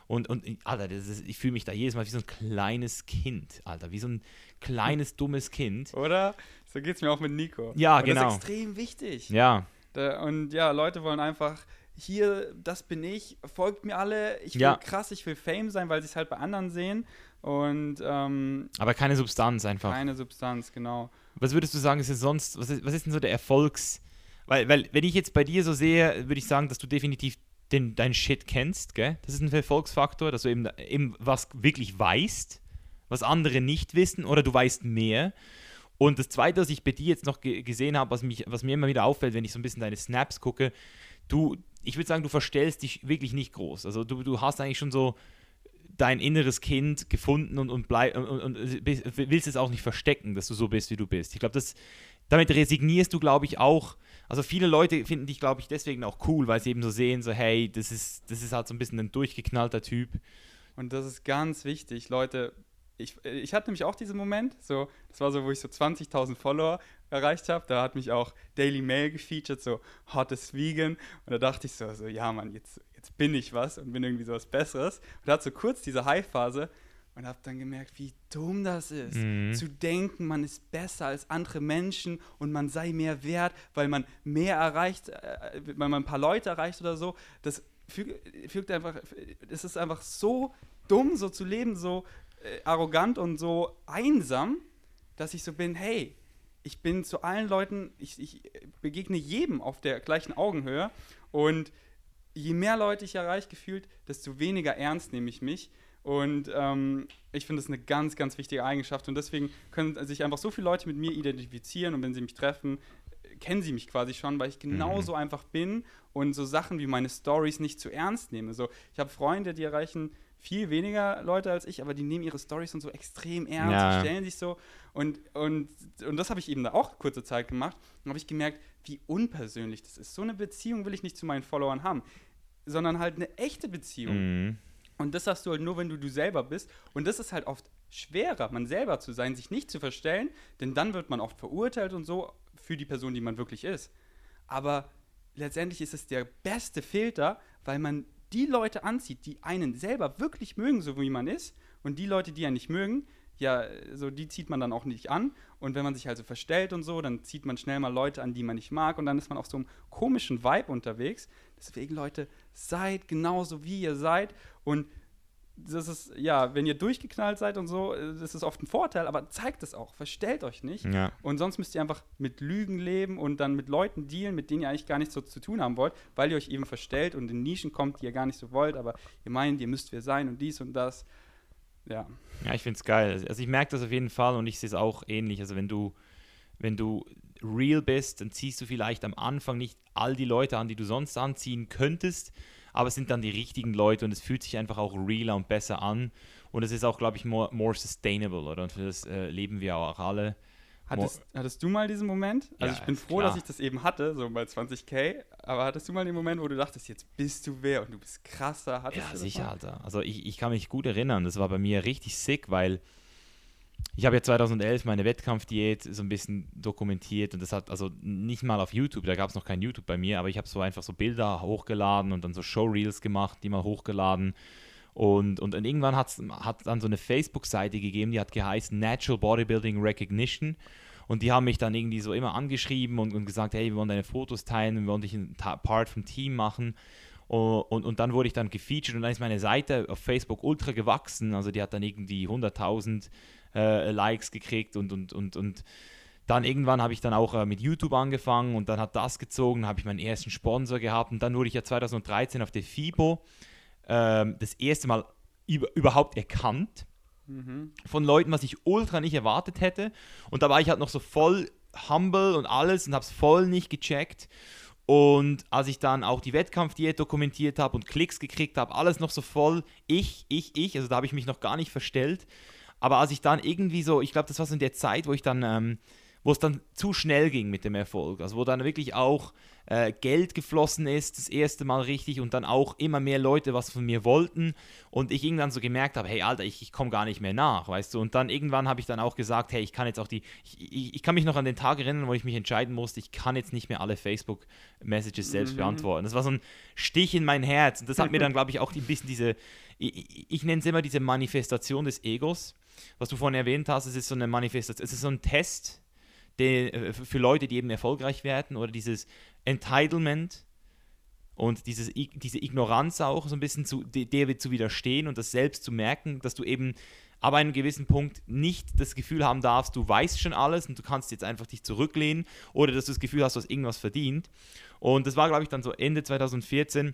Und, und Alter, ist, ich fühle mich da jedes Mal wie so ein kleines Kind, Alter, wie so ein kleines, dummes Kind. Oder? So geht es mir auch mit Nico. Ja, und genau. Das ist extrem wichtig. Ja, Da, und ja, Leute wollen einfach, hier, das bin ich, folgt mir alle, ich will Ja. krass, ich will Fame sein, weil sie es halt bei anderen sehen. Und ähm, aber keine Substanz einfach. keine Substanz, genau. Was würdest du sagen, ist es sonst, was ist, was ist denn so der Erfolgs... Weil, weil, wenn ich jetzt bei dir so sehe, würde ich sagen, dass du definitiv den, dein Shit kennst, gell? Das ist ein Erfolgsfaktor, dass du eben, eben was wirklich weißt, was andere nicht wissen oder du weißt mehr. Und das Zweite, was ich bei dir jetzt noch ge gesehen habe, was, mich, was mir immer wieder auffällt, wenn ich so ein bisschen deine Snaps gucke, du, ich würde sagen, du verstellst dich wirklich nicht groß. Also du, du hast eigentlich schon so dein inneres Kind gefunden und, und, bleib, und, und, bist- willst es auch nicht verstecken, dass du so bist, wie du bist. Ich glaube, damit resignierst du, glaube ich, auch. Also viele Leute finden dich, glaube ich, deswegen auch cool, weil sie eben so sehen, so hey, das ist, das ist halt so ein bisschen ein durchgeknallter Typ. Und das ist ganz wichtig, Leute. Ich, ich hatte nämlich auch diesen Moment, so, das war so, wo ich so 20.000 Follower erreicht habe. Da hat mich auch Daily Mail gefeatured, so Hottest Vegan. Und da dachte ich so, so ja Mann, jetzt, jetzt bin ich was und bin irgendwie so was Besseres. Und da hat so kurz diese High-Phase und habe dann gemerkt, wie dumm das ist. Mhm. Zu denken, man ist besser als andere Menschen und man sei mehr wert, weil man mehr erreicht, äh, weil man ein paar Leute erreicht oder so. Das fügt, fügt einfach, es ist einfach so dumm, so zu leben, so äh, arrogant und so einsam, dass ich so bin, hey, ich bin zu allen Leuten, ich, ich begegne jedem auf der gleichen Augenhöhe und je mehr Leute ich erreiche, gefühlt, desto weniger ernst nehme ich mich. Und ähm, ich finde das eine ganz, ganz wichtige Eigenschaft. Und deswegen können sich einfach so viele Leute mit mir identifizieren. Und wenn sie mich treffen, kennen sie mich quasi schon, weil ich genauso einfach bin und so Sachen wie meine Stories nicht zu ernst nehme. So, ich habe Freunde, die erreichen viel weniger Leute als ich, aber die nehmen ihre Stories und so extrem ernst, Ja. stellen sich so. Und, und, und das habe ich eben da auch kurze Zeit gemacht. Und habe ich gemerkt, wie unpersönlich das ist. So eine Beziehung will ich nicht zu meinen Followern haben, sondern halt eine echte Beziehung. Mhm. Und das hast du halt nur, wenn du du selber bist. Und das ist halt oft schwerer, man selber zu sein, sich nicht zu verstellen, denn dann wird man oft verurteilt und so für die Person, die man wirklich ist. Aber letztendlich ist es der beste Filter, weil man die Leute anzieht, die einen selber wirklich mögen, so wie man ist. Und die Leute, die einen nicht mögen, ja, so die zieht man dann auch nicht an. Und wenn man sich also verstellt und so, dann zieht man schnell mal Leute an, die man nicht mag. Und dann ist man auf so einem komischen Vibe unterwegs. Deswegen, Leute, seid genauso, wie ihr seid. Und das ist, ja, wenn ihr durchgeknallt seid und so, äh, das ist oft ein Vorteil, aber zeigt es auch, verstellt euch nicht. Ja. Und sonst müsst ihr einfach mit Lügen leben und dann mit Leuten dealen, mit denen ihr eigentlich gar nichts so zu tun haben wollt, weil ihr euch eben verstellt und in Nischen kommt, die ihr gar nicht so wollt, aber ihr meint, ihr müsst wer sein und dies und das. Ja. Ja, ich finde es geil. Also ich merke das auf jeden Fall und ich sehe es auch ähnlich. Also wenn du, wenn du real bist, dann ziehst du vielleicht am Anfang nicht all die Leute an, die du sonst anziehen könntest, aber es sind dann die richtigen Leute und es fühlt sich einfach auch realer und besser an. Und es ist auch, glaube ich, more, more sustainable, oder? Und für das äh, leben wir auch alle. Hattest, hattest, du mal diesen Moment? Also ja, ich bin froh, klar. dass ich das eben hatte, so bei 20k, aber hattest du mal den Moment, wo du dachtest, jetzt bist du wer und du bist krasser? Hattest ja, sicher, mal? Alter. Also ich, ich kann mich gut erinnern, das war bei mir richtig sick, weil ich habe ja 2011 meine Wettkampfdiät so ein bisschen dokumentiert und das hat also nicht mal auf YouTube, da gab es noch kein YouTube bei mir, aber ich habe so einfach so Bilder hochgeladen und dann so Showreels gemacht, die mal hochgeladen. Und, und, und irgendwann hat es dann so eine Facebook-Seite gegeben, die hat geheißen Natural Bodybuilding Recognition. Und die haben mich dann irgendwie so immer angeschrieben und, und gesagt, hey, wir wollen deine Fotos teilen, wir wollen dich ein Part vom Team machen. Und, und, und, dann wurde ich dann gefeatured und dann ist meine Seite auf Facebook ultra gewachsen, also die hat dann irgendwie 100.000 äh, Likes gekriegt und, und, und, und dann irgendwann habe ich dann auch äh, mit YouTube angefangen und dann hat das gezogen, habe ich meinen ersten Sponsor gehabt und dann wurde ich ja 2013 auf der FIBO ähm, das erste Mal über, überhaupt erkannt Mhm. von Leuten, was ich ultra nicht erwartet hätte und da war ich halt noch so voll humble und alles und habe es voll nicht gecheckt und als ich dann auch die Wettkampfdiät dokumentiert habe und Klicks gekriegt habe, alles noch so voll ich, ich, ich, also da habe ich mich noch gar nicht verstellt aber als ich dann irgendwie so, ich glaube, das war so in der Zeit, wo ich dann, ähm, wo es dann zu schnell ging mit dem Erfolg, also wo dann wirklich auch äh, Geld geflossen ist, das erste Mal richtig und dann auch immer mehr Leute was von mir wollten. Und ich irgendwann so gemerkt habe, hey Alter, ich, ich komme gar nicht mehr nach, weißt du, und dann irgendwann habe ich dann auch gesagt, hey, ich kann jetzt auch die, ich, ich, ich, kann mich noch an den Tag erinnern, wo ich mich entscheiden musste, ich kann jetzt nicht mehr alle Facebook-Messages selbst Mhm. beantworten. Das war so ein Stich in mein Herz. Und das hat mir dann, glaube ich, auch ein bisschen diese, ich, ich, ich nenne es immer diese Manifestation des Egos, was du vorhin erwähnt hast, es ist so eine Manifestation, es ist so ein Test der, äh, für Leute, die eben erfolgreich werden oder dieses Entitlement und dieses, diese Ignoranz auch so ein bisschen zu, de- der zu widerstehen und das selbst zu merken, dass du eben ab einem gewissen Punkt nicht das Gefühl haben darfst, du weißt schon alles und du kannst jetzt einfach dich zurücklehnen oder dass du das Gefühl hast, du hast irgendwas verdient. Und das war, glaube ich, dann so Ende 2014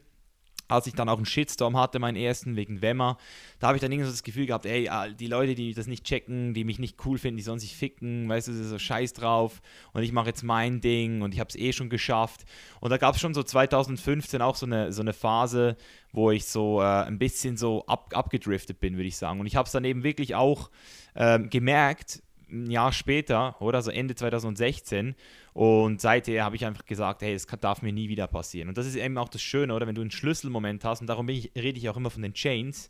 als ich dann auch einen Shitstorm hatte, meinen ersten, wegen Wemmer, da habe ich dann irgendwie so das Gefühl gehabt, ey, ah, die Leute, die das nicht checken, die mich nicht cool finden, die sollen sich ficken, weißt du, so scheiß drauf und ich mache jetzt mein Ding und ich habe es eh schon geschafft. Und da gab es schon so 2015 auch so eine, so eine Phase, wo ich so äh, ein bisschen so ab, abgedriftet bin, würde ich sagen. Und ich habe es dann eben wirklich auch ähm, gemerkt, ein Jahr später, oder so Ende 2016. Und seither habe ich einfach gesagt, hey, kann, darf mir nie wieder passieren. Und das ist eben auch das Schöne, oder? Wenn du einen Schlüsselmoment hast, und darum ich, rede ich auch immer von den Chains,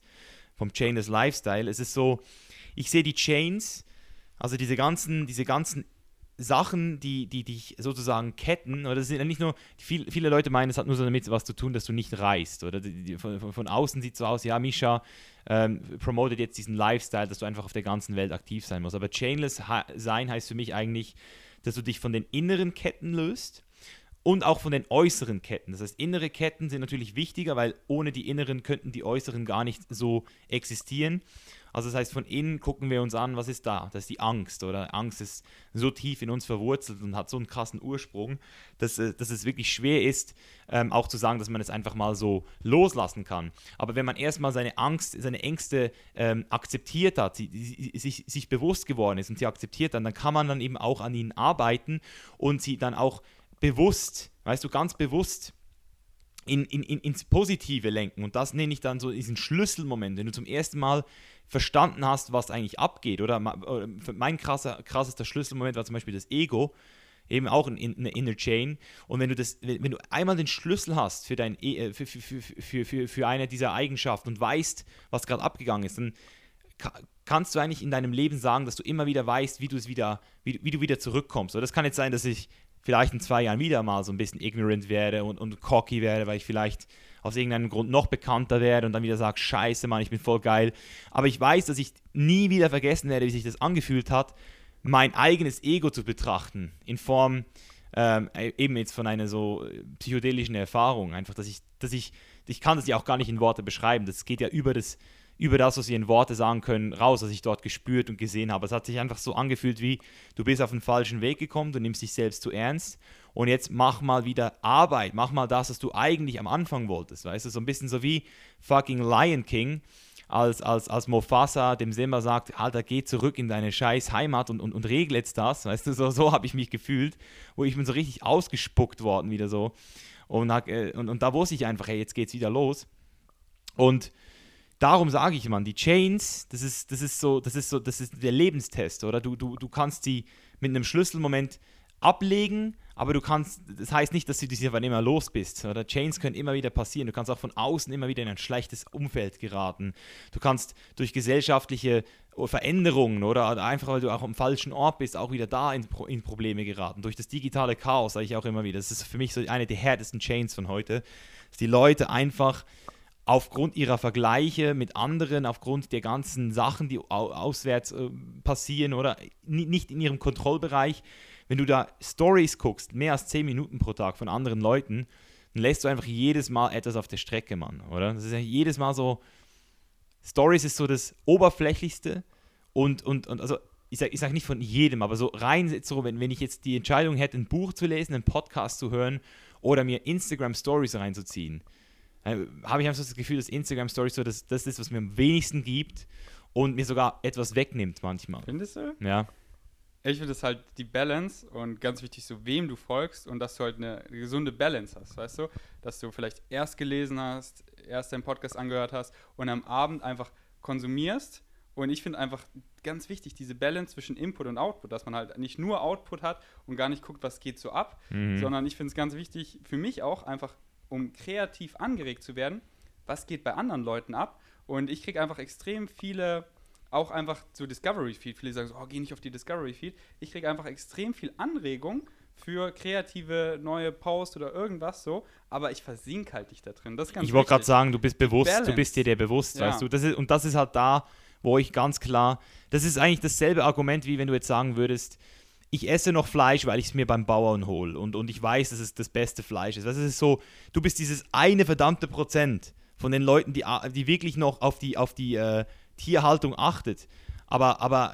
vom Chainless Lifestyle. Es ist so, ich sehe die Chains, also diese ganzen, diese ganzen Sachen, die, die dich sozusagen ketten, oder das sind ja nicht nur, viel, viele Leute meinen, es hat nur so damit was zu tun, dass du nicht reist, oder die, die, von, von, außen sieht so aus, ja, Misha ähm, promotet jetzt diesen Lifestyle, dass du einfach auf der ganzen Welt aktiv sein musst. Aber chainless ha sein heißt für mich eigentlich, dass du dich von den inneren Ketten löst und auch von den äußeren Ketten. Das heißt, innere Ketten sind natürlich wichtiger, weil ohne die inneren könnten die äußeren gar nicht so existieren. Also das heißt, von innen gucken wir uns an, was ist da? Das ist die Angst, oder? Angst ist so tief in uns verwurzelt und hat so einen krassen Ursprung, dass, äh, dass es wirklich schwer ist, ähm, auch zu sagen, dass man es einfach mal so loslassen kann. Aber wenn man erstmal seine Angst, seine Ängste ähm, akzeptiert hat, sie, sie, sich, sich bewusst geworden ist und sie akzeptiert dann, dann kann man dann eben auch an ihnen arbeiten und sie dann auch bewusst, weißt du, ganz bewusst in, in, in, ins Positive lenken. Und das nenne ich dann so diesen Schlüsselmoment, wenn du zum ersten Mal verstanden hast, was eigentlich abgeht. Oder, mein krasser, krassester Schlüsselmoment war zum Beispiel das Ego, eben auch in, in, eine Inner Chain. Und wenn du, das, wenn, wenn du einmal den Schlüssel hast für, dein, E- für, für, für, für, für, für eine dieser Eigenschaften und weißt, was gerade abgegangen ist, dann ka- kannst du eigentlich in deinem Leben sagen, dass du immer wieder weißt, wie du es wieder, wie, wie du wieder zurückkommst. Oder das kann jetzt sein, dass ich vielleicht in zwei Jahren wieder mal so ein bisschen ignorant werde und, und cocky werde, weil ich vielleicht aus irgendeinem Grund noch bekannter werde und dann wieder sage, scheiße, Mann, ich bin voll geil. Aber ich weiß, dass ich nie wieder vergessen werde, wie sich das angefühlt hat, mein eigenes Ego zu betrachten, in Form ähm, eben jetzt von einer so psychedelischen Erfahrung. Einfach, dass ich, dass ich, ich kann das ja auch gar nicht in Worte beschreiben. Das geht ja über das, über das, was wir in Worte sagen können, raus, was ich dort gespürt und gesehen habe. Es hat sich einfach so angefühlt, wie du bist auf den falschen Weg gekommen, du nimmst dich selbst zu ernst und jetzt mach mal wieder Arbeit, mach mal das, was du eigentlich am Anfang wolltest, weißt du, so ein bisschen so wie fucking Lion King, als, als, als Mofasa dem Simba sagt, Alter, geh zurück in deine scheiß Heimat und, und, und regel jetzt das, weißt du, so, so habe ich mich gefühlt, wo ich bin so richtig ausgespuckt worden wieder so. Und, äh, und, und da wusste ich einfach, hey, jetzt geht's wieder los. Und darum sage ich, man, die Chains, das ist, das ist so, das ist so, das ist der Lebenstest, oder? Du, du, du kannst sie mit einem Schlüsselmoment ablegen, aber du kannst, das heißt nicht, dass du einfach immer los bist. Oder Chains können immer wieder passieren. Du kannst auch von außen immer wieder in ein schlechtes Umfeld geraten. Du kannst durch gesellschaftliche Veränderungen oder einfach, weil du auch am falschen Ort bist, auch wieder da in, in Probleme geraten. Durch das digitale Chaos, sage ich auch immer wieder. Das ist für mich so eine der härtesten Chains von heute, dass die Leute einfach aufgrund ihrer Vergleiche mit anderen, aufgrund der ganzen Sachen, die auswärts äh, passieren oder nicht in ihrem Kontrollbereich, wenn du da Stories guckst, mehr als 10 Minuten pro Tag von anderen Leuten, dann lässt du einfach jedes Mal etwas auf der Strecke, Mann, oder? Das ist ja jedes Mal so, Stories ist so das Oberflächlichste und, und, und also ich sage ich sag nicht von jedem, aber so rein so, wenn, wenn ich jetzt die Entscheidung hätte, ein Buch zu lesen, einen Podcast zu hören oder mir Instagram Stories reinzuziehen, äh, habe ich einfach so das Gefühl, dass Instagram Stories so das, das ist, was mir am wenigsten gibt und mir sogar etwas wegnimmt manchmal. Findest du? Ja. Ich finde es halt die Balance und ganz wichtig, so wem du folgst und dass du halt eine, gesunde Balance hast, weißt du? Dass du vielleicht erst gelesen hast, erst deinen Podcast angehört hast und am Abend einfach konsumierst. Und ich finde einfach ganz wichtig, diese Balance zwischen Input und Output, dass man halt nicht nur Output hat und gar nicht guckt, was geht so ab, mhm. sondern ich finde es ganz wichtig, für mich auch einfach um kreativ angeregt zu werden, was geht bei anderen Leuten ab. Und ich kriege einfach extrem viele, auch einfach zu Discovery Feed. Viele sagen so, oh, geh nicht auf die Discovery Feed. Ich kriege einfach extrem viel Anregung für kreative neue Posts oder irgendwas so, aber ich versink halt nicht da drin. Das ich wollte gerade sagen, du bist bewusst, Balance. du bist dir der bewusst, ja. weißt du. Das ist, und das ist halt da, wo ich ganz klar, das ist eigentlich dasselbe Argument, wie wenn du jetzt sagen würdest, ich esse noch Fleisch, weil ich es mir beim Bauern hole und, und ich weiß, dass es das beste Fleisch ist. Das ist so, du bist dieses eine verdammte Prozent von den Leuten, die, die wirklich noch auf die, auf die äh, Tierhaltung achtet. Aber, aber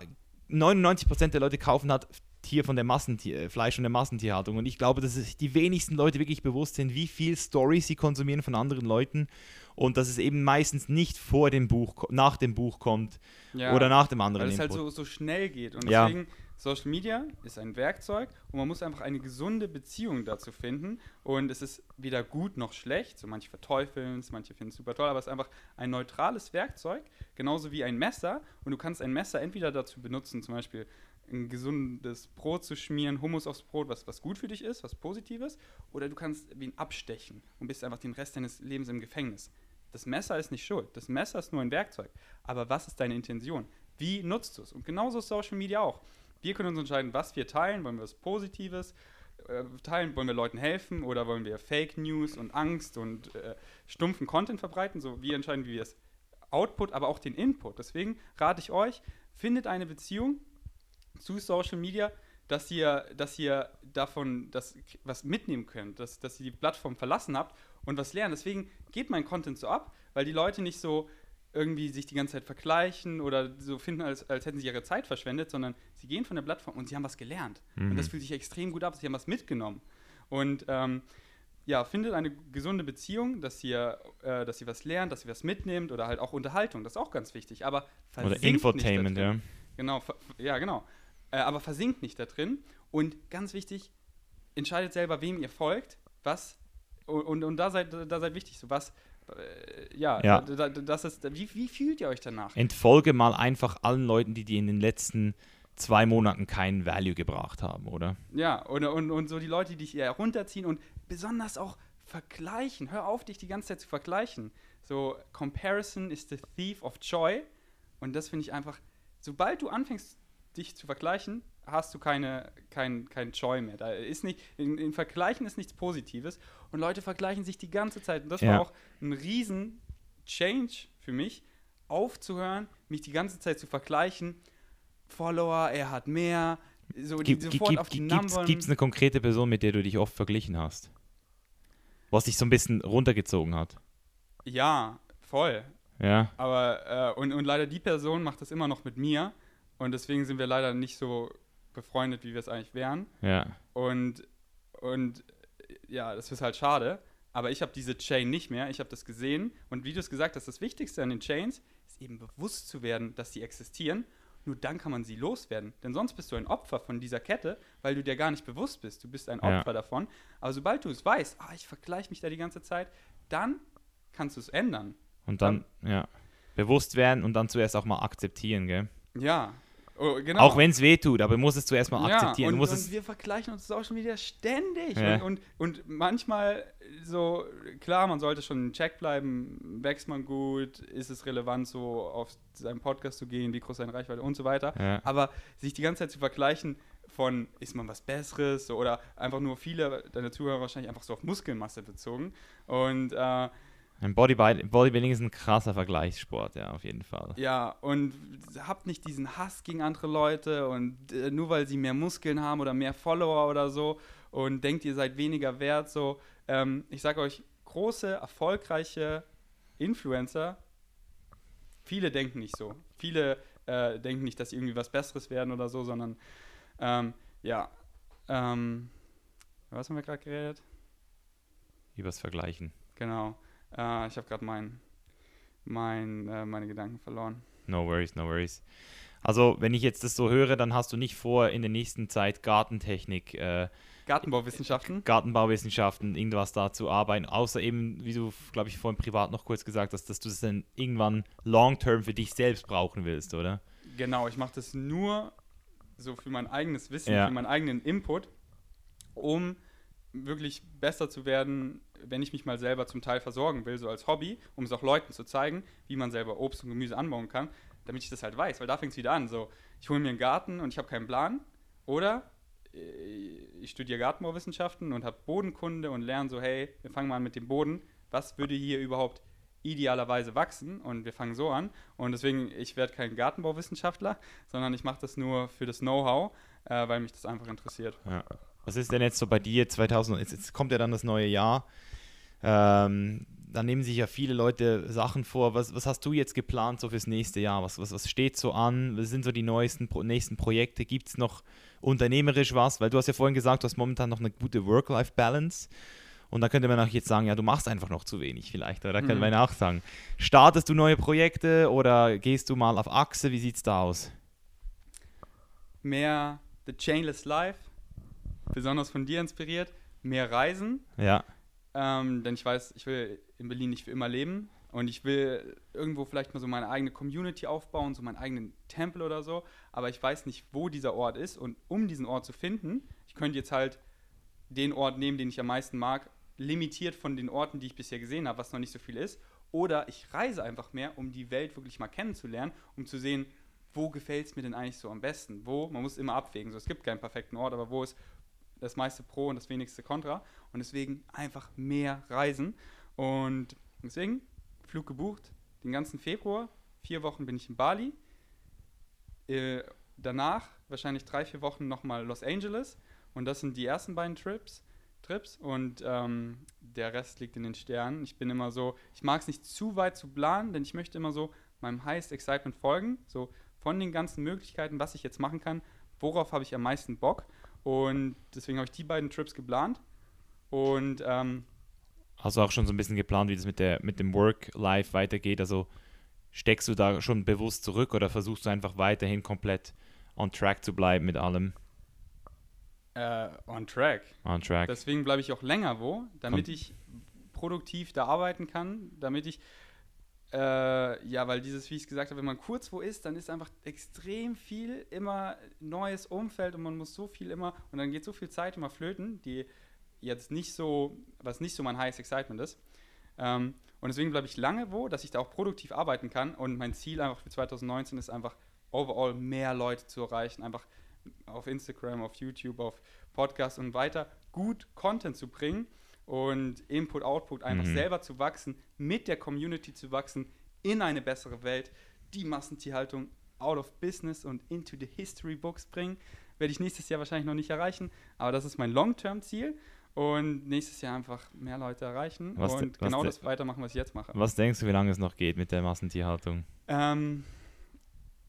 99% der Leute kaufen halt Tier von der Massentier, äh, Fleisch von der Massentierhaltung. Und ich glaube, dass sich die wenigsten Leute wirklich bewusst sind, wie viel Story sie konsumieren von anderen Leuten und dass es eben meistens nicht vor dem Buch, nach dem Buch kommt ja, oder nach dem anderen. Weil es halt so, so schnell geht. Und deswegen ja Social Media ist ein Werkzeug und man muss einfach eine gesunde Beziehung dazu finden. Und es ist weder gut noch schlecht. So manche verteufeln es, manche finden es super toll, aber es ist einfach ein neutrales Werkzeug, genauso wie ein Messer. Und du kannst ein Messer entweder dazu benutzen, zum Beispiel ein gesundes Brot zu schmieren, Hummus aufs Brot, was, was gut für dich ist, was Positives, oder du kannst ihn abstechen und bist einfach den Rest deines Lebens im Gefängnis. Das Messer ist nicht schuld. Das Messer ist nur ein Werkzeug. Aber was ist deine Intention? Wie nutzt du es? Und genauso Social Media auch. Wir können uns entscheiden, was wir teilen. Wollen wir was Positives äh, teilen? Wollen wir Leuten helfen? Oder wollen wir Fake News und Angst und äh, stumpfen Content verbreiten? So, wir entscheiden, wie wir es Output, aber auch den Input. Deswegen rate ich euch, findet eine Beziehung zu Social Media, dass ihr, dass ihr davon das, was mitnehmen könnt, dass, dass ihr die Plattform verlassen habt und was lernen. Deswegen geht mein Content so ab, weil die Leute nicht so irgendwie sich die ganze Zeit vergleichen oder so finden, als, als hätten sie ihre Zeit verschwendet, sondern sie gehen von der Plattform und sie haben was gelernt. Mhm. Und das mhm. fühlt sich extrem gut ab, sie haben was mitgenommen. Und ähm, ja, findet eine gesunde Beziehung, dass ihr, äh, dass ihr was lernt, dass ihr was mitnehmt oder halt auch Unterhaltung, das ist auch ganz wichtig. Aber Oder Infotainment, ja. Genau, ja, genau. Äh, aber versinkt nicht da drin. Und ganz wichtig, entscheidet selber, wem ihr folgt, was und, und, und da seid da seid wichtig, so was ja, ja. das ist, wie, wie fühlt ihr euch danach? Entfolge mal einfach allen Leuten, die dir in den letzten zwei Monaten keinen Value gebracht haben, oder? Ja, und, und, und so die Leute, die dich eher runterziehen und besonders auch vergleichen. Hör auf, dich die ganze Zeit zu vergleichen. So, Comparison is the thief of joy. Und das finde ich einfach, sobald du anfängst, dich zu vergleichen, hast du keine, kein, kein Joy mehr. Da ist nicht, in, in Vergleichen ist nichts Positives. Und Leute vergleichen sich die ganze Zeit. Und das ja. war auch ein riesen Change für mich, aufzuhören, mich die ganze Zeit zu vergleichen. Follower, er hat mehr. So die, Gib, sofort auf die Gibt es eine konkrete Person, mit der du dich oft verglichen hast? Was dich so ein bisschen runtergezogen hat? Ja, voll. Ja. Aber, äh, und, und leider die Person macht das immer noch mit mir. Und deswegen sind wir leider nicht so befreundet, wie wir es eigentlich wären. Ja. Und, und ja, das ist halt schade. Aber ich habe diese Chain nicht mehr. Ich habe das gesehen. Und wie du es gesagt hast, das Wichtigste an den Chains ist eben bewusst zu werden, dass die existieren. Nur dann kann man sie loswerden. Denn sonst bist du ein Opfer von dieser Kette, weil du dir gar nicht bewusst bist. Du bist ein Ja. Opfer davon. Aber sobald du es weißt, ah, ich vergleiche mich da die ganze Zeit, dann kannst du es ändern. Und dann, ja, bewusst werden und dann zuerst auch mal akzeptieren, gell? Ja, oh, genau. Auch wenn es weh tut, aber du musst es zuerst mal ja, akzeptieren. und, musst und es, wir vergleichen uns auch schon wieder ständig. Ja. Und, und, und manchmal so, klar, man sollte schon im Check bleiben, wächst man gut, ist es relevant, so auf seinen Podcast zu gehen, wie groß seine Reichweite und so weiter. Ja. Aber sich die ganze Zeit zu vergleichen von, ist man was Besseres so, oder einfach nur viele deiner Zuhörer wahrscheinlich einfach so auf Muskelmasse bezogen. Und äh, ein Bodybuilding, Bodybuilding ist ein krasser Vergleichssport, ja, auf jeden Fall. Ja, und habt nicht diesen Hass gegen andere Leute und äh, nur weil sie mehr Muskeln haben oder mehr Follower oder so und denkt, ihr seid weniger wert, so. Ähm, ich sage euch, große, erfolgreiche Influencer, viele denken nicht so. Viele äh, denken nicht, dass sie irgendwie was Besseres werden oder so, sondern ähm, ja. Ähm, was haben wir gerade geredet? Übers Vergleichen. Genau. Äh, ich habe gerade mein, mein, äh, meine Gedanken verloren. No worries, no worries. Also, wenn ich jetzt das so höre, dann hast du nicht vor, in der nächsten Zeit Gartentechnik, äh, Gartenbauwissenschaften. Gartenbauwissenschaften, irgendwas da zu arbeiten, außer eben, wie du, glaube ich, vorhin privat noch kurz gesagt hast, dass du das dann irgendwann long-term für dich selbst brauchen willst, oder? Genau, ich mache das nur so für mein eigenes Wissen, Ja. für meinen eigenen Input, um wirklich besser zu werden, wenn ich mich mal selber zum Teil versorgen will, so als Hobby, um es auch Leuten zu zeigen, wie man selber Obst und Gemüse anbauen kann, damit ich das halt weiß, weil da fängt es wieder an. So, ich hole mir einen Garten und ich habe keinen Plan. Oder äh, ich studiere Gartenbauwissenschaften und habe Bodenkunde und lerne so, hey, wir fangen mal an mit dem Boden. Was würde hier überhaupt idealerweise wachsen? Und wir fangen so an. Und deswegen, ich werde kein Gartenbauwissenschaftler, sondern ich mache das nur für das Know-how, äh, weil mich das einfach interessiert. Ja. Was ist denn jetzt so bei dir 2000? Jetzt, jetzt kommt ja dann das neue Jahr. Ähm, da nehmen sich ja viele Leute Sachen vor. Was, was hast du jetzt geplant so fürs nächste Jahr? Was, was, was steht so an? Was sind so die neuesten, nächsten Projekte? Gibt es noch unternehmerisch was? Weil du hast ja vorhin gesagt, du hast momentan noch eine gute Work-Life-Balance. Und da könnte man auch jetzt sagen, ja, du machst einfach noch zu wenig vielleicht. Oder da könnte Mhm. man auch sagen, startest du neue Projekte oder gehst du mal auf Achse? Wie sieht es da aus? Mehr The Chainless Life, besonders von dir inspiriert. Mehr Reisen, Ja, Ähm, denn ich weiß, ich will in Berlin nicht für immer leben. Und ich will irgendwo vielleicht mal so meine eigene Community aufbauen, so meinen eigenen Tempel oder so, aber ich weiß nicht, wo dieser Ort ist. Und um diesen Ort zu finden, ich könnte jetzt halt den Ort nehmen, den ich am meisten mag, limitiert von den Orten, die ich bisher gesehen habe, was noch nicht so viel ist, oder ich reise einfach mehr, um die Welt wirklich mal kennenzulernen, um zu sehen, wo gefällt es mir denn eigentlich so am besten? Wo, man muss immer abwägen, so es gibt keinen perfekten Ort, aber wo ist das meiste Pro und das wenigste Contra. Und deswegen einfach mehr reisen. Und deswegen Flug gebucht, den ganzen Februar, vier Wochen bin ich in Bali, äh, danach wahrscheinlich drei, vier Wochen nochmal Los Angeles. Und das sind die ersten beiden Trips, Trips. Und ähm, der Rest liegt in den Sternen. Ich bin immer so, ich mag es nicht zu weit zu planen, denn ich möchte immer so meinem Highest Excitement folgen, so von den ganzen Möglichkeiten, was ich jetzt machen kann, worauf habe ich am meisten Bock und deswegen habe ich die beiden Trips geplant und ähm, Hast du auch schon so ein bisschen geplant, wie das mit, der, mit dem Work-Life weitergeht? Also steckst du da schon bewusst zurück oder versuchst du einfach weiterhin komplett on track zu bleiben mit allem? äh, on track. On track. Deswegen bleibe ich auch länger wo, damit Kon- ich produktiv da arbeiten kann, damit ich, äh, ja, weil dieses, wie ich es gesagt habe, wenn man kurz wo ist, dann ist einfach extrem viel immer neues Umfeld und man muss so viel immer, und dann geht so viel Zeit immer flöten, die jetzt nicht so, was nicht so mein highest excitement ist. Ähm, und deswegen bleibe ich lange wo, dass ich da auch produktiv arbeiten kann. Und mein Ziel einfach für 2019 ist einfach overall mehr Leute zu erreichen, einfach auf Instagram, auf YouTube, auf Podcasts und weiter gut Content zu bringen und Input, Output einfach Mhm. selber zu wachsen, mit der Community zu wachsen, in eine bessere Welt, die Massentierhaltung out of business und into the history books bringen. Werde ich nächstes Jahr wahrscheinlich noch nicht erreichen, aber das ist mein Long-Term-Ziel und nächstes Jahr einfach mehr Leute erreichen Was und genau das weitermachen, was ich jetzt mache. Was denkst du, wie lange es noch geht mit der Massentierhaltung? Ähm,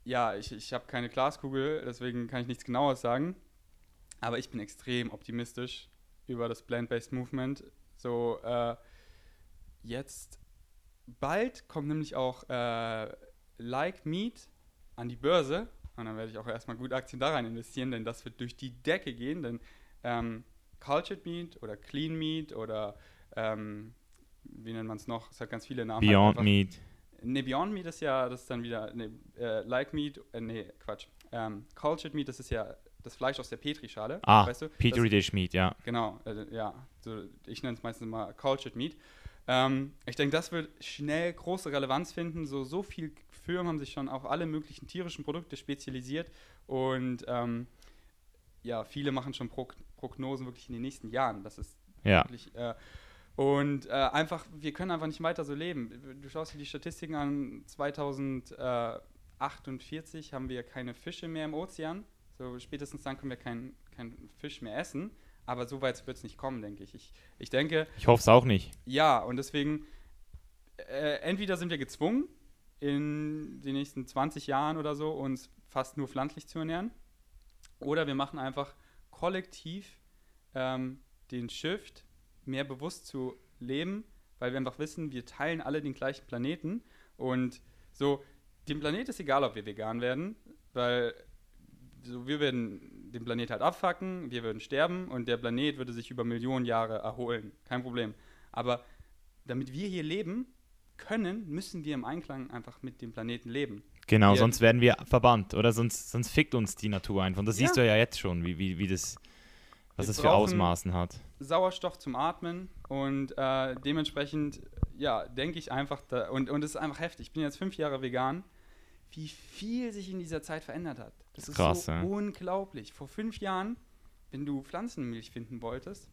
ja, ich, ich habe keine Glaskugel, deswegen kann ich nichts Genaues sagen. Aber ich bin extrem optimistisch über das Plant-Based Movement. So, äh, jetzt bald kommt nämlich auch äh, Like Meat an die Börse und dann werde ich auch erstmal gut Aktien da rein investieren, denn das wird durch die Decke gehen, denn ähm, Cultured Meat oder Clean Meat oder ähm, wie nennt man es noch? Es hat ganz viele Namen. Beyond Halt Meat. Ne, Beyond Meat ist ja, das ist dann wieder, ne, äh, Like Meat, äh, nee, Quatsch. Ähm, Cultured Meat, das ist ja das Fleisch aus der Petrischale, Ah, weißt du? Petri Dish Meat, ja. Genau, äh, ja. So, ich nenne es meistens mal Cultured Meat. Ähm, ich denke, das wird schnell große Relevanz finden. So, so viele Firmen haben sich schon auf alle möglichen tierischen Produkte spezialisiert und ähm, ja, viele machen schon Prog Prognosen wirklich in den nächsten Jahren. Das ist Ja. wirklich. Äh, und äh, einfach, wir können einfach nicht weiter so leben. Du schaust dir die Statistiken an, 2048 haben wir keine Fische mehr im Ozean. So spätestens dann können wir keinen kein Fisch mehr essen. Aber so weit wird es nicht kommen, denke ich. ich. Ich denke, Ich hoffe es auch nicht. ja, und deswegen, äh, entweder sind wir gezwungen, in den nächsten 20 Jahren oder so uns fast nur pflanzlich zu ernähren, oder wir machen einfach kollektiv ähm, den Shift, mehr bewusst zu leben, weil wir einfach wissen, wir teilen alle den gleichen Planeten und so, dem Planet ist egal, ob wir vegan werden, weil so, wir werden den Planet halt abfacken, wir würden sterben und der Planet würde sich über Millionen Jahre erholen. Kein Problem. Aber damit wir hier leben können, müssen wir im Einklang einfach mit dem Planeten leben. Genau, Wir- sonst werden wir verbannt oder sonst, sonst fickt uns die Natur einfach. Und das Ja. siehst du ja jetzt schon, wie, wie, wie das, was Wir das für Ausmaßen hat. Sauerstoff zum Atmen und äh, dementsprechend, ja, denke ich einfach, da, und, und es ist einfach heftig. Ich bin jetzt fünf Jahre vegan, wie viel sich in dieser Zeit verändert hat. Das ist Krass, so ja. unglaublich. Vor fünf Jahren, wenn du Pflanzenmilch finden wolltest,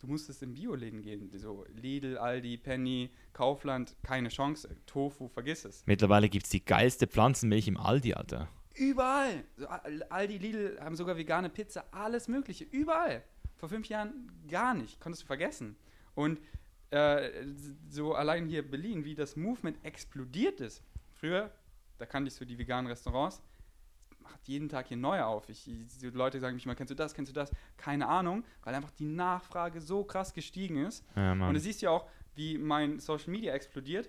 du musstest in Bioläden gehen. So Lidl, Aldi, Penny, Kaufland, keine Chance. Tofu, vergiss es. Mittlerweile gibt es die geilste Pflanzenmilch im Aldi, Alter. Überall. So, Al- Aldi, Lidl haben sogar vegane Pizza, alles Mögliche. Überall. Vor fünf Jahren gar nicht. Konntest du vergessen. Und äh, so allein hier Berlin, wie das Movement explodiert ist. Früher, da kannte ich so die veganen Restaurants, macht jeden Tag hier neue auf. Ich, die Leute sagen mich mal, kennst du das, kennst du das? Keine Ahnung, weil einfach die Nachfrage so krass gestiegen ist. Ja, Und du siehst ja auch, wie mein Social Media explodiert,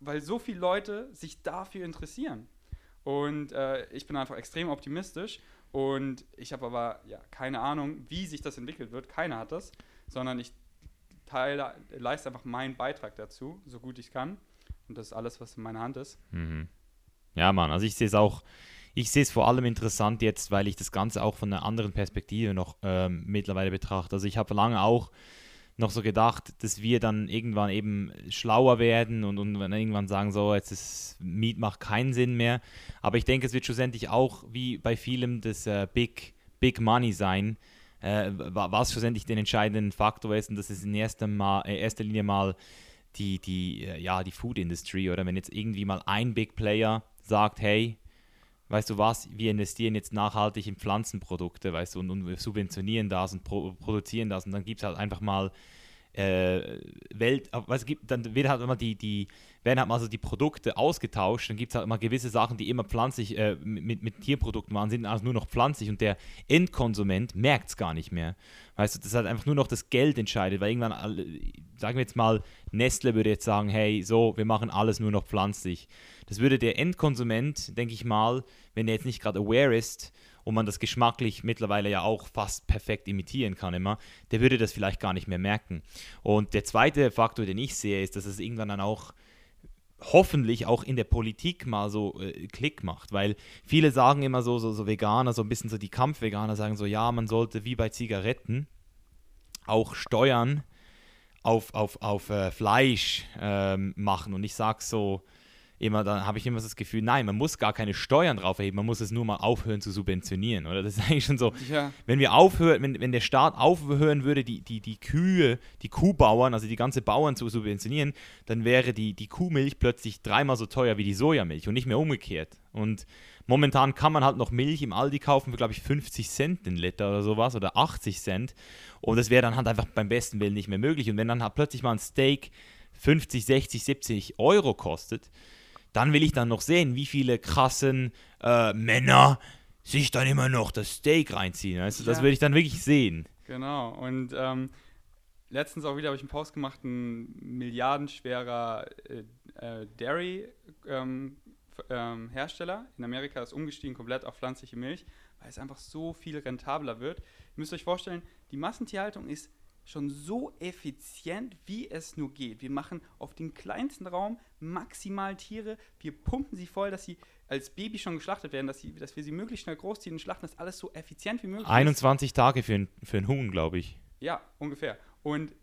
weil so viele Leute sich dafür interessieren. Und äh, ich bin einfach extrem optimistisch und ich habe aber ja keine Ahnung, wie sich das entwickelt wird. Keiner hat das, sondern ich teile, leiste einfach meinen Beitrag dazu, so gut ich kann. Und das ist alles, was in meiner Hand ist. Mhm. Ja, Mann, also ich sehe es auch, ich sehe es vor allem interessant jetzt, weil ich das Ganze auch von einer anderen Perspektive noch ähm, mittlerweile betrachte. Also ich habe lange auch noch so gedacht, dass wir dann irgendwann eben schlauer werden und, und irgendwann sagen, so, jetzt ist Meat macht keinen Sinn mehr. Aber ich denke, es wird schlussendlich auch wie bei vielem das äh, Big, Big Money sein, äh, wa- was schlussendlich den entscheidenden Faktor ist und das ist in erster, mal, äh, erster Linie mal die, die, äh, ja, die Food Industry oder wenn jetzt irgendwie mal ein Big Player sagt, hey, weißt du was, wir investieren jetzt nachhaltig in Pflanzenprodukte, weißt du, und, und wir subventionieren das und pro, produzieren das. Und dann gibt es halt einfach mal äh, Welt, was gibt, dann wird halt immer die, die, werden halt mal so die Produkte ausgetauscht, dann gibt es halt immer gewisse Sachen, die immer pflanzlich, äh, mit, mit Tierprodukten waren, sind also nur noch pflanzlich und der Endkonsument merkt es gar nicht mehr. Weißt du, das halt einfach nur noch das Geld entscheidet, weil irgendwann, sagen wir jetzt mal, Nestle würde jetzt sagen, hey, so, wir machen alles nur noch pflanzlich. Das würde der Endkonsument, denke ich mal, wenn der jetzt nicht gerade aware ist und man das geschmacklich mittlerweile ja auch fast perfekt imitieren kann immer, der würde das vielleicht gar nicht mehr merken. Und der zweite Faktor, den ich sehe, ist, dass es irgendwann dann auch hoffentlich auch in der Politik mal so äh, Klick macht, weil viele sagen immer so, so, so Veganer, so ein bisschen so die Kampfveganer sagen so, ja, man sollte wie bei Zigaretten auch Steuern auf, auf, auf äh, Fleisch ähm, machen und ich sage so immer, dann habe ich immer das Gefühl, nein, man muss gar keine Steuern drauf erheben, man muss es nur mal aufhören zu subventionieren, oder? Das ist eigentlich schon so, Ja, wenn wir aufhören, wenn, wenn der Staat aufhören würde, die, die, die Kühe, die Kuhbauern, also die ganze Bauern zu subventionieren, dann wäre die, die Kuhmilch plötzlich dreimal so teuer wie die Sojamilch und nicht mehr umgekehrt. Und momentan kann man halt noch Milch im Aldi kaufen für, glaube ich, 50 Cent den Liter oder sowas oder 80 Cent. Und das wäre dann halt einfach beim besten Willen nicht mehr möglich. Und wenn dann halt plötzlich mal ein Steak 50, 60, 70 Euro kostet, dann will ich dann noch sehen, wie viele krassen äh, Männer sich dann immer noch das Steak reinziehen. Weißt du? Das Ja. will ich dann wirklich sehen. Genau. Und ähm, letztens auch wieder habe ich einen Post gemacht, ein milliardenschwerer äh, äh, Dairy ähm, ähm, Hersteller in Amerika ist umgestiegen komplett auf pflanzliche Milch, weil es einfach so viel rentabler wird. Ihr müsst euch vorstellen, die Massentierhaltung ist schon so effizient, wie es nur geht. Wir machen auf den kleinsten Raum maximal Tiere, wir pumpen sie voll, dass sie als Baby schon geschlachtet werden, dass, sie, dass wir sie möglichst schnell großziehen und schlachten, dass alles so effizient wie möglich ist. 21 Tage für, ein, für einen Huhn, glaube ich. Ja, ungefähr. Und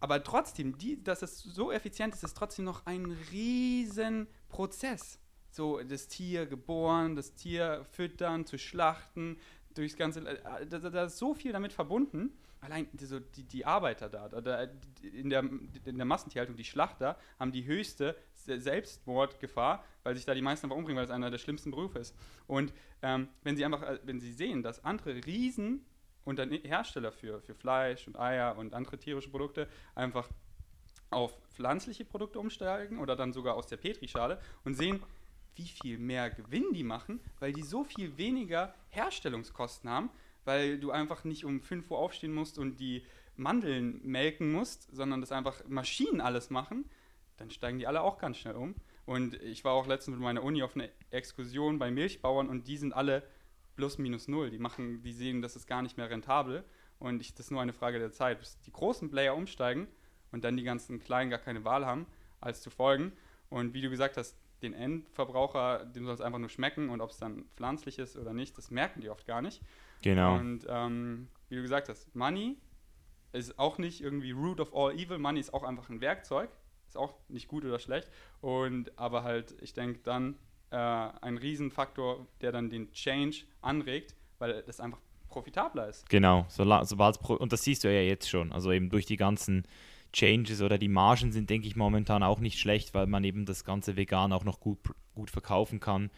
aber trotzdem, die, dass es so effizient ist, ist trotzdem noch ein riesen Prozess. So das Tier geboren, das Tier füttern, zu schlachten, durchs ganze, äh, da, da ist so viel damit verbunden. Allein die, so die, die Arbeiter da, da, in, der, in der Massentierhaltung, die Schlachter, haben die höchste Selbstmordgefahr, weil sich da die meisten einfach umbringen, weil es einer der schlimmsten Berufe ist. Und ähm, wenn sie einfach, äh, wenn sie sehen, dass andere Riesen und dann Hersteller für, für Fleisch und Eier und andere tierische Produkte einfach auf pflanzliche Produkte umsteigen oder dann sogar aus der Petrischale und sehen, wie viel mehr Gewinn die machen, weil die so viel weniger Herstellungskosten haben, weil du einfach nicht um 5 Uhr aufstehen musst und die Mandeln melken musst, sondern das einfach Maschinen alles machen, dann steigen die alle auch ganz schnell um. Und ich war auch letztens mit meiner Uni auf einer Exkursion bei Milchbauern und die sind alle plus minus null. Die machen, die sehen, das ist gar nicht mehr rentabel und ich, das ist nur eine Frage der Zeit, bis die großen Player umsteigen und dann die ganzen Kleinen gar keine Wahl haben, als zu folgen. Und wie du gesagt hast, den Endverbraucher, dem soll es einfach nur schmecken und ob es dann pflanzlich ist oder nicht, das merken die oft gar nicht. Genau. Und ähm, wie du gesagt hast, Money ist auch nicht irgendwie root of all evil. Money ist auch einfach ein Werkzeug, ist auch nicht gut oder schlecht. Und aber halt, ich denke dann äh, ein Riesenfaktor, der dann den Change anregt, weil das einfach profitabler ist. Genau, so, sobald und das siehst du ja jetzt schon. Also eben durch die ganzen Changes oder die Margen sind, denke ich, momentan auch nicht schlecht, weil man eben das ganze Vegan auch noch gut, gut verkaufen kann.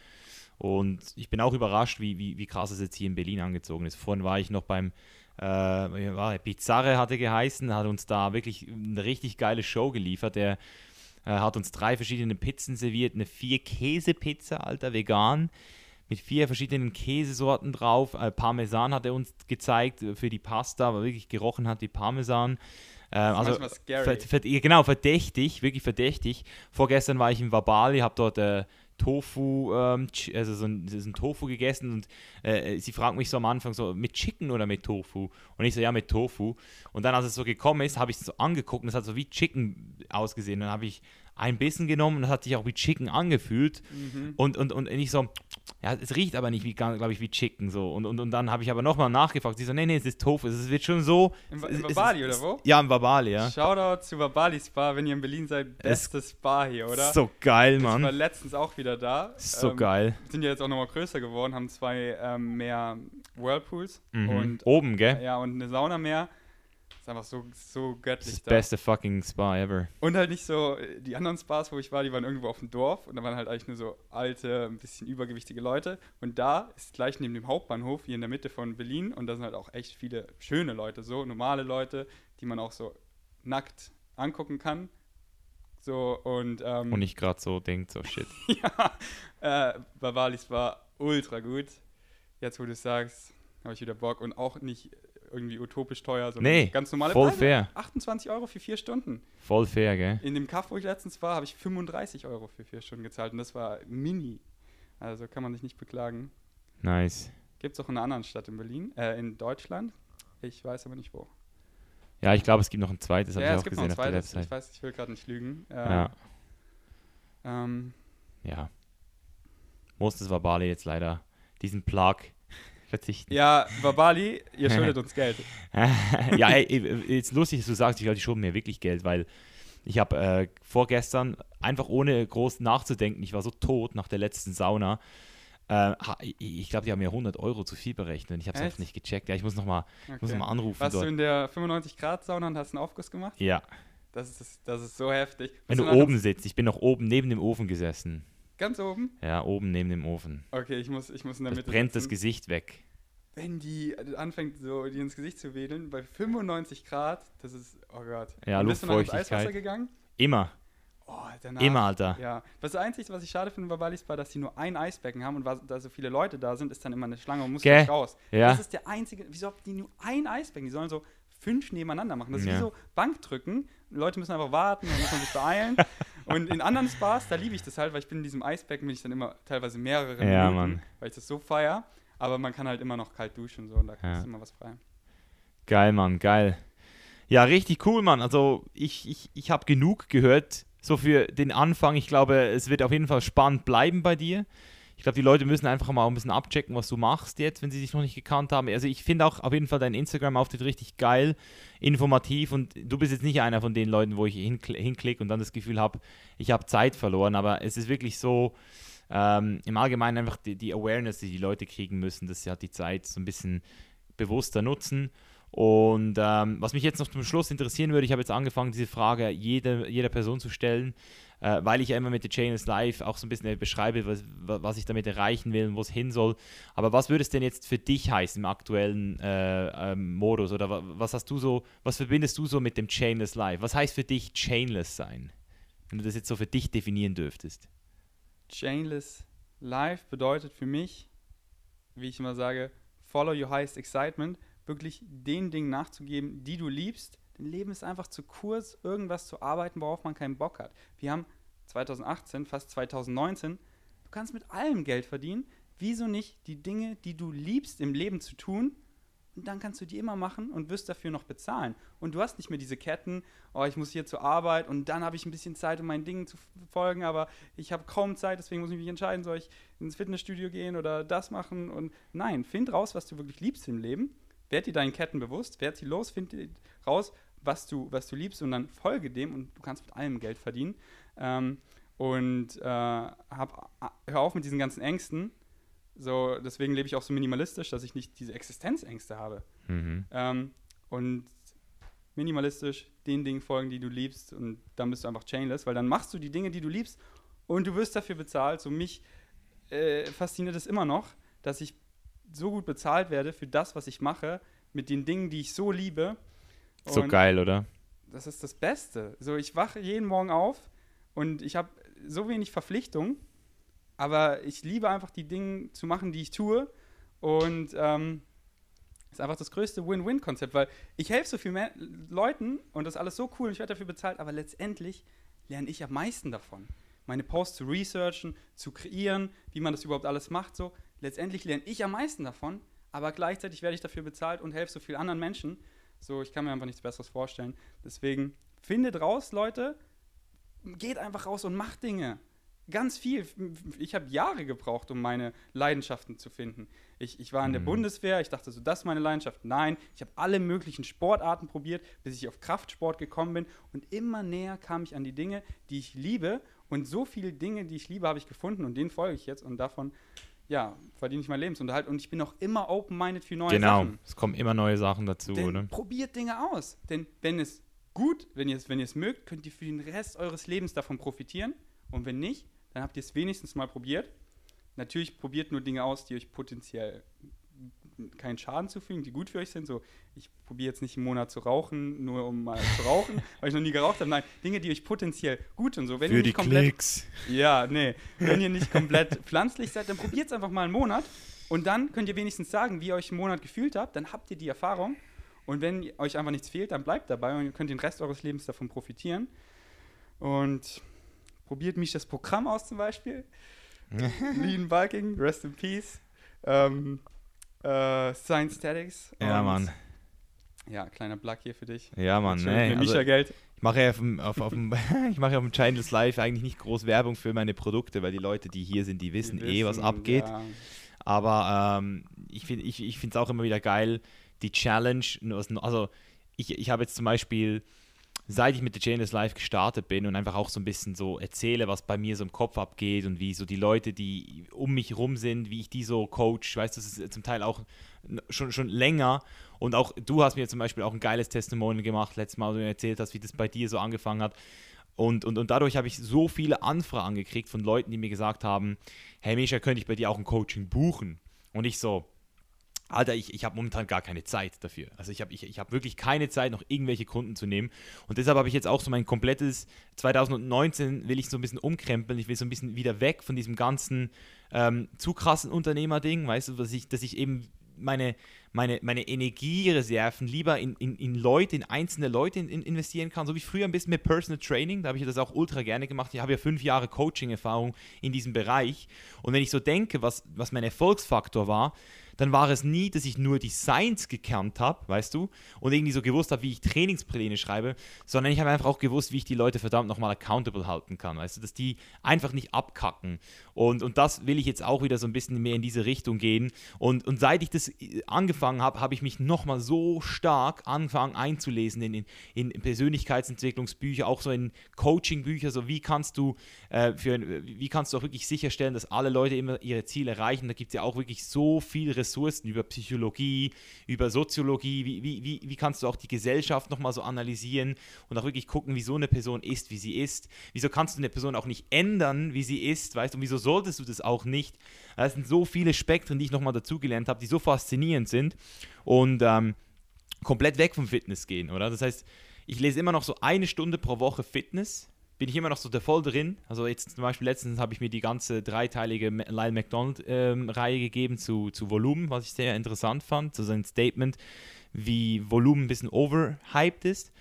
Und ich bin auch überrascht, wie, wie, wie krass es jetzt hier in Berlin angezogen ist. Vorhin war ich noch beim äh, war, Pizzare hatte geheißen, hat uns da wirklich eine richtig geile Show geliefert. Der er hat uns drei verschiedene Pizzen serviert, eine vier-Käse-Pizza, alter, vegan, mit vier verschiedenen Käsesorten drauf. Äh, Parmesan hat er uns gezeigt für die Pasta, aber wirklich gerochen hat wie Parmesan. Äh, also ver, ver, genau, verdächtig, wirklich verdächtig. Vorgestern war ich in Wabali, habe dort äh, Tofu, ähm, also so ein, so ein, Tofu gegessen und äh, sie fragt mich so am Anfang so, mit Chicken oder mit Tofu? Und ich so, ja, mit Tofu. Und dann, als es so gekommen ist, habe ich es so angeguckt und es hat so wie Chicken ausgesehen. Und dann habe ich ein Bissen genommen und das hat sich auch wie Chicken angefühlt. Mhm. Und, und, und ich so, ja, es riecht aber nicht wie, glaube ich, wie Chicken so. Und, und, und dann habe ich aber nochmal nachgefragt. Sie so, nee, nee, es ist Tofu. Es wird schon so. Im, im Babali oder wo? Ja, im Babali, ja. Shoutout zu Babali Spa, wenn ihr in Berlin seid. Bestes Spa hier, oder? So geil, Mann. Ich war letztens auch wieder da. So ähm, geil. Sind ja jetzt auch nochmal größer geworden, haben zwei ähm, mehr Whirlpools. Mhm. Und, Oben, gell? Ja, und eine Sauna mehr. Ist einfach so, so göttlich das da. beste fucking Spa ever. Und halt nicht so, die anderen Spas, wo ich war, die waren irgendwo auf dem Dorf und da waren halt eigentlich nur so alte, ein bisschen übergewichtige Leute. Und da ist gleich neben dem Hauptbahnhof, hier in der Mitte von Berlin, und da sind halt auch echt viele schöne Leute, so normale Leute, die man auch so nackt angucken kann. So und. Ähm, und nicht gerade so denkt, so shit. ja, äh, Bavalis war ultra gut. Jetzt, wo du sagst, habe ich wieder Bock und auch nicht irgendwie utopisch teuer, sondern nee, ganz normale voll Preise. fair. 28 Euro für vier Stunden. Voll fair, gell? In dem Kaff, wo ich letztens war, habe ich 35 Euro für vier Stunden gezahlt und das war mini. Also kann man sich nicht beklagen. Nice. Gibt es auch in einer anderen Stadt in Berlin, äh, in Deutschland. Ich weiß aber nicht wo. Ja, ich glaube, es gibt noch ein zweites, habe ja, ich auch gesehen auf der Website. Ich weiß, ich will gerade nicht lügen. Äh, ja. Ähm, ja. Muss war Bali jetzt leider diesen Plug verzichten. Ja, Babali, ihr schuldet uns Geld. ja, ey, jetzt lustig, dass du sagst, ich glaube, die schulden mir wirklich Geld, weil ich habe äh, vorgestern einfach ohne groß nachzudenken, ich war so tot nach der letzten Sauna. Äh, ich glaube, die haben mir 100 Euro zu viel berechnet. Ich habe es einfach nicht gecheckt. Ja, ich muss nochmal okay. noch anrufen. Warst dort. du in der 95-Grad-Sauna und hast einen Aufguss gemacht? Ja. Das ist, das ist so heftig. Wenn du, du oben sitzt, ich bin noch oben neben dem Ofen gesessen. Ganz oben? Ja, oben neben dem Ofen. Okay, ich muss, ich muss in der das Mitte. brennt sitzen. das Gesicht weg. Wenn die anfängt, so die ins Gesicht zu wedeln, bei 95 Grad, das ist, oh Gott. Ja, Und bist du noch ins Eiswasser gegangen? Immer. Oh, danach, Immer, Alter. Ja. Das Einzige, was ich schade finde bei Wallis war, dass die nur ein Eisbecken haben und da so viele Leute da sind, ist dann immer eine Schlange und muss nicht raus. Ja. Das ist der einzige, wieso haben die nur ein Eisbecken? Die sollen so fünf nebeneinander machen. Das ist ja. wie so Bankdrücken. Leute müssen einfach warten und müssen sich beeilen. Und in anderen Spas, da liebe ich das halt, weil ich bin in diesem Eisbecken, bin ich dann immer teilweise mehrere Ja, Minuten, Mann. weil ich das so feier. Aber man kann halt immer noch kalt duschen und so, und da Ja. ist immer was frei. Geil, Mann, geil. Ja, richtig cool, Mann. Also ich, ich, ich habe genug gehört, so für den Anfang. Ich glaube, es wird auf jeden Fall spannend bleiben bei dir. Ich glaube, die Leute müssen einfach mal ein bisschen abchecken, was du machst jetzt, wenn sie dich noch nicht gekannt haben. Also ich finde auch auf jeden Fall deinen Instagram-Auftritt richtig geil, informativ und du bist jetzt nicht einer von den Leuten, wo ich hinkl hinklicke und dann das Gefühl habe, ich habe Zeit verloren, aber es ist wirklich so, ähm, im Allgemeinen einfach die, die Awareness, die die Leute kriegen müssen, dass sie halt die Zeit so ein bisschen bewusster nutzen. Und ähm, was mich jetzt noch zum Schluss interessieren würde, ich habe jetzt angefangen, diese Frage jeder, jeder Person zu stellen, äh, weil ich ja immer mit The Chain is Live auch so ein bisschen beschreibe, was, was ich damit erreichen will und wo es hin soll. Aber was würde es denn jetzt für dich heißen im aktuellen äh, ähm, Modus? Oder wa- was hast du so, was verbindest du so mit dem Chainless Live? Was heißt für dich Chainless sein? Wenn du das jetzt so für dich definieren dürftest. Chainless Life bedeutet für mich, wie ich immer sage, follow your highest excitement, wirklich den Dingen nachzugeben, die du liebst. Leben ist einfach zu kurz, irgendwas zu arbeiten, worauf man keinen Bock hat. Wir haben 2018, fast 2019, du kannst mit allem Geld verdienen. Wieso nicht die Dinge, die du liebst im Leben zu tun? Und dann kannst du die immer machen und wirst dafür noch bezahlen. Und du hast nicht mehr diese Ketten, oh, ich muss hier zur Arbeit und dann habe ich ein bisschen Zeit, um meinen Dingen zu folgen, aber ich habe kaum Zeit, deswegen muss ich mich entscheiden, soll ich ins Fitnessstudio gehen oder das machen. Und nein, find raus, was du wirklich liebst im Leben. Werd dir deinen Ketten bewusst, werd sie los, find raus, was du, was du liebst und dann folge dem und du kannst mit allem Geld verdienen. Ähm, und äh, hab, hör auf mit diesen ganzen Ängsten. So, deswegen lebe ich auch so minimalistisch, dass ich nicht diese Existenzängste habe. Mhm. Ähm, und minimalistisch den Dingen folgen, die du liebst und dann bist du einfach chainless, weil dann machst du die Dinge, die du liebst und du wirst dafür bezahlt. So mich äh, fasziniert es immer noch, dass ich so gut bezahlt werde für das, was ich mache, mit den Dingen, die ich so liebe. So Und geil, oder? Das ist das Beste. So, ich wache jeden Morgen auf und ich habe so wenig Verpflichtung, aber ich liebe einfach die Dinge zu machen, die ich tue und ähm, ist einfach das größte Win-Win-Konzept, weil ich helfe so vielen Leuten und das ist alles so cool und ich werde dafür bezahlt, aber letztendlich lerne ich am meisten davon. Meine Posts zu researchen, zu kreieren, wie man das überhaupt alles macht, so. Letztendlich lerne ich am meisten davon, aber gleichzeitig werde ich dafür bezahlt und helfe so vielen anderen Menschen. So, ich kann mir einfach nichts Besseres vorstellen. Deswegen findet raus, Leute, geht einfach raus und macht Dinge. Ganz viel. Ich habe Jahre gebraucht, um meine Leidenschaften zu finden. Ich, ich war in der Mhm. Bundeswehr, ich dachte so, das ist meine Leidenschaft. Nein, ich habe alle möglichen Sportarten probiert, bis ich auf Kraftsport gekommen bin. Und immer näher kam ich an die Dinge, die ich liebe. Und so viele Dinge, die ich liebe, habe ich gefunden und denen folge ich jetzt. Und davon, ja, verdiene ich meinen Lebensunterhalt. Und ich bin auch immer open-minded für neue Genau. Sachen. Es kommen immer neue Sachen dazu, Denn oder? probiert Dinge aus. Denn wenn es gut, wenn ihr es, wenn ihr es mögt, könnt ihr für den Rest eures Lebens davon profitieren. Und wenn nicht, dann habt ihr es wenigstens mal probiert. Natürlich probiert nur Dinge aus, die euch potenziell keinen Schaden zufügen, die gut für euch sind. So, ich probiere jetzt nicht einen Monat zu rauchen, nur um mal zu rauchen, weil ich noch nie geraucht habe. Nein, Dinge, die euch potenziell gut sind. So, wenn ihr nicht komplett Klicks. ja, nee. Wenn ihr nicht komplett pflanzlich seid, dann probiert es einfach mal einen Monat. Und dann könnt ihr wenigstens sagen, wie ihr euch einen Monat gefühlt habt. Dann habt ihr die Erfahrung. Und wenn euch einfach nichts fehlt, dann bleibt dabei und ihr könnt den Rest eures Lebens davon profitieren. Und probiert mich das Programm aus zum Beispiel. Lean Bulking, Rest in Peace. Ähm, äh, Science Statics. Ja, Mann. Ja, kleiner Plug hier für dich. Ja, Mann. Nee, also, Geld. ich mache ja auf dem, auf, auf dem, ich mache ja auf dem Channels Live eigentlich nicht groß Werbung für meine Produkte, weil die Leute, die hier sind, die wissen Die eh, was wissen, abgeht. Ja. Aber ähm, ich finde ich, ich es auch immer wieder geil, die Challenge. Also, ich, ich habe jetzt zum Beispiel, seit ich mit der Chainless Live gestartet bin und einfach auch so ein bisschen so erzähle, was bei mir so im Kopf abgeht und wie so die Leute, die um mich rum sind, wie ich die so coach. Weißt du, das ist zum Teil auch schon, schon länger. Und auch du hast mir zum Beispiel auch ein geiles Testimonial gemacht, letztes Mal, wo du mir erzählt hast, wie das bei dir so angefangen hat. Und, und, und dadurch habe ich so viele Anfragen gekriegt von Leuten, die mir gesagt haben, hey Misha, könnte ich bei dir auch ein Coaching buchen? Und ich so, Alter, ich, ich habe momentan gar keine Zeit dafür. Also ich habe ich, ich hab wirklich keine Zeit, noch irgendwelche Kunden zu nehmen. Und deshalb habe ich jetzt auch so mein komplettes 2019 will ich so ein bisschen umkrempeln. Ich will so ein bisschen wieder weg von diesem ganzen ähm, zu krassen Unternehmerding, weißt du, dass ich, dass ich eben meine, meine, meine Energiereserven lieber in, in, in Leute, in einzelne Leute in, in investieren kann. So wie früher ein bisschen mit Personal Training, da habe ich das auch ultra gerne gemacht. Ich habe ja fünf Jahre Coaching-Erfahrung in diesem Bereich. Und wenn ich so denke, was, was mein Erfolgsfaktor war, dann war es nie, dass ich nur die Science gekannt habe, weißt du, und irgendwie so gewusst habe, wie ich Trainingspläne schreibe, sondern ich habe einfach auch gewusst, wie ich die Leute verdammt nochmal accountable halten kann, weißt du, dass die einfach nicht abkacken. Und, und das will ich jetzt auch wieder so ein bisschen mehr in diese Richtung gehen. Und, und seit ich das äh, angefangen habe, habe ich mich nochmal so stark angefangen einzulesen in, in, in Persönlichkeitsentwicklungsbücher, auch so in Coachingbücher, so wie kannst du äh, für, wie kannst du auch wirklich sicherstellen, dass alle Leute immer ihre Ziele erreichen. Da gibt es ja auch wirklich so viel Ressourcen über Psychologie, über Soziologie, wie, wie, wie, wie kannst du auch die Gesellschaft nochmal so analysieren und auch wirklich gucken, wieso eine Person ist, wie sie ist. Wieso kannst du eine Person auch nicht ändern, wie sie ist, weißt du, und wieso solltest du das auch nicht? Das sind so viele Spektren, die ich nochmal dazugelernt habe, die so faszinierend sind und ähm, komplett weg vom Fitness gehen, oder? Das heißt, ich lese immer noch so eine Stunde pro Woche Fitness bin ich immer noch so der voll drin. Also jetzt zum Beispiel letztens habe ich mir die ganze dreiteilige Lyle McDonald-Reihe ähm, gegeben zu, zu Volumen, was ich sehr interessant fand. So sein Statement, wie Volumen ein bisschen overhyped ist.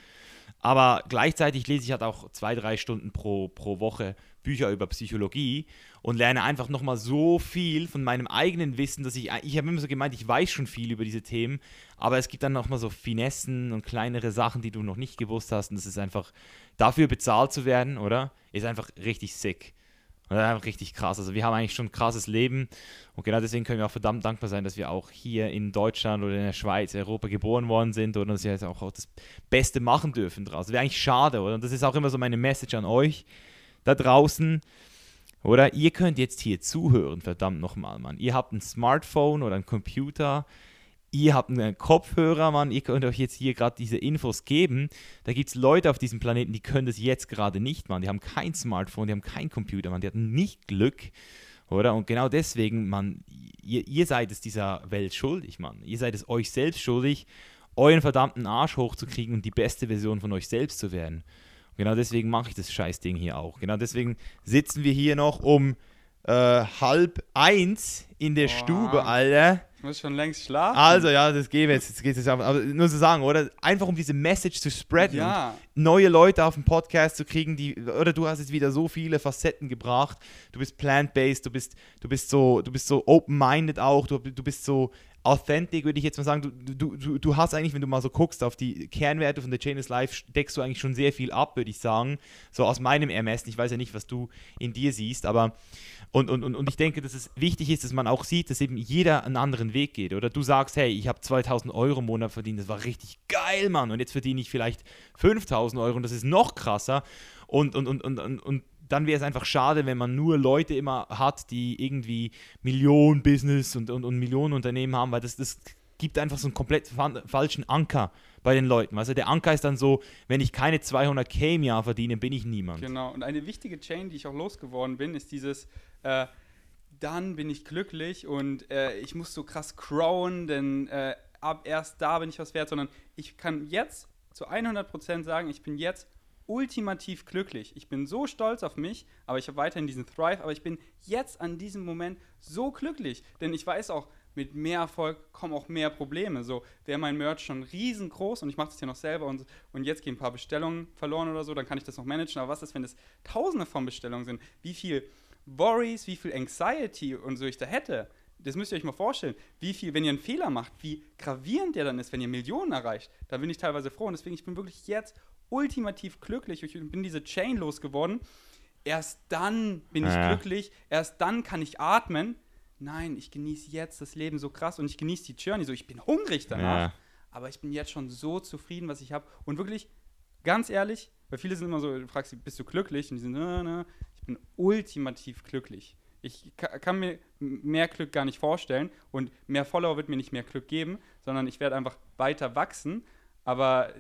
Aber gleichzeitig lese ich halt auch zwei, drei Stunden pro, pro Woche Bücher über Psychologie und lerne einfach nochmal so viel von meinem eigenen Wissen, dass ich, ich habe immer so gemeint, ich weiß schon viel über diese Themen, aber es gibt dann nochmal so Finessen und kleinere Sachen, die du noch nicht gewusst hast und das ist einfach, dafür bezahlt zu werden, oder? Ist einfach richtig sick. Und einfach richtig krass. Also wir haben eigentlich schon ein krasses Leben und genau deswegen können wir auch verdammt dankbar sein, dass wir auch hier in Deutschland oder in der Schweiz, Europa geboren worden sind oder dass wir jetzt auch das Beste machen dürfen draus. Wäre eigentlich schade, oder? Und das ist auch immer so meine Message an euch da draußen. Oder ihr könnt jetzt hier zuhören, verdammt nochmal, Mann. Ihr habt ein Smartphone oder ein Computer, ihr habt einen Kopfhörer, Mann, ihr könnt euch jetzt hier gerade diese Infos geben. Da gibt es Leute auf diesem Planeten, die können das jetzt gerade nicht, Mann. Die haben kein Smartphone, die haben kein Computer, Mann. Die hatten nicht Glück, oder? Und genau deswegen, Mann, ihr, ihr seid es dieser Welt schuldig, Mann. Ihr seid es euch selbst schuldig, euren verdammten Arsch hochzukriegen und die beste Version von euch selbst zu werden. Genau deswegen mache ich das Scheißding hier auch. Genau deswegen sitzen wir hier noch um äh, halb eins in der Boah. Stube, Alter. Ich muss schon längst schlafen. Also, ja, das geht jetzt. jetzt geht es aber nur zu sagen, oder? Einfach um diese Message zu spreaden ja. neue Leute auf den Podcast zu kriegen, die, oder du hast jetzt wieder so viele Facetten gebracht. Du bist plant-based, du bist, du bist so, du bist so open-minded auch, du, du bist so authentic, würde ich jetzt mal sagen. Du, du, du, hast eigentlich, wenn du mal so guckst auf die Kernwerte von The Chain is Life, deckst du eigentlich schon sehr viel ab, würde ich sagen. So aus meinem Ermessen. Ich weiß ja nicht, was du in dir siehst, aber und, und, und, und ich denke, dass es wichtig ist, dass man auch sieht, dass eben jeder einen anderen Weg geht. Oder du sagst, hey, ich habe 2000 Euro im Monat verdient, das war richtig geil, Mann. Und jetzt verdiene ich vielleicht 5000 Euro und das ist noch krasser. Und, und, und, und, und, und dann wäre es einfach schade, wenn man nur Leute immer hat, die irgendwie Millionen-Business und, und, und Millionen-Unternehmen haben, weil das, das gibt einfach so einen komplett falschen Anker bei den Leuten. Also der Anker ist dann so, wenn ich keine 200k im Jahr verdiene, bin ich niemand. Genau, und eine wichtige Chain, die ich auch losgeworden bin, ist dieses, äh, dann bin ich glücklich und äh, ich muss so krass crowen, denn äh, ab erst da bin ich was wert, sondern ich kann jetzt zu 100% sagen, ich bin jetzt ultimativ glücklich. Ich bin so stolz auf mich, aber ich habe weiterhin diesen Thrive, aber ich bin jetzt an diesem Moment so glücklich, denn ich weiß auch, mit mehr Erfolg kommen auch mehr Probleme. So wäre mein Merch schon riesengroß und ich mache das ja noch selber und, und jetzt gehen ein paar Bestellungen verloren oder so, dann kann ich das noch managen. Aber was ist, wenn es Tausende von Bestellungen sind? Wie viel Worries, wie viel Anxiety und so ich da hätte? Das müsst ihr euch mal vorstellen. Wie viel, wenn ihr einen Fehler macht, wie gravierend der dann ist, wenn ihr Millionen erreicht. Da bin ich teilweise froh und deswegen ich bin wirklich jetzt ultimativ glücklich. Ich bin diese Chain losgeworden. Erst dann bin ich ja. glücklich. Erst dann kann ich atmen. Nein, ich genieße jetzt das Leben so krass und ich genieße die Journey so. Ich bin hungrig danach. Ja. Aber ich bin jetzt schon so zufrieden, was ich habe. Und wirklich, ganz ehrlich, weil viele sind immer so, du fragst sie, bist du glücklich? Und die sind, na, na, ich bin ultimativ glücklich. Ich kann mir mehr Glück gar nicht vorstellen und mehr Follower wird mir nicht mehr Glück geben, sondern ich werde einfach weiter wachsen. Aber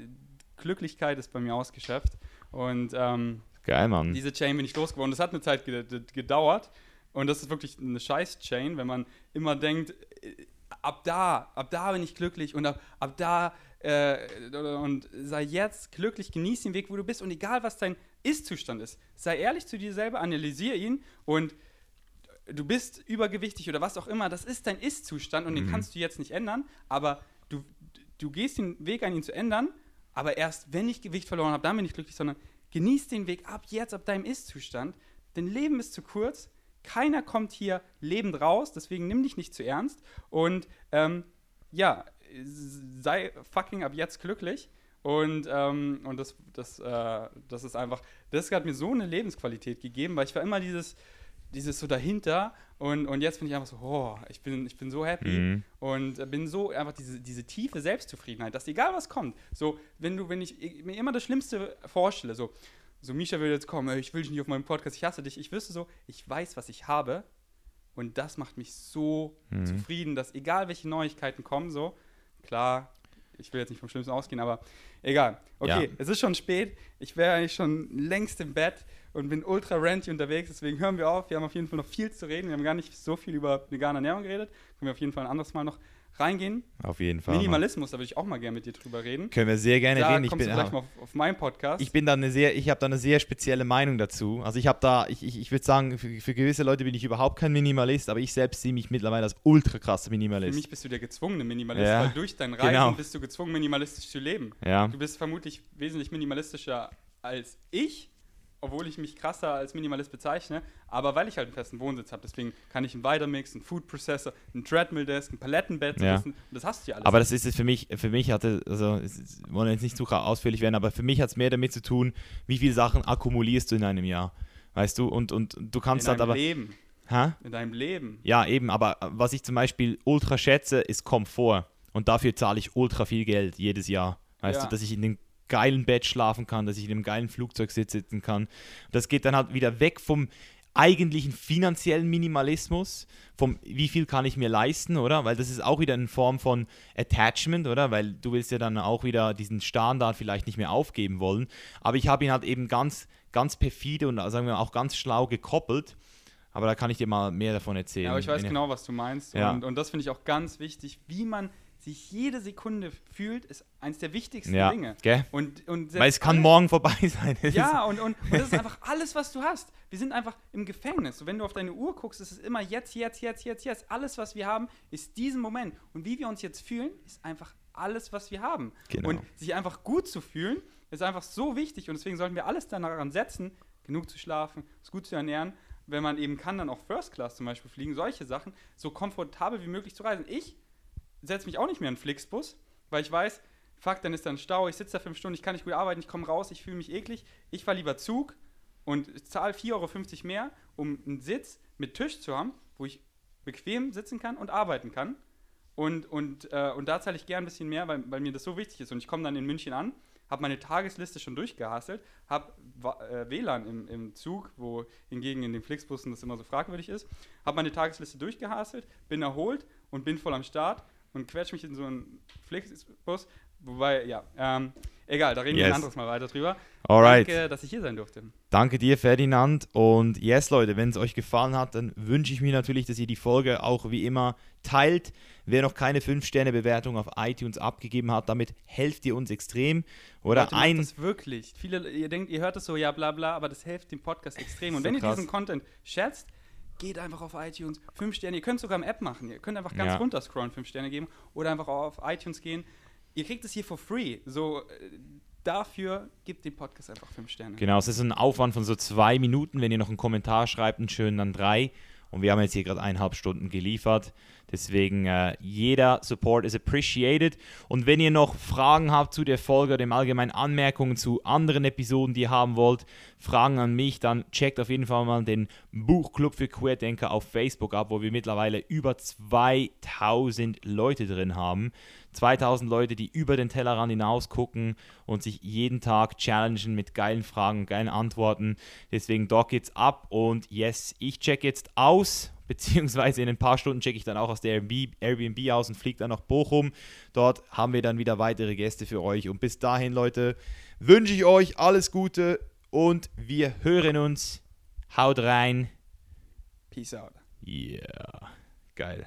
Glücklichkeit ist bei mir ausgeschöpft. Und ähm, Geil, Mann. diese Chain bin ich losgeworden. Das hat eine Zeit gedauert. Und das ist wirklich eine Scheiß-Chain, wenn man immer denkt, äh, ab da, ab da bin ich glücklich und ab, ab da äh, und sei jetzt glücklich, genieß den Weg, wo du bist und egal was dein Ist-Zustand ist, sei ehrlich zu dir selber, analysiere ihn und du bist übergewichtig oder was auch immer, das ist dein Ist-Zustand und den Mhm. kannst du jetzt nicht ändern, aber du, du gehst den Weg an ihn zu ändern, aber erst wenn ich Gewicht verloren habe, dann bin ich glücklich, sondern genieß den Weg ab jetzt, ab deinem Ist-Zustand. Dein Leben ist zu kurz, keiner kommt hier lebend raus, deswegen nimm dich nicht zu ernst und ähm, ja, sei fucking ab jetzt glücklich. Und, ähm, und das, das, äh, das ist einfach, das hat mir so eine Lebensqualität gegeben, weil ich war immer dieses, dieses so dahinter und, und jetzt bin ich einfach so, oh, ich bin, ich bin so happy Mhm. und bin so einfach diese, diese tiefe Selbstzufriedenheit, dass egal was kommt, so, wenn du, wenn ich, ich mir immer das Schlimmste vorstelle, so, so Misha will jetzt kommen, ich will dich nicht auf meinem Podcast, ich hasse dich, ich wüsste so, ich weiß, was ich habe und das macht mich so Mhm. zufrieden, dass egal welche Neuigkeiten kommen, so, klar, ich will jetzt nicht vom Schlimmsten ausgehen, aber egal. Okay, Ja. es ist schon spät, ich wäre eigentlich schon längst im Bett und bin ultra ranty unterwegs, deswegen hören wir auf. Wir haben auf jeden Fall noch viel zu reden. Wir haben gar nicht so viel über vegane Ernährung geredet. Können wir auf jeden Fall ein anderes Mal noch reingehen. Auf jeden Fall. Minimalismus, da würde ich auch mal gerne mit dir drüber reden. Können wir sehr gerne Da reden. Ich bin, du gleich mal auf, auf meinen Podcast. ich bin da eine sehr, ich habe da eine sehr spezielle Meinung dazu. Also ich habe da, ich, ich, ich würde sagen, für, für gewisse Leute bin ich überhaupt kein Minimalist, aber ich selbst sehe mich mittlerweile als ultra krasser Für Minimalist. mich bist du der gezwungene Minimalist, Ja, weil durch dein Reisen genau. bist du gezwungen, minimalistisch zu leben. Ja. Du bist vermutlich wesentlich minimalistischer als ich, obwohl ich mich krasser als Minimalist bezeichne, aber weil ich halt einen festen Wohnsitz habe. Deswegen kann ich einen Weitermix, einen Food Processor, einen Treadmill Desk, ein Palettenbett, Ja. das, das hast du ja alles. Aber das ist es für mich, für mich hatte, also es wollen jetzt nicht zu ausführlich werden, aber für mich hat es mehr damit zu tun, wie viele Sachen akkumulierst du in einem Jahr. Weißt du, und, und du kannst in halt deinem aber. Leben. Hä? In deinem Leben. Ja, eben, aber was ich zum Beispiel ultra schätze, ist Komfort. Und dafür zahle ich ultra viel Geld jedes Jahr. Weißt Ja. du, dass ich in dem geilen Bett schlafen kann, dass ich in einem geilen Flugzeug sitzen kann. Das geht dann halt wieder weg vom eigentlichen finanziellen Minimalismus, vom wie viel kann ich mir leisten, oder? Weil das ist auch wieder eine Form von Attachment, oder? Weil du willst ja dann auch wieder diesen Standard vielleicht nicht mehr aufgeben wollen. Aber ich habe ihn halt eben ganz, ganz perfide und sagen wir auch ganz schlau gekoppelt. Aber da kann ich dir mal mehr davon erzählen. Ja, aber ich weiß genau, was du meinst. Ja. Und, und das finde ich auch ganz wichtig. Wie man sich jede Sekunde fühlt, ist eins der wichtigsten Ja, Dinge. gell? Und, und Weil es kann morgen vorbei sein. Es Ja, und, und, und das ist einfach alles, was du hast. Wir sind einfach im Gefängnis. So, wenn du auf deine Uhr guckst, ist es immer jetzt, jetzt, jetzt, jetzt, jetzt. Alles, was wir haben, ist diesen Moment. Und wie wir uns jetzt fühlen, ist einfach alles, was wir haben. Genau. Und sich einfach gut zu fühlen, ist einfach so wichtig. Und deswegen sollten wir alles daran setzen, genug zu schlafen, uns gut zu ernähren. Wenn man eben kann, dann auch First Class zum Beispiel fliegen, solche Sachen, so komfortabel wie möglich zu reisen. Ich setze mich auch nicht mehr in Flixbus, weil ich weiß, fuck, dann ist da ein Stau, ich sitze da fünf Stunden, ich kann nicht gut arbeiten, ich komme raus, ich fühle mich eklig. Ich fahre lieber Zug und zahle 4,50 Euro mehr, um einen Sitz mit Tisch zu haben, wo ich bequem sitzen kann und arbeiten kann. Und, und, äh, und da zahle ich gern ein bisschen mehr, weil, weil mir das so wichtig ist. Und ich komme dann in München an, habe meine Tagesliste schon durchgehasselt, habe äh, WLAN im, im Zug, wo hingegen in den Flixbussen das immer so fragwürdig ist, habe meine Tagesliste durchgehasselt, bin erholt und bin voll am Start und quetsche mich in so einen Flixbus. Wobei, ja, ähm, egal, da reden wir Yes. ein anderes Mal weiter drüber. Alright. Danke, dass ich hier sein durfte. Danke dir, Ferdinand. Und yes, Leute, wenn es euch gefallen hat, dann wünsche ich mir natürlich, dass ihr die Folge auch wie immer teilt. Wer noch keine 5-Sterne-Bewertung auf iTunes abgegeben hat, damit helft ihr uns extrem. Oder Leute, ein. das wirklich. Viele, ihr denkt, ihr hört das so, ja, bla, bla, aber das hilft dem Podcast extrem. Und So wenn ihr krass. diesen Content schätzt, geht einfach auf iTunes, 5 Sterne. Ihr könnt sogar im App machen. Ihr könnt einfach ganz Ja. runter scrollen, 5 Sterne geben oder einfach auf iTunes gehen. Ihr kriegt es hier for free. So, äh, dafür gebt dem Podcast einfach 5 Sterne. Genau, es ist ein Aufwand von so zwei Minuten. Wenn ihr noch einen Kommentar schreibt, einen schönen dann drei. Und wir haben jetzt hier gerade eineinhalb Stunden geliefert. Deswegen, äh, jeder Support is appreciated. Und wenn ihr noch Fragen habt zu der Folge oder im Allgemeinen Anmerkungen zu anderen Episoden, die ihr haben wollt, Fragen an mich, dann checkt auf jeden Fall mal den Buchclub für Querdenker auf Facebook ab, wo wir mittlerweile über 2000 Leute drin haben. 2000 Leute, die über den Tellerrand hinaus gucken und sich jeden Tag challengen mit geilen Fragen, geilen Antworten. Deswegen dort geht's ab und yes, ich check jetzt aus, beziehungsweise in ein paar Stunden checke ich dann auch aus der Airbnb, Airbnb aus und fliege dann nach Bochum. Dort haben wir dann wieder weitere Gäste für euch und bis dahin, Leute, wünsche ich euch alles Gute und wir hören uns. Haut rein. Peace out. Yeah, geil.